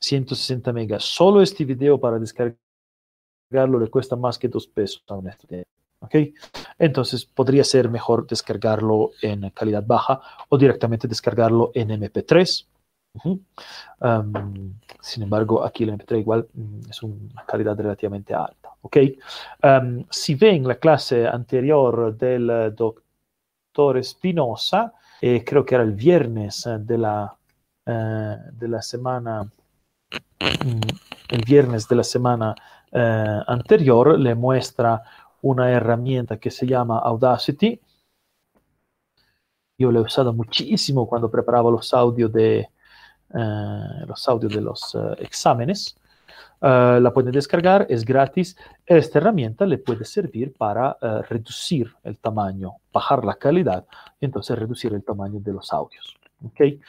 160 megas. Solo este video para descargarlo le cuesta más que dos pesos a un estudiante. ¿ok? Entonces podría ser mejor descargarlo en calidad baja o directamente descargarlo en MP3 sin embargo, aquí el MP3 igual mm, es una calidad relativamente alta. ¿okay? Um, si ven la clase anterior del doctor Espinosa, eh, creo que era el viernes de la, eh, de la semana, mm, el viernes de la semana eh, anterior, le muestra una herramienta que se llama Audacity. Yo lo he usado muchísimo cuando preparaba los audios de, eh, los audios de los eh, exámenes. Eh, la pueden descargar, es gratis. Esta herramienta le puede servir para reducir el tamaño, bajar la calidad y entonces reducir el tamaño de los audios. ¿okay?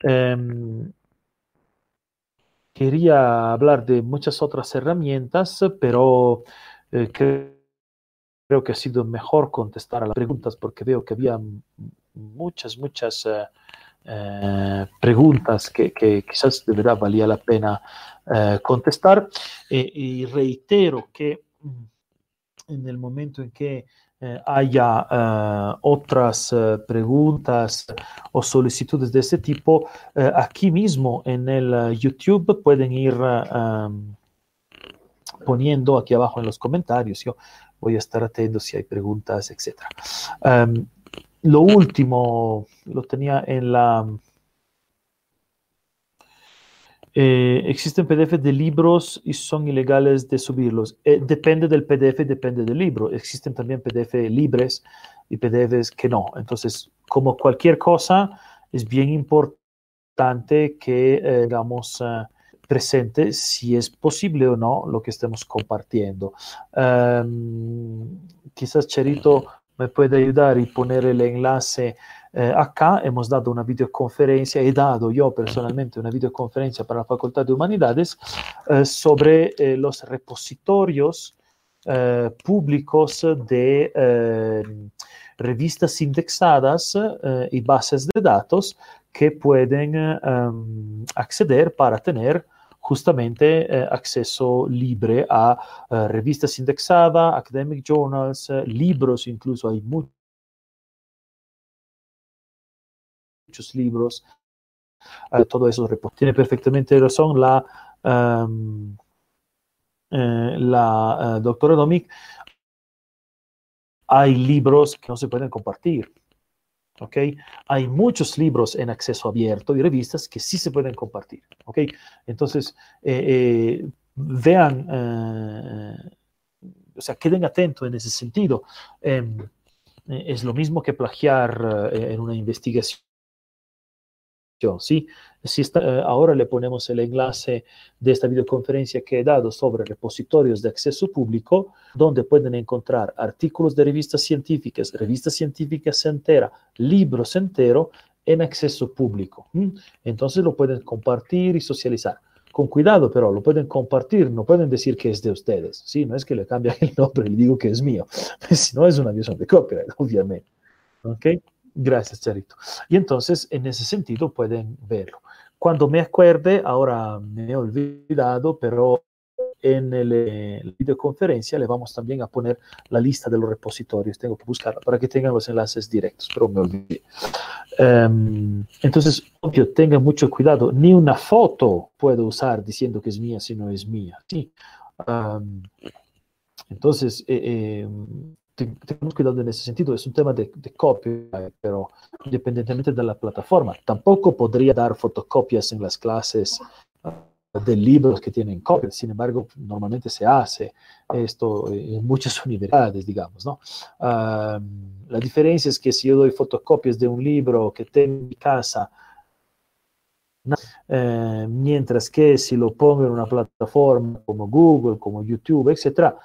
Em, quería hablar de muchas otras herramientas, pero creo que ha sido mejor contestar a las preguntas porque veo que había muchas, muchas eh, preguntas que, quizás de verdad valía la pena eh, contestar. Eh, y reitero que mm, en el momento en que haya otras preguntas o solicitudes de este tipo, aquí mismo en el YouTube pueden ir poniendo aquí abajo en los comentarios. Yo voy a estar atento si hay preguntas, etc. Lo último lo tenía en la... Eh, existen PDF de libros y son ilegales de subirlos. Eh, depende del PDF, depende del libro. Existen también PDF libres y PDFs que no. Entonces, como cualquier cosa, es bien importante que, eh, digamos, presente si es posible o no lo que estemos compartiendo. Em, quizás Cherito me puede ayudar y poner el enlace eh, acá. Hemos dado una videoconferencia, he dado yo personalmente una videoconferencia para la Facultad de Humanidades eh, sobre eh, los repositorios públicos de revistas indexadas y bases de datos que pueden em, acceder para tener justamente eh, acceso libre a eh, revistas indexadas, academic journals, eh, libros, incluso hay muchos libros, todo eso tiene perfectamente razón la, em, la doctora Domic. Hay libros que no se pueden compartir. ¿Ok? Hay muchos libros en acceso abierto y revistas que sí se pueden compartir, ¿ok? Entonces, eh, eh, vean, eh, o sea, queden atentos en ese sentido. Em, es lo mismo que plagiar en una investigación ¿sí? Si está, eh, ahora le ponemos el enlace de esta videoconferencia que he dado sobre repositorios de acceso público, donde pueden encontrar artículos de revistas científicas, revistas científicas entera, libros enteros en acceso público. Entonces lo pueden compartir y socializar. Con cuidado, pero lo pueden compartir, no pueden decir que es de ustedes. ¿sí? No es que le cambie el nombre le digo que es mío, si no es una violación de copyright, obviamente. ¿ok? Gracias, Charito. Y entonces, en ese sentido, pueden verlo. Cuando me acuerde, ahora me he olvidado, pero en el, eh, la videoconferencia le vamos también a poner la lista de los repositorios. Tengo que buscarla para que tengan los enlaces directos, pero me olvidé. Um, entonces, obvio, tengan mucho cuidado. Ni una foto puedo usar diciendo que es mía si no es mía. ¿sí? Um, entonces, eh, eh, tenemos cuidado en ese sentido, es un tema de, de copyright, pero independientemente de la plataforma. Tampoco podría dar fotocopias en las clases uh, de libros que tienen copyright, sin embargo, normalmente se hace esto en muchas universidades, digamos, ¿no? La diferencia es que si yo doy fotocopias de un libro que tengo en mi casa, eh, mientras que si lo pongo en una plataforma como Google, como YouTube, etcétera,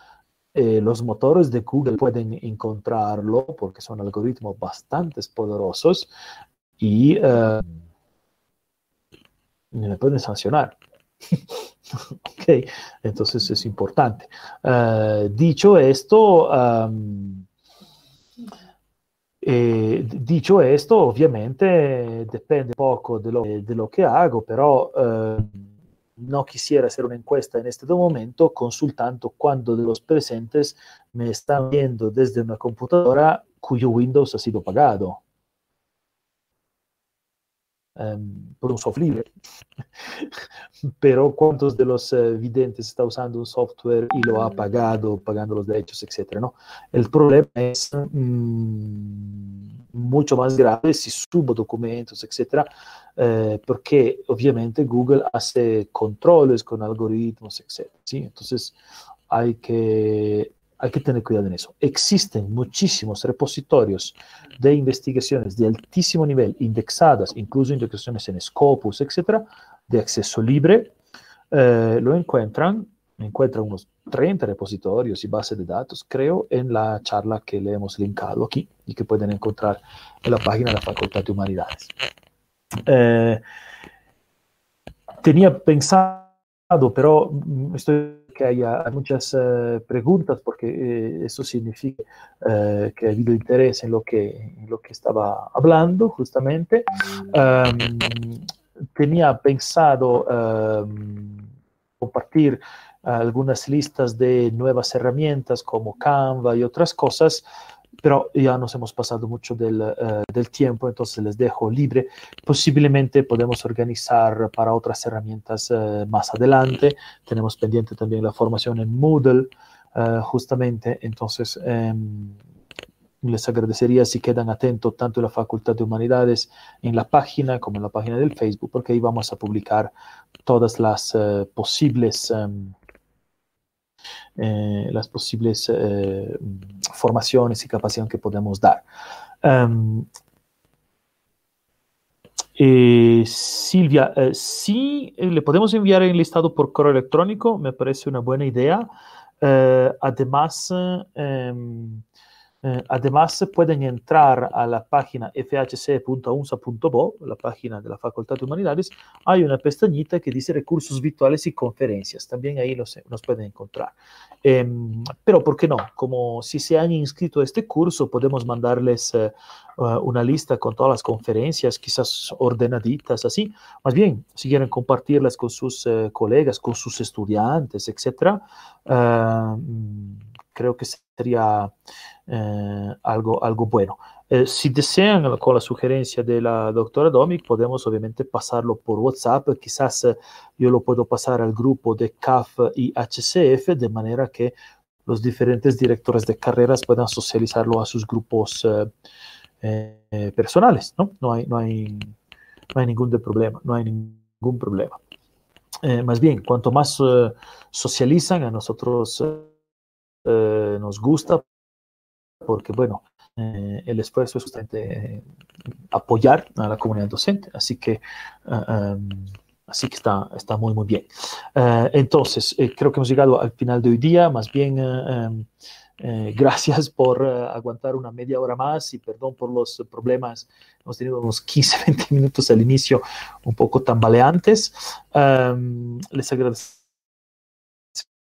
eh, los motores de Google pueden encontrarlo porque son algoritmos bastante poderosos y, uh, me pueden sancionar. ok, entonces es importante. Uh, dicho esto, um, eh, dicho esto, ovviamente depende poco de lo, de lo que hago, pero uh, no quisiera hacer una encuesta en este momento consultando cuántos de los presentes me están viendo desde una computadora cuyo Windows ha sido pagado um, por un software libre. Pero cuántos de los uh, videntes está usando un software y lo ha pagado, pagando los derechos, etcétera, ¿no? El problema es um, mucho más grave si subo documentos, etcétera, eh, porque obviamente Google hace controles con algoritmos, etcétera, ¿sí? Entonces hay que hay que tener cuidado en eso. Existen muchísimos repositorios de investigaciones de altísimo nivel, indexadas, incluso indexaciones en Scopus, etcétera, de acceso libre. Eh, lo encuentran, encuentran unos 30 repositorios y bases de datos, creo, en la charla que le hemos linkado aquí y que pueden encontrar en la página de la Facultad de Humanidades. Eh, tenía pensado, pero estoy que haya muchas uh, preguntas, porque eh, eso significa uh, que ha habido interés en lo que, lo que estaba hablando, justamente. Tenía pensado compartir algunas listas de nuevas herramientas como Canva y otras cosas pero ya nos hemos pasado mucho del, uh, del, tiempo, entonces les dejo libre. Posiblemente podemos organizar para otras herramientas uh, más adelante. Tenemos pendiente también la formación en Moodle, uh, justamente, entonces um, les agradecería si quedan atentos tanto en la Facultad de Humanidades en la página como en la página del Facebook, porque ahí vamos a publicar todas las posibles... Um, eh, las posibles eh, formaciones y capacitación que podemos dar. Um, eh, Silvia, eh, eh, le podemos enviar el listado por correo electrónico, me parece una buena idea. Eh, además, em, eh, además, pueden entrar a la página fhc.unsa.bo, la página de la Facultad de Humanidades. Hay una pestañita que dice recursos virtuales y conferencias. También ahí los, nos pueden encontrar. Eh, pero, ¿por qué no? Como si se han inscrito a este curso, podemos mandarles uh, una lista con todas las conferencias, quizás ordenaditas, así. Más bien, si quieren compartirlas con sus uh, colegas, con sus estudiantes, etc., creo que sería eh, algo, algo bueno. Eh, si desean, con la sugerencia de la doctora Domic, podemos obviamente pasarlo por WhatsApp. Quizás eh, yo lo puedo pasar al grupo de CAF y HCF, de manera que los diferentes directores de carreras puedan socializarlo a sus grupos personales. ¿no? No, hay, no, hay, no hay ningún problema. No hay ningún problema. más bien, cuanto más socializan, a nosotros nos gusta porque, bueno, eh, el esfuerzo es justamente eh, apoyar a la comunidad docente, así que, uh, um, así que está, está muy, muy bien. Uh, entonces, eh, creo que hemos llegado al final de hoy día, más bien... Um, eh, gracias por uh, aguantar una media hora más y perdón por los problemas. Hemos tenido unos 15, 20 minutos al inicio un poco tambaleantes. Um, les agradezco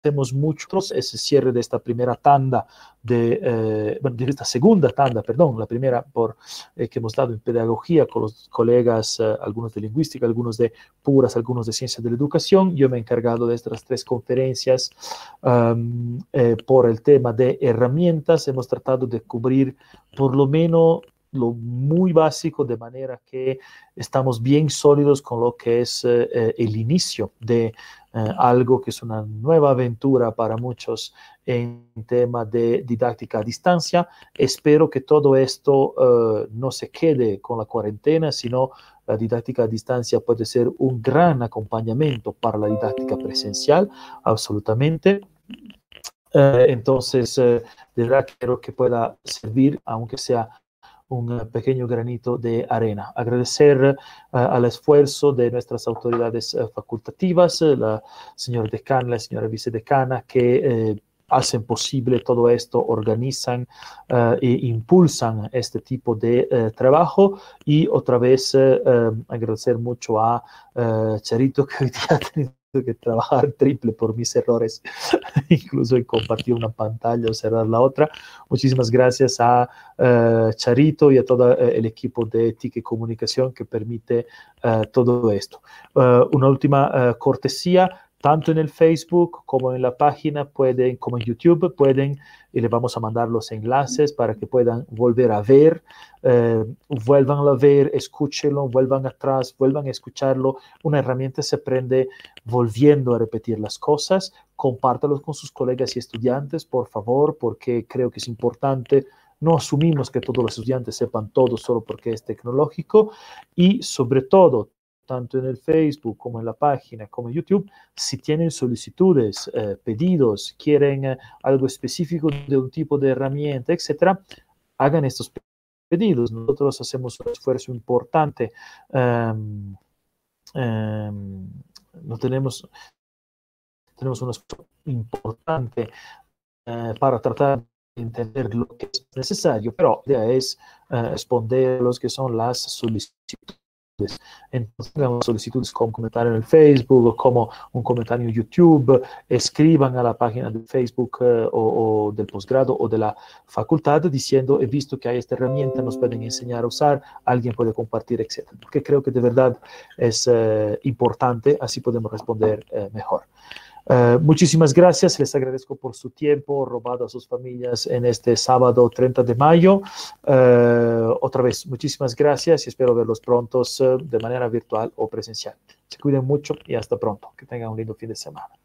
hacemos muchos ese cierre de esta primera tanda, de, eh, de esta segunda tanda, perdón, la primera por, eh, que hemos dado en pedagogía con los colegas, eh, algunos de lingüística, algunos de puras, algunos de ciencias de la educación. Yo me he encargado de estas tres conferencias por el tema de herramientas. Hemos tratado de cubrir por lo menos lo muy básico, de manera que estamos bien sólidos con lo que es eh, el inicio de eh, algo que es una nueva aventura para muchos en tema de didáctica a distancia. Espero que todo esto eh, no se quede con la cuarentena, sino la didáctica a distancia puede ser un gran acompañamiento para la didáctica presencial, absolutamente. entonces, de verdad quiero que pueda servir, aunque sea un pequeño granito de arena. Agradecer uh, al esfuerzo de nuestras autoridades uh, facultativas, la señora decana, la señora vicedecana, que hacen posible todo esto, organizan e impulsan este tipo de trabajo. Y otra vez agradecer mucho a Charito que ha tenido que trabajar triple por mis errores, incluso en compartir una pantalla o cerrar la otra. Muchísimas gracias a uh, Charito y a todo uh, el equipo de y Comunicación que permite uh, todo esto. una última cortesía tanto en el Facebook como en la página, pueden, como en YouTube, pueden, y les vamos a mandar los enlaces para que puedan volver a ver, eh, vuelvan a ver, escúchenlo, vuelvan atrás, vuelvan a escucharlo. Una herramienta se aprende volviendo a repetir las cosas. Compártalos con sus colegas y estudiantes, por favor, porque creo que es importante. No asumimos que todos los estudiantes sepan todo solo porque es tecnológico y sobre todo tanto en el Facebook como en la página, como en YouTube, si tienen solicitudes, eh, pedidos, quieren eh, algo específico de un tipo de herramienta, etcétera, hagan estos pedidos. Nosotros hacemos un esfuerzo importante. Um, um, no tenemos, tenemos un esfuerzo importante uh, para tratar de entender lo que es necesario, pero la idea es responder los que son las solicitudes entonces, hagamos solicitudes como comentario en el Facebook como un comentario en YouTube, escriban a la página de Facebook eh, o, o, del posgrado o de la facultad diciendo, he visto que hay esta herramienta, nos pueden enseñar a usar, alguien puede compartir, etc. Porque creo que de verdad es eh, importante, así podemos responder eh, mejor. Uh, muchísimas gracias, les agradezco por su tiempo robado a sus familias en este sábado 30 de mayo. Uh, otra vez, muchísimas gracias y espero verlos pronto uh, de manera virtual o presencial. Se cuiden mucho y hasta pronto. Que tengan un lindo fin de semana.